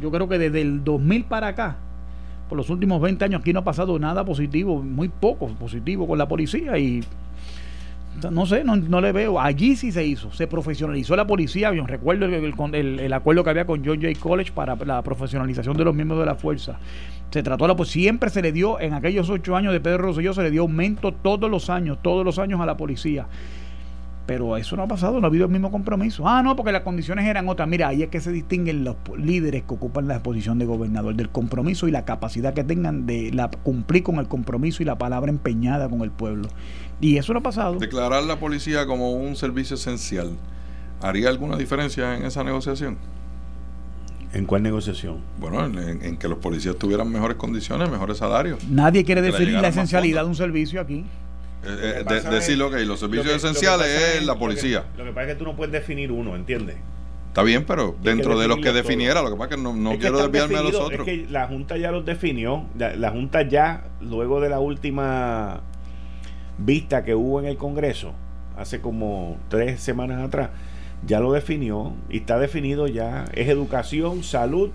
[SPEAKER 5] yo creo que desde el 2000 para acá, por los últimos 20 años aquí no ha pasado nada positivo, muy poco positivo con la policía y No sé, no, no, le veo. Allí sí se hizo, se profesionalizó la policía. Yo recuerdo el, el, el, acuerdo que había con John Jay College para la profesionalización de los miembros de la fuerza. Se trató la pues siempre se le dio en aquellos ocho años de Pedro Rosselló se le dio aumento todos los años, todos los años a la policía. Pero eso no ha pasado, no ha habido el mismo compromiso. Ah, no, porque las condiciones eran otras. Mira, ahí es que se distinguen los líderes que ocupan la posición de gobernador, del compromiso y la capacidad que tengan de la, cumplir con el compromiso y la palabra empeñada con el pueblo. Y eso no ha pasado.
[SPEAKER 6] Declarar la policía como un servicio esencial, ¿haría alguna diferencia en esa negociación?
[SPEAKER 2] ¿En cuál negociación?
[SPEAKER 6] Bueno, en, que los policías tuvieran mejores condiciones, mejores salarios.
[SPEAKER 5] Nadie quiere definir la esencialidad de un servicio aquí.
[SPEAKER 6] Eh, eh, decirlo que los servicios esenciales es, la policía.
[SPEAKER 2] Lo que, pasa es que tú no puedes definir uno, ¿entiendes?
[SPEAKER 6] Está bien, pero dentro de los que definiera, lo que pasa es que no, quiero desviarme a los otros.
[SPEAKER 2] Es que la Junta ya los definió, la, Junta ya, luego de la última vista que hubo en el Congreso, hace como tres semanas atrás, ya lo definió y está definido ya, es educación, salud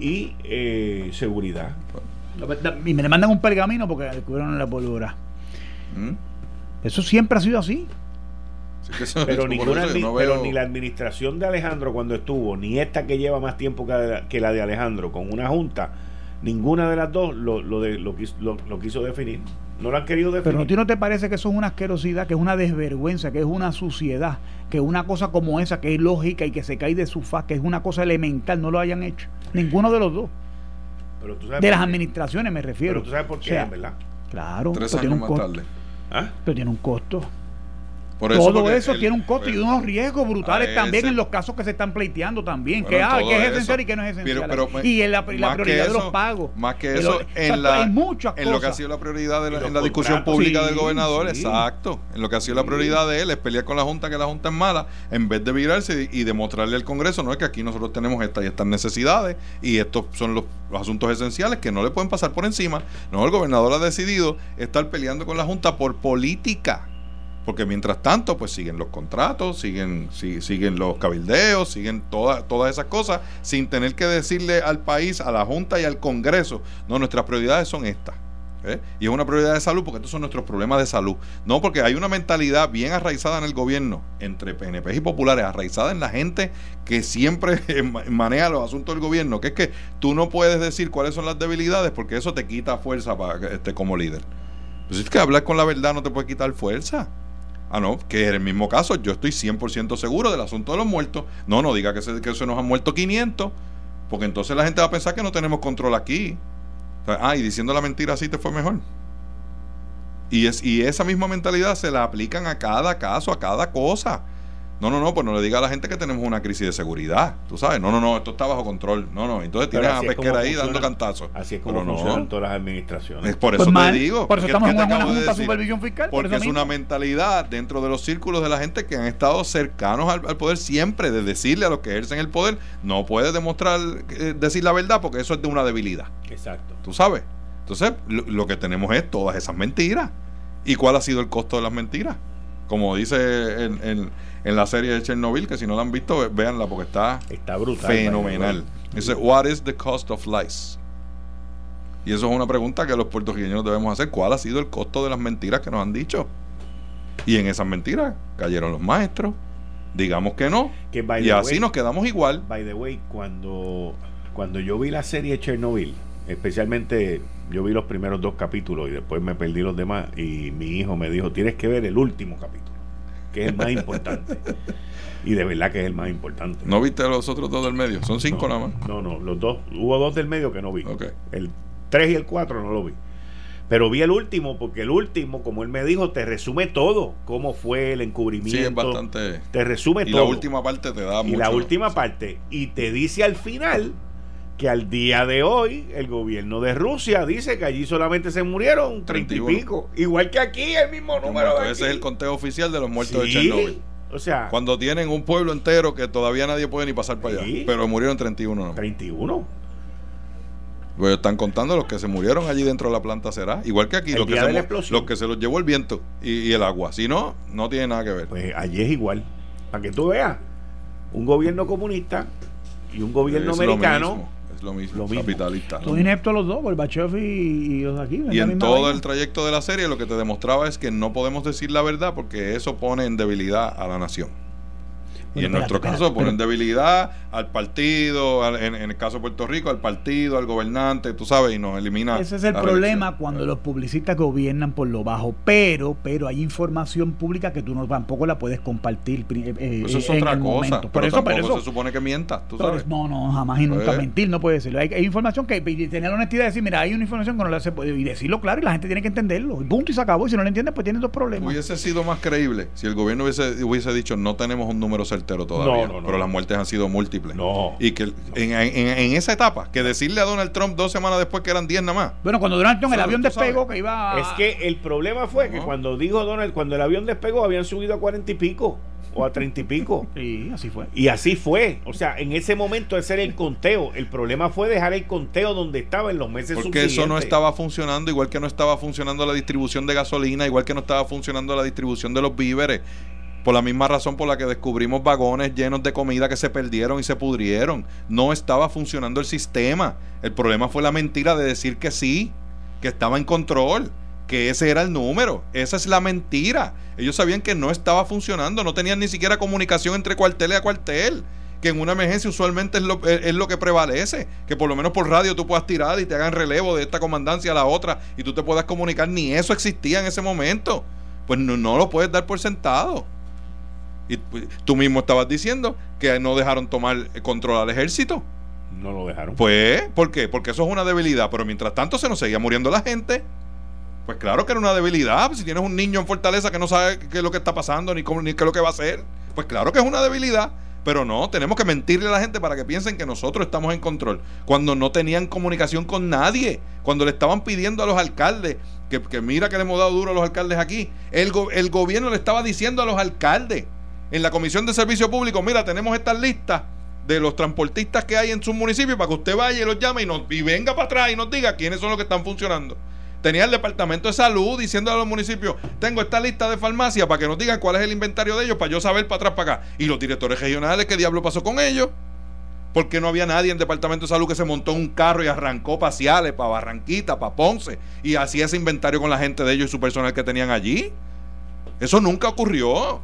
[SPEAKER 2] y eh, seguridad.
[SPEAKER 5] Y me mandan un pergamino porque descubrieron la pólvora. ¿Mm? Eso siempre ha sido así.
[SPEAKER 2] pero, ni la administración de Alejandro cuando estuvo, ni esta que lleva más tiempo que la, de Alejandro con una junta, ninguna de las dos lo, lo, de, lo, lo, quiso definir. No lo han querido definir.
[SPEAKER 5] Pero ¿a ti no te parece que eso es una asquerosidad, que es una desvergüenza, que es una suciedad, que una cosa como esa, que es lógica y que se cae de su faz, que es una cosa elemental, no lo hayan hecho? Ninguno de los dos. de las administraciones me refiero.
[SPEAKER 2] Pero tú sabes por qué, ¿verdad?
[SPEAKER 5] Claro.
[SPEAKER 6] Tres años más tarde.
[SPEAKER 5] ¿Ah? Pero un costo. Todo eso tiene un costo y unos riesgos brutales también en los casos que se están pleiteando también. que, ah, que es esencial y que no es esencial. y en la, prioridad de los pagos.
[SPEAKER 6] Más que eso, en, la, en lo que ha sido la prioridad de en la discusión pública del gobernador, exacto. En lo que ha sido la prioridad de él es pelear con la Junta que la Junta es mala, en vez de virarse y, demostrarle al Congreso, no es que aquí nosotros tenemos estas y estas necesidades y estos son los, los asuntos esenciales que no le pueden pasar por encima. No, el gobernador ha decidido estar peleando con la Junta por política porque mientras tanto, pues siguen los contratos, siguen, siguen los cabildeos, siguen todas todas esas cosas, sin tener que decirle al país, a la Junta y al Congreso, no, nuestras prioridades son estas. ¿eh? Y es una prioridad de salud porque estos son nuestros problemas de salud. No, porque hay una mentalidad bien arraizada en el gobierno, entre PNP y populares, arraizada en la gente que siempre [laughs] maneja los asuntos del gobierno, que es que tú no puedes decir cuáles son las debilidades porque eso te quita fuerza para, este, como líder. Pues es que hablar con la verdad no te puede quitar fuerza. Ah, no, que en el mismo caso yo estoy 100% seguro del asunto de los muertos. No, no diga que se, que se nos han muerto 500, porque entonces la gente va a pensar que no tenemos control aquí. ah, y diciendo la mentira así te fue mejor. Y, es, y esa misma mentalidad se la aplican a cada caso, a cada cosa. No, no, no, pues no le diga a la gente que tenemos una crisis de seguridad. Tú sabes, no, no, no, esto está bajo control. No, no, entonces tienes a pesquera ahí dando cantazos.
[SPEAKER 2] Así es como Pero funcionan todas las administraciones.
[SPEAKER 6] Es por pues eso te digo.
[SPEAKER 5] Por eso estamos en una junta de supervisión fiscal.
[SPEAKER 6] Porque es una mentalidad dentro de los círculos de la gente que han estado cercanos al, poder siempre, de decirle a los que ejercen el poder, no puedes demostrar, eh, decir la verdad porque eso es de una debilidad.
[SPEAKER 2] Exacto.
[SPEAKER 6] Tú sabes. Entonces, lo que tenemos es todas esas mentiras. ¿Y cuál ha sido el costo de las mentiras? Como dice en, la serie de Chernobyl, que si no la han visto, véanla porque está,
[SPEAKER 2] está brutal,
[SPEAKER 6] fenomenal. Dice, What is the cost of lies? Y eso es una pregunta que los puertorriqueños debemos hacer. ¿Cuál ha sido el costo de las mentiras que nos han dicho? Y en esas mentiras cayeron los maestros. Digamos que no. y así nos quedamos igual.
[SPEAKER 2] By the way, cuando, cuando yo vi la serie Chernobyl, especialmente yo vi los primeros dos capítulos y después me perdí los demás y mi hijo me dijo, tienes que ver el último capítulo, que es el más importante. y de verdad que es el más importante.
[SPEAKER 6] ¿No viste los otros dos del medio? Son cinco nada más.
[SPEAKER 2] No, no, los dos, hubo dos del medio que no vi. El 3 y el 4 no lo vi. Pero vi el último, porque el último, como él me dijo, te resume todo. Cómo fue el encubrimiento. Sí, es
[SPEAKER 6] bastante.
[SPEAKER 2] Te resume todo.
[SPEAKER 6] Y la última parte te da
[SPEAKER 2] Y la última parte. Y te dice al final que al día de hoy el gobierno de Rusia dice que allí solamente se murieron treinta y pico. Igual que aquí, el mismo número.
[SPEAKER 6] ese es el conteo oficial de los muertos de Chernobyl. O sea, cuando tienen un pueblo entero que todavía nadie puede ni pasar para allá, pero murieron 31. ¿no?
[SPEAKER 2] 31.
[SPEAKER 6] Pues están contando los que se murieron allí dentro de la planta será, igual que aquí, los que, se, los que se los llevó el viento y, el agua. Si no, no tiene nada que ver.
[SPEAKER 2] Pues allí es igual. Para que tú veas, un gobierno comunista y un gobierno americano
[SPEAKER 6] lo mismo,
[SPEAKER 2] Lo mismo.
[SPEAKER 6] capitalista.
[SPEAKER 5] Son ineptos los dos, Gorbachev y, y aquí.
[SPEAKER 6] Y en todo
[SPEAKER 5] vaina.
[SPEAKER 6] el trayecto de la serie lo que te demostraba es que no podemos decir la verdad porque eso pone en debilidad a la nación. Y
[SPEAKER 5] Bueno,
[SPEAKER 6] en nuestro
[SPEAKER 5] espérate,
[SPEAKER 6] caso ponen debilidad al partido, al- en, en el caso de Puerto Rico, al partido, al gobernante, tú sabes, y nos elimina.
[SPEAKER 5] Ese es el problema cuando los publicistas gobiernan por lo bajo, pero pero hay información pública que tú no tampoco la puedes compartir eh, eh,
[SPEAKER 6] Eso es
[SPEAKER 5] en
[SPEAKER 6] otra
[SPEAKER 5] el
[SPEAKER 6] cosa.
[SPEAKER 5] momento.
[SPEAKER 6] Pero
[SPEAKER 5] Por eso, por
[SPEAKER 6] tampoco
[SPEAKER 5] eso,
[SPEAKER 6] se supone que mientas, tú
[SPEAKER 5] por
[SPEAKER 6] sabes.
[SPEAKER 5] eso- no, no, jamás y nunca
[SPEAKER 6] Pues.
[SPEAKER 5] mentir, no puede decirlo. Hay, hay información que y tener la honestidad de decir, mira, hay una información que no la se puede y decirlo claro y la gente tiene que entenderlo. Y punto y se acabó. Y si no lo entiendes, pues tienes dos problemas.
[SPEAKER 6] Hubiese sido más creíble si el gobierno hubiese, hubiese dicho no tenemos un número certero todavía,
[SPEAKER 2] No, no, no.
[SPEAKER 6] pero las muertes han sido múltiples.
[SPEAKER 2] No.
[SPEAKER 6] Y que en, en- en esa etapa, que decirle a Donald Trump dos semanas después que eran 10 nada más.
[SPEAKER 5] Bueno, cuando Donald Trump el avión despegó
[SPEAKER 6] sabes.
[SPEAKER 5] que iba a-
[SPEAKER 2] Es que el problema fue que cuando dijo Donald, cuando el avión despegó, habían subido a cuarenta y pico o a treinta y pico. [laughs]
[SPEAKER 5] Sí, así fue.
[SPEAKER 2] Y así fue. O sea, en ese momento ese era el conteo. El problema fue dejar el conteo donde estaba en los meses
[SPEAKER 6] Porque eso no estaba funcionando, igual que no estaba funcionando la distribución de gasolina, igual que no estaba funcionando la distribución de los víveres. Por la misma razón por la que descubrimos vagones llenos de comida que se perdieron y se pudrieron. No estaba funcionando el sistema. El problema fue la mentira de decir que sí, que estaba en control, que ese era el número. Esa es la mentira. Ellos sabían que no estaba funcionando, no tenían ni siquiera comunicación entre cuartel y a cuartel. Que en una emergencia usualmente es lo, es- lo que prevalece. Que por lo menos por radio tú puedas tirar y te hagan relevo de esta comandancia a la otra y tú te puedas comunicar. Ni eso existía en ese momento. Pues no, no lo puedes dar por sentado. Y pues, tú mismo estabas diciendo que no dejaron tomar control al ejército.
[SPEAKER 2] No lo dejaron.
[SPEAKER 6] Pues, ¿por qué? Porque eso es una debilidad. Pero mientras tanto se nos seguía muriendo la gente. Pues claro que era una debilidad. Pues si tienes un niño en Fortaleza que no sabe qué es lo que está pasando ni, cómo, ni qué es lo que va a hacer. Pues claro que es una debilidad. Pero no, tenemos que mentirle a la gente para que piensen que nosotros estamos en control. Cuando no tenían comunicación con nadie. Cuando le estaban pidiendo a los alcaldes. Que, que mira que le hemos dado duro a los alcaldes aquí. El, go- el gobierno le estaba diciendo a los alcaldes. En la Comisión de Servicio Público, mira, tenemos estas listas de los transportistas que hay en su municipio para que usted vaya y los llame y, nos, venga para atrás y nos diga quiénes son los que están funcionando. Tenía el Departamento de Salud diciendo a los municipios, tengo esta lista de farmacias para que nos digan cuál es el inventario de ellos para yo saber para atrás para acá. Y los directores regionales, ¿qué diablo pasó con ellos? Porque no había nadie en el Departamento de Salud que se montó en un carro y arrancó para Ciales, para Barranquita, para Ponce y hacía ese inventario con la gente de ellos y su personal que tenían allí. Eso nunca ocurrió.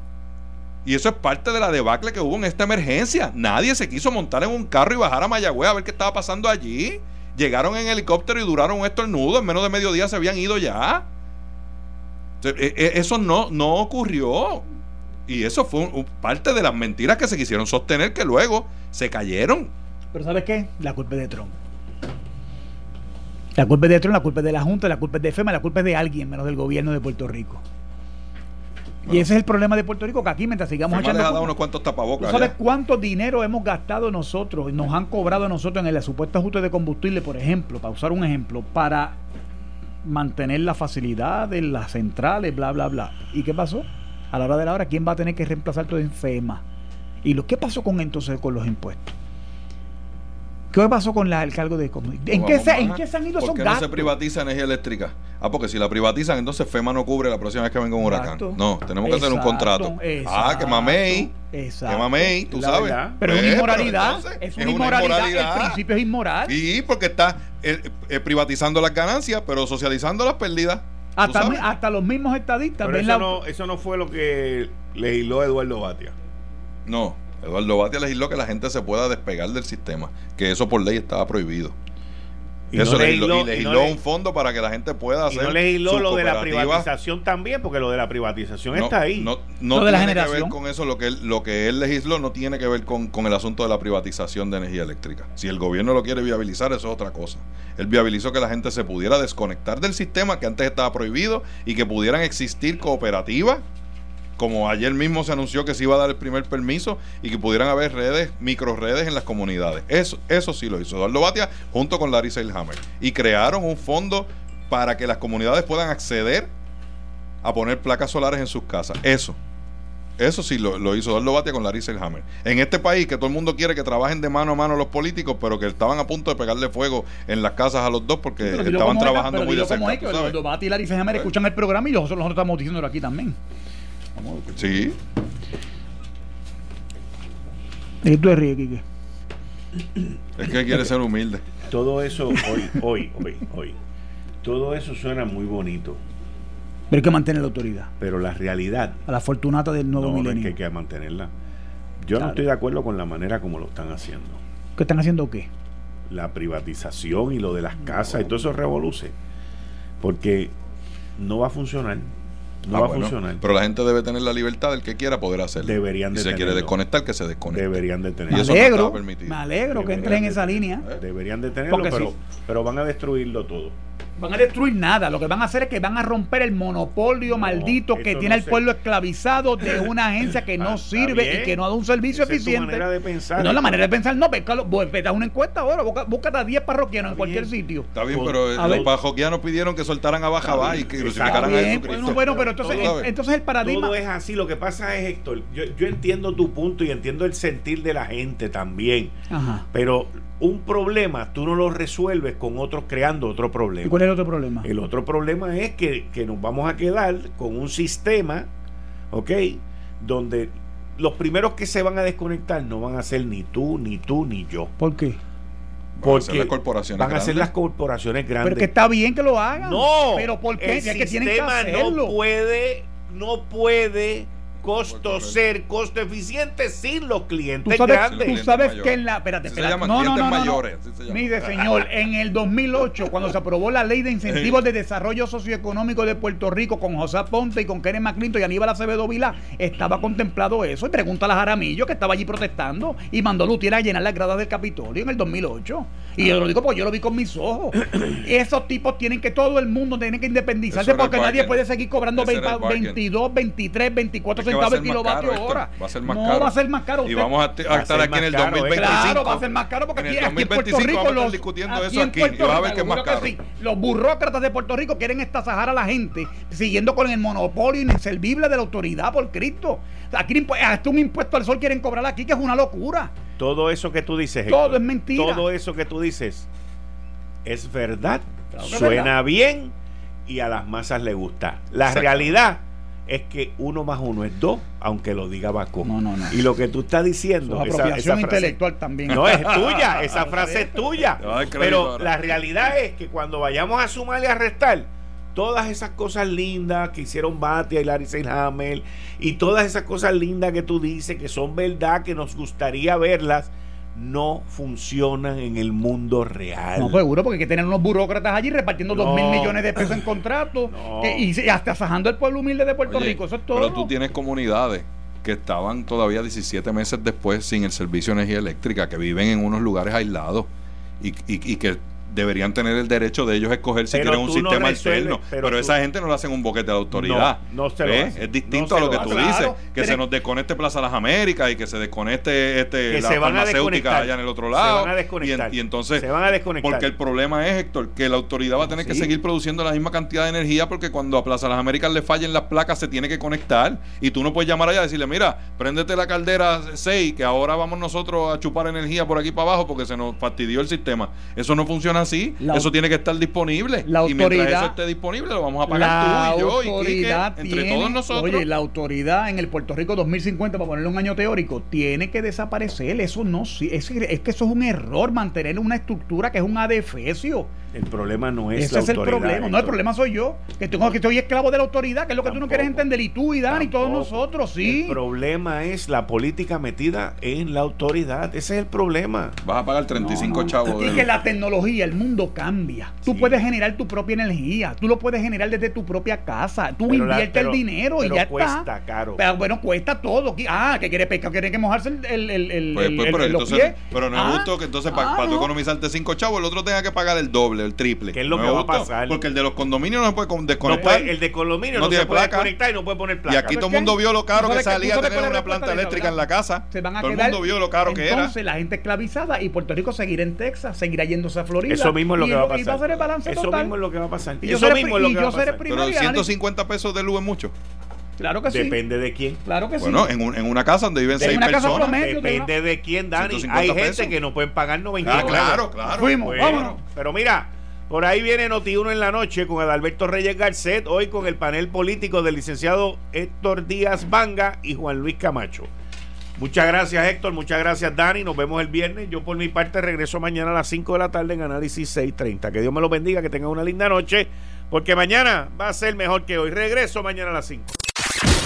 [SPEAKER 6] Y eso es parte de la debacle que hubo en esta emergencia. Nadie se quiso montar en un carro y bajar a Mayagüez a ver qué estaba pasando allí. Llegaron en helicóptero y duraron un estornudo. En menos de mediodía se habían ido ya. E- e- Eso no, no ocurrió. Y eso fue parte de las mentiras que se quisieron sostener que luego se cayeron.
[SPEAKER 5] Pero ¿sabes qué? La culpa es de Trump. La culpa es de Trump, la culpa es de la Junta, la culpa es de FEMA, la culpa es de alguien menos del gobierno de Puerto Rico. Y ese es el problema de Puerto Rico, que aquí mientras sigamos
[SPEAKER 6] les
[SPEAKER 5] echando...
[SPEAKER 6] ha dado
[SPEAKER 5] culpa-
[SPEAKER 6] unos cuantos
[SPEAKER 5] ¿Tú
[SPEAKER 6] tapabocas.
[SPEAKER 5] sabes
[SPEAKER 6] ya.
[SPEAKER 5] cuánto dinero hemos gastado nosotros, nos han cobrado a nosotros en el supuesto ajuste de combustible, por ejemplo, para usar un ejemplo, para mantener la facilidad de las centrales, bla, bla, bla? ¿Y qué pasó? A la hora de la hora, ¿quién va a tener que reemplazar todo en FEMA? ¿Y lo qué pasó con entonces con los impuestos? ¿Qué pasó con la, el cargo de? ¿En, qué se,
[SPEAKER 6] más.
[SPEAKER 5] ¿En qué se han ido
[SPEAKER 6] ¿Por
[SPEAKER 5] esos
[SPEAKER 6] qué no
[SPEAKER 5] gastos?
[SPEAKER 6] se privatiza energía eléctrica? Ah, porque si la privatizan, entonces FEMA no cubre la próxima vez que venga un huracán.
[SPEAKER 5] Exacto.
[SPEAKER 6] No, tenemos que hacer un
[SPEAKER 5] Exacto,
[SPEAKER 6] contrato. Ah, que mamey.
[SPEAKER 5] exacto.
[SPEAKER 6] Que mamey, tú
[SPEAKER 2] La
[SPEAKER 6] sabes.
[SPEAKER 2] verdad.
[SPEAKER 5] Pero es una inmoralidad.
[SPEAKER 6] entonces,
[SPEAKER 5] es una inmoralidad. El principio es inmoral.
[SPEAKER 6] Sí, porque está eh, eh, privatizando las ganancias, pero socializando las pérdidas. ¿Tú
[SPEAKER 5] Hasta, los mismos estadistas
[SPEAKER 2] Pero
[SPEAKER 5] ven
[SPEAKER 2] eso
[SPEAKER 5] la-
[SPEAKER 2] no, eso no fue lo que legisló Eduardo Batia.
[SPEAKER 6] No, Eduardo Batia legisló que la gente se pueda despegar del sistema, que eso por ley estaba prohibido.
[SPEAKER 2] Y
[SPEAKER 6] eso
[SPEAKER 2] no
[SPEAKER 6] legisló, y
[SPEAKER 2] y no
[SPEAKER 6] un fondo para que la gente pueda
[SPEAKER 2] Y
[SPEAKER 6] hacer.
[SPEAKER 2] no legisló lo de la privatización también, porque lo de la privatización
[SPEAKER 6] No,
[SPEAKER 2] está ahí.
[SPEAKER 6] No, no
[SPEAKER 5] Lo de la
[SPEAKER 6] tiene que ver con eso. Lo que, él, lo que él legisló no tiene que ver con, con el asunto de la privatización de energía eléctrica. Si el gobierno lo quiere viabilizar, eso es otra cosa. Él viabilizó que la gente se pudiera desconectar del sistema que antes estaba prohibido y que pudieran existir cooperativas. Como ayer mismo se anunció que se iba a dar el primer permiso y que pudieran haber redes, micro redes en las comunidades. Eso, eso sí lo hizo Eduardo Batia junto con Larry Seilhammer. Y crearon un fondo para que las comunidades puedan acceder a poner placas solares en sus casas. Eso. Eso sí lo, lo hizo Eduardo Batia con Larry Hammer. En este país que todo el mundo quiere que trabajen de mano a mano los políticos, pero que estaban a punto de pegarle fuego en las casas a los dos porque estaban trabajando muy de cerca.
[SPEAKER 5] Eduardo Bati y
[SPEAKER 6] Pues.
[SPEAKER 5] escuchan el programa y nosotros, nosotros estamos diciéndolo aquí también.
[SPEAKER 6] Sí.
[SPEAKER 5] ¿Y tú te ríes, Quique?
[SPEAKER 6] Es que quiere ser humilde.
[SPEAKER 2] Todo eso hoy, hoy, hoy, hoy. Todo eso suena muy bonito.
[SPEAKER 5] Pero hay que mantener la autoridad.
[SPEAKER 2] Pero la realidad.
[SPEAKER 5] A la fortunata del nuevo
[SPEAKER 2] no,
[SPEAKER 5] milenio.
[SPEAKER 2] No es que hay que mantenerla. Yo no estoy de acuerdo con la manera como lo están haciendo.
[SPEAKER 5] ¿Qué están haciendo qué?
[SPEAKER 2] La privatización y lo de las casas y todo eso revoluce. Porque no va a funcionar. No
[SPEAKER 6] Ah,
[SPEAKER 2] va
[SPEAKER 6] bueno,
[SPEAKER 2] a funcionar.
[SPEAKER 6] Pero la gente debe tener la libertad del que quiera poder hacerlo.
[SPEAKER 2] Deberían de
[SPEAKER 6] Si se quiere desconectar, que se desconecte.
[SPEAKER 2] Deberían de
[SPEAKER 5] Me
[SPEAKER 2] tenerlo.
[SPEAKER 6] Y eso no
[SPEAKER 5] alegro,
[SPEAKER 6] permitido.
[SPEAKER 5] me alegro que entres en esa línea.
[SPEAKER 2] Deberían de tenerlo,
[SPEAKER 5] Porque
[SPEAKER 2] pero,
[SPEAKER 5] sí.
[SPEAKER 2] pero van a destruirlo todo.
[SPEAKER 5] Van a destruir nada, lo que van a hacer es que van a romper el monopolio maldito que tiene
[SPEAKER 2] no
[SPEAKER 5] el pueblo esclavizado de [coughs] una agencia que no sirve
[SPEAKER 2] bien.
[SPEAKER 5] y que no da un servicio
[SPEAKER 2] Esa es tu
[SPEAKER 5] eficiente.
[SPEAKER 2] manera de pensar.
[SPEAKER 5] No, la manera de pensar, no, vete a una encuesta ahora, busca- búscate a 10 parroquianos en cualquier
[SPEAKER 2] bien.
[SPEAKER 5] sitio.
[SPEAKER 6] Está bien, pero eh,
[SPEAKER 5] a
[SPEAKER 6] los
[SPEAKER 5] ver.
[SPEAKER 6] parroquianos pidieron que soltaran a Bajabá y que crucificaran a Jesucristo.
[SPEAKER 5] bueno, bueno, pero entonces,
[SPEAKER 6] Todo,
[SPEAKER 5] en- entonces el paradigma.
[SPEAKER 2] Todo es así. Lo que pasa es, Héctor, yo, yo entiendo tu punto y entiendo el sentir de la gente también.
[SPEAKER 5] Ajá.
[SPEAKER 2] Pero un problema tú no lo resuelves con otros creando otro
[SPEAKER 5] ¿Y
[SPEAKER 2] problema.
[SPEAKER 5] cuál es el otro problema?
[SPEAKER 2] El otro problema es que, que nos vamos a quedar con un sistema, ¿ok? Donde los primeros que se van a desconectar no van a ser ni tú, ni tú, ni yo.
[SPEAKER 5] ¿Por qué?
[SPEAKER 6] Van a ser
[SPEAKER 2] Porque
[SPEAKER 6] las corporaciones
[SPEAKER 2] van a ser
[SPEAKER 6] grandes.
[SPEAKER 2] las corporaciones grandes.
[SPEAKER 5] Pero que está bien que lo hagan.
[SPEAKER 2] No,
[SPEAKER 5] Pero ¿por qué?
[SPEAKER 2] El
[SPEAKER 5] Es que tienen que
[SPEAKER 2] sistema
[SPEAKER 5] hacerlo.
[SPEAKER 2] no puede, no puede costo ser costo eficiente sin los
[SPEAKER 5] Tú
[SPEAKER 2] clientes
[SPEAKER 5] sabes,
[SPEAKER 2] grandes.
[SPEAKER 5] tú sabes
[SPEAKER 6] mayores.
[SPEAKER 5] que en la. Espérate,
[SPEAKER 6] se
[SPEAKER 5] espérate. No, no, no, no, no.
[SPEAKER 6] mayores, llama.
[SPEAKER 5] Mire, señor, [laughs] en el 2008, cuando se aprobó la ley de incentivos de desarrollo socioeconómico de Puerto Rico con José Ponte y con Kenneth McClinton y Aníbal Acevedo Vilá, estaba contemplado eso. Y pregúntale a Jaramillo, que estaba allí protestando, y mandó a Lutier a llenar las gradas del Capitolio en el 2008. Y yo lo digo porque yo lo vi con mis ojos. [clears throat] Esos tipos tienen que, todo el mundo tiene que independizarse porque nadie puede seguir cobrando
[SPEAKER 6] Ese era el
[SPEAKER 5] 20,
[SPEAKER 6] bargain.
[SPEAKER 5] 22, 23, 24
[SPEAKER 6] Es que va a
[SPEAKER 5] centavos el
[SPEAKER 6] caro,
[SPEAKER 5] kilovatio hora.
[SPEAKER 6] Va a ser más
[SPEAKER 5] no
[SPEAKER 6] caro.
[SPEAKER 5] va a ser más caro.
[SPEAKER 6] Y
[SPEAKER 5] Usted-
[SPEAKER 6] vamos a,
[SPEAKER 2] Va
[SPEAKER 6] estar aquí en el
[SPEAKER 2] caro, ¿eh?
[SPEAKER 6] 2025.
[SPEAKER 5] Claro, va a ser más caro porque aquí, en Puerto
[SPEAKER 6] 2025
[SPEAKER 5] Rico
[SPEAKER 6] vamos a estar
[SPEAKER 5] los,
[SPEAKER 6] discutiendo
[SPEAKER 5] aquí
[SPEAKER 6] eso aquí.
[SPEAKER 5] Puerto
[SPEAKER 6] Y vas a
[SPEAKER 5] Rico,
[SPEAKER 6] ver que es más
[SPEAKER 5] seguro
[SPEAKER 6] caro.
[SPEAKER 5] sí. Los burócratas de Puerto Rico quieren estasajar a la gente siguiendo con el monopolio inservible de la autoridad por Cristo. Aquí hasta un impuesto al sol quieren cobrar aquí, que es una locura.
[SPEAKER 2] Todo eso que tú dices,
[SPEAKER 5] Todo
[SPEAKER 2] Héctor,
[SPEAKER 5] es mentira.
[SPEAKER 2] Todo eso que tú dices es verdad,
[SPEAKER 5] Claro
[SPEAKER 2] suena
[SPEAKER 5] verdad.
[SPEAKER 2] bien y a las masas le gusta. La
[SPEAKER 6] Exacto.
[SPEAKER 2] realidad es que uno más uno es dos, aunque lo diga Bacó.
[SPEAKER 5] No, no, no.
[SPEAKER 2] Y lo que tú estás diciendo, esa-
[SPEAKER 5] apropiación
[SPEAKER 2] esa frase-
[SPEAKER 5] intelectual también.
[SPEAKER 2] No es tuya, [laughs] esa frase es tuya. Pero
[SPEAKER 6] ahora.
[SPEAKER 2] la realidad es que cuando vayamos a sumar y a restar, todas esas cosas lindas que hicieron Batia y Larry Hammer y todas esas cosas lindas que tú dices que son verdad, que nos gustaría verlas, no funcionan en el mundo real.
[SPEAKER 5] No, seguro, porque hay que tener unos burócratas allí repartiendo dos
[SPEAKER 2] No.
[SPEAKER 5] mil millones de pesos en contratos [laughs]
[SPEAKER 2] No.
[SPEAKER 5] y hasta sajando el pueblo humilde de Puerto
[SPEAKER 6] Oye,
[SPEAKER 5] Rico. Eso es todo.
[SPEAKER 6] Pero tú tienes comunidades que estaban todavía 17 meses después sin el servicio de energía eléctrica, que viven en unos lugares aislados y, y- y que deberían tener el derecho de ellos escoger si
[SPEAKER 2] Pero
[SPEAKER 6] quieren un
[SPEAKER 2] no
[SPEAKER 6] sistema alterno.
[SPEAKER 2] pero
[SPEAKER 6] esa gente no le hacen un boquete la autoridad.
[SPEAKER 2] No, no se lo
[SPEAKER 6] ¿Ves?
[SPEAKER 2] hacen.
[SPEAKER 6] Es distinto
[SPEAKER 2] No se
[SPEAKER 6] a lo
[SPEAKER 2] lo
[SPEAKER 6] que
[SPEAKER 2] hacen.
[SPEAKER 6] tú
[SPEAKER 5] Claro,
[SPEAKER 6] dices, que se nos desconecte Plaza Las Américas y que se desconecte este,
[SPEAKER 2] Que
[SPEAKER 6] la
[SPEAKER 2] se
[SPEAKER 6] farmacéutica allá en el otro
[SPEAKER 2] Se
[SPEAKER 6] lado.
[SPEAKER 2] van a
[SPEAKER 6] y,
[SPEAKER 2] desconectar.
[SPEAKER 6] y entonces,
[SPEAKER 2] Se van a desconectar.
[SPEAKER 6] porque el problema es, Héctor, que la autoridad va a tener que seguir produciendo la misma cantidad de energía porque cuando a Plaza Las Américas le fallen las placas se tiene que conectar y tú no puedes llamar allá y decirle, mira, préndete la caldera 6 que ahora vamos nosotros a chupar energía por aquí para abajo porque se nos fastidió el sistema. Eso no funciona así.
[SPEAKER 5] La-
[SPEAKER 6] eso tiene que estar disponible.
[SPEAKER 5] La
[SPEAKER 6] y mientras
[SPEAKER 5] autoridad-
[SPEAKER 6] eso esté disponible lo vamos a pagar tú y yo y Quique,
[SPEAKER 5] autoridad
[SPEAKER 6] entre
[SPEAKER 5] tiene-
[SPEAKER 6] todos nosotros.
[SPEAKER 5] Oye, la autoridad en el Puerto Rico 2050, para ponerle un año teórico, tiene que desaparecer. Eso no, es, es que eso es un error, mantener una estructura que es un adefesio.
[SPEAKER 2] El problema no es
[SPEAKER 5] Ese
[SPEAKER 2] la
[SPEAKER 5] es el
[SPEAKER 2] autoridad,
[SPEAKER 5] problema. No, el problema soy yo, que tengo que soy esclavo de la autoridad, que es lo que tú no
[SPEAKER 2] Tampoco.
[SPEAKER 5] quieres entender. Y tú y Dan y todos
[SPEAKER 2] Tampoco.
[SPEAKER 5] nosotros, sí.
[SPEAKER 2] El problema es la política metida en la autoridad. Ese es el problema.
[SPEAKER 6] Vas a pagar 35
[SPEAKER 5] No, no.
[SPEAKER 6] chavos.
[SPEAKER 5] Y
[SPEAKER 6] de-
[SPEAKER 5] que la tecnología, el mundo cambia. Tú
[SPEAKER 2] Sí.
[SPEAKER 5] puedes generar tu propia energía. Tú lo puedes generar desde tu propia casa. Tú
[SPEAKER 2] Pero la-
[SPEAKER 5] inviertes
[SPEAKER 2] pero-
[SPEAKER 5] el dinero y ya
[SPEAKER 2] cuesta
[SPEAKER 5] está.
[SPEAKER 2] caro.
[SPEAKER 5] Pero bueno, cuesta todo. Ah, que quiere pescar, quiere que mojarse el, el, el, el-
[SPEAKER 6] Pues,
[SPEAKER 5] el-
[SPEAKER 6] pues,
[SPEAKER 5] el-
[SPEAKER 6] pero,
[SPEAKER 5] los
[SPEAKER 6] entonces,
[SPEAKER 5] pies.
[SPEAKER 6] pero no es
[SPEAKER 5] Ah,
[SPEAKER 6] justo que entonces para
[SPEAKER 5] ah,
[SPEAKER 6] tú
[SPEAKER 5] no.
[SPEAKER 6] economizarte 5 chavos, el otro tenga que pagar el doble, el triple.
[SPEAKER 2] ¿Qué es lo
[SPEAKER 6] No
[SPEAKER 2] que va a pasar?
[SPEAKER 6] Porque el de los condominios no se puede
[SPEAKER 2] No
[SPEAKER 6] desconectar.
[SPEAKER 2] puede- el de condominio
[SPEAKER 6] No
[SPEAKER 2] no,
[SPEAKER 6] tiene
[SPEAKER 2] se puede
[SPEAKER 6] placa.
[SPEAKER 2] conectar y no puede poner placa.
[SPEAKER 6] y aquí todo el mundo vio lo caro
[SPEAKER 5] ¿Tú
[SPEAKER 6] que salía
[SPEAKER 5] sabes
[SPEAKER 6] tener una
[SPEAKER 5] la
[SPEAKER 6] planta eléctrica en la casa.
[SPEAKER 5] Se van a
[SPEAKER 6] todo el mundo vio lo caro que era.
[SPEAKER 5] Entonces la gente esclavizada y Puerto Rico seguirá en Texas, seguirá yéndose a Florida.
[SPEAKER 2] Eso mismo es lo que va a
[SPEAKER 5] Y va a
[SPEAKER 2] pasar.
[SPEAKER 5] ser el balance
[SPEAKER 2] Eso mismo es lo que va a pasar.
[SPEAKER 5] Y yo
[SPEAKER 2] Eso
[SPEAKER 5] seré
[SPEAKER 2] mismo
[SPEAKER 5] pri-
[SPEAKER 2] es lo
[SPEAKER 5] y
[SPEAKER 2] que
[SPEAKER 5] yo
[SPEAKER 2] va a
[SPEAKER 5] seré
[SPEAKER 2] pasar.
[SPEAKER 5] primero.
[SPEAKER 6] Pero
[SPEAKER 5] y análisis.
[SPEAKER 6] 150 pesos de luz es mucho.
[SPEAKER 5] Claro que sí.
[SPEAKER 2] Depende de quién.
[SPEAKER 5] Claro que
[SPEAKER 6] Bueno,
[SPEAKER 5] sí.
[SPEAKER 6] en, un- en una casa donde viven
[SPEAKER 5] En
[SPEAKER 6] 6
[SPEAKER 5] una casa
[SPEAKER 6] personas.
[SPEAKER 5] promedio.
[SPEAKER 2] Depende de quién, Dani.
[SPEAKER 6] 150
[SPEAKER 2] Hay gente
[SPEAKER 6] pesos.
[SPEAKER 2] que no pueden pagar 99.
[SPEAKER 6] Ah, claro, claro.
[SPEAKER 5] Fuimos,
[SPEAKER 2] Bueno,
[SPEAKER 5] vámonos.
[SPEAKER 2] pero mira, por ahí viene Noti1 en la noche con Adalberto Reyes Garcet, hoy con el panel político del licenciado Héctor Díaz Vanga y Juan Luis Camacho. Muchas gracias Héctor, muchas gracias Dani, nos vemos el viernes. Yo por mi parte regreso mañana a las 5 de la tarde en Análisis 630. Que Dios me lo bendiga, que tengan una linda noche, porque mañana va a ser mejor que hoy. Regreso mañana a las 5.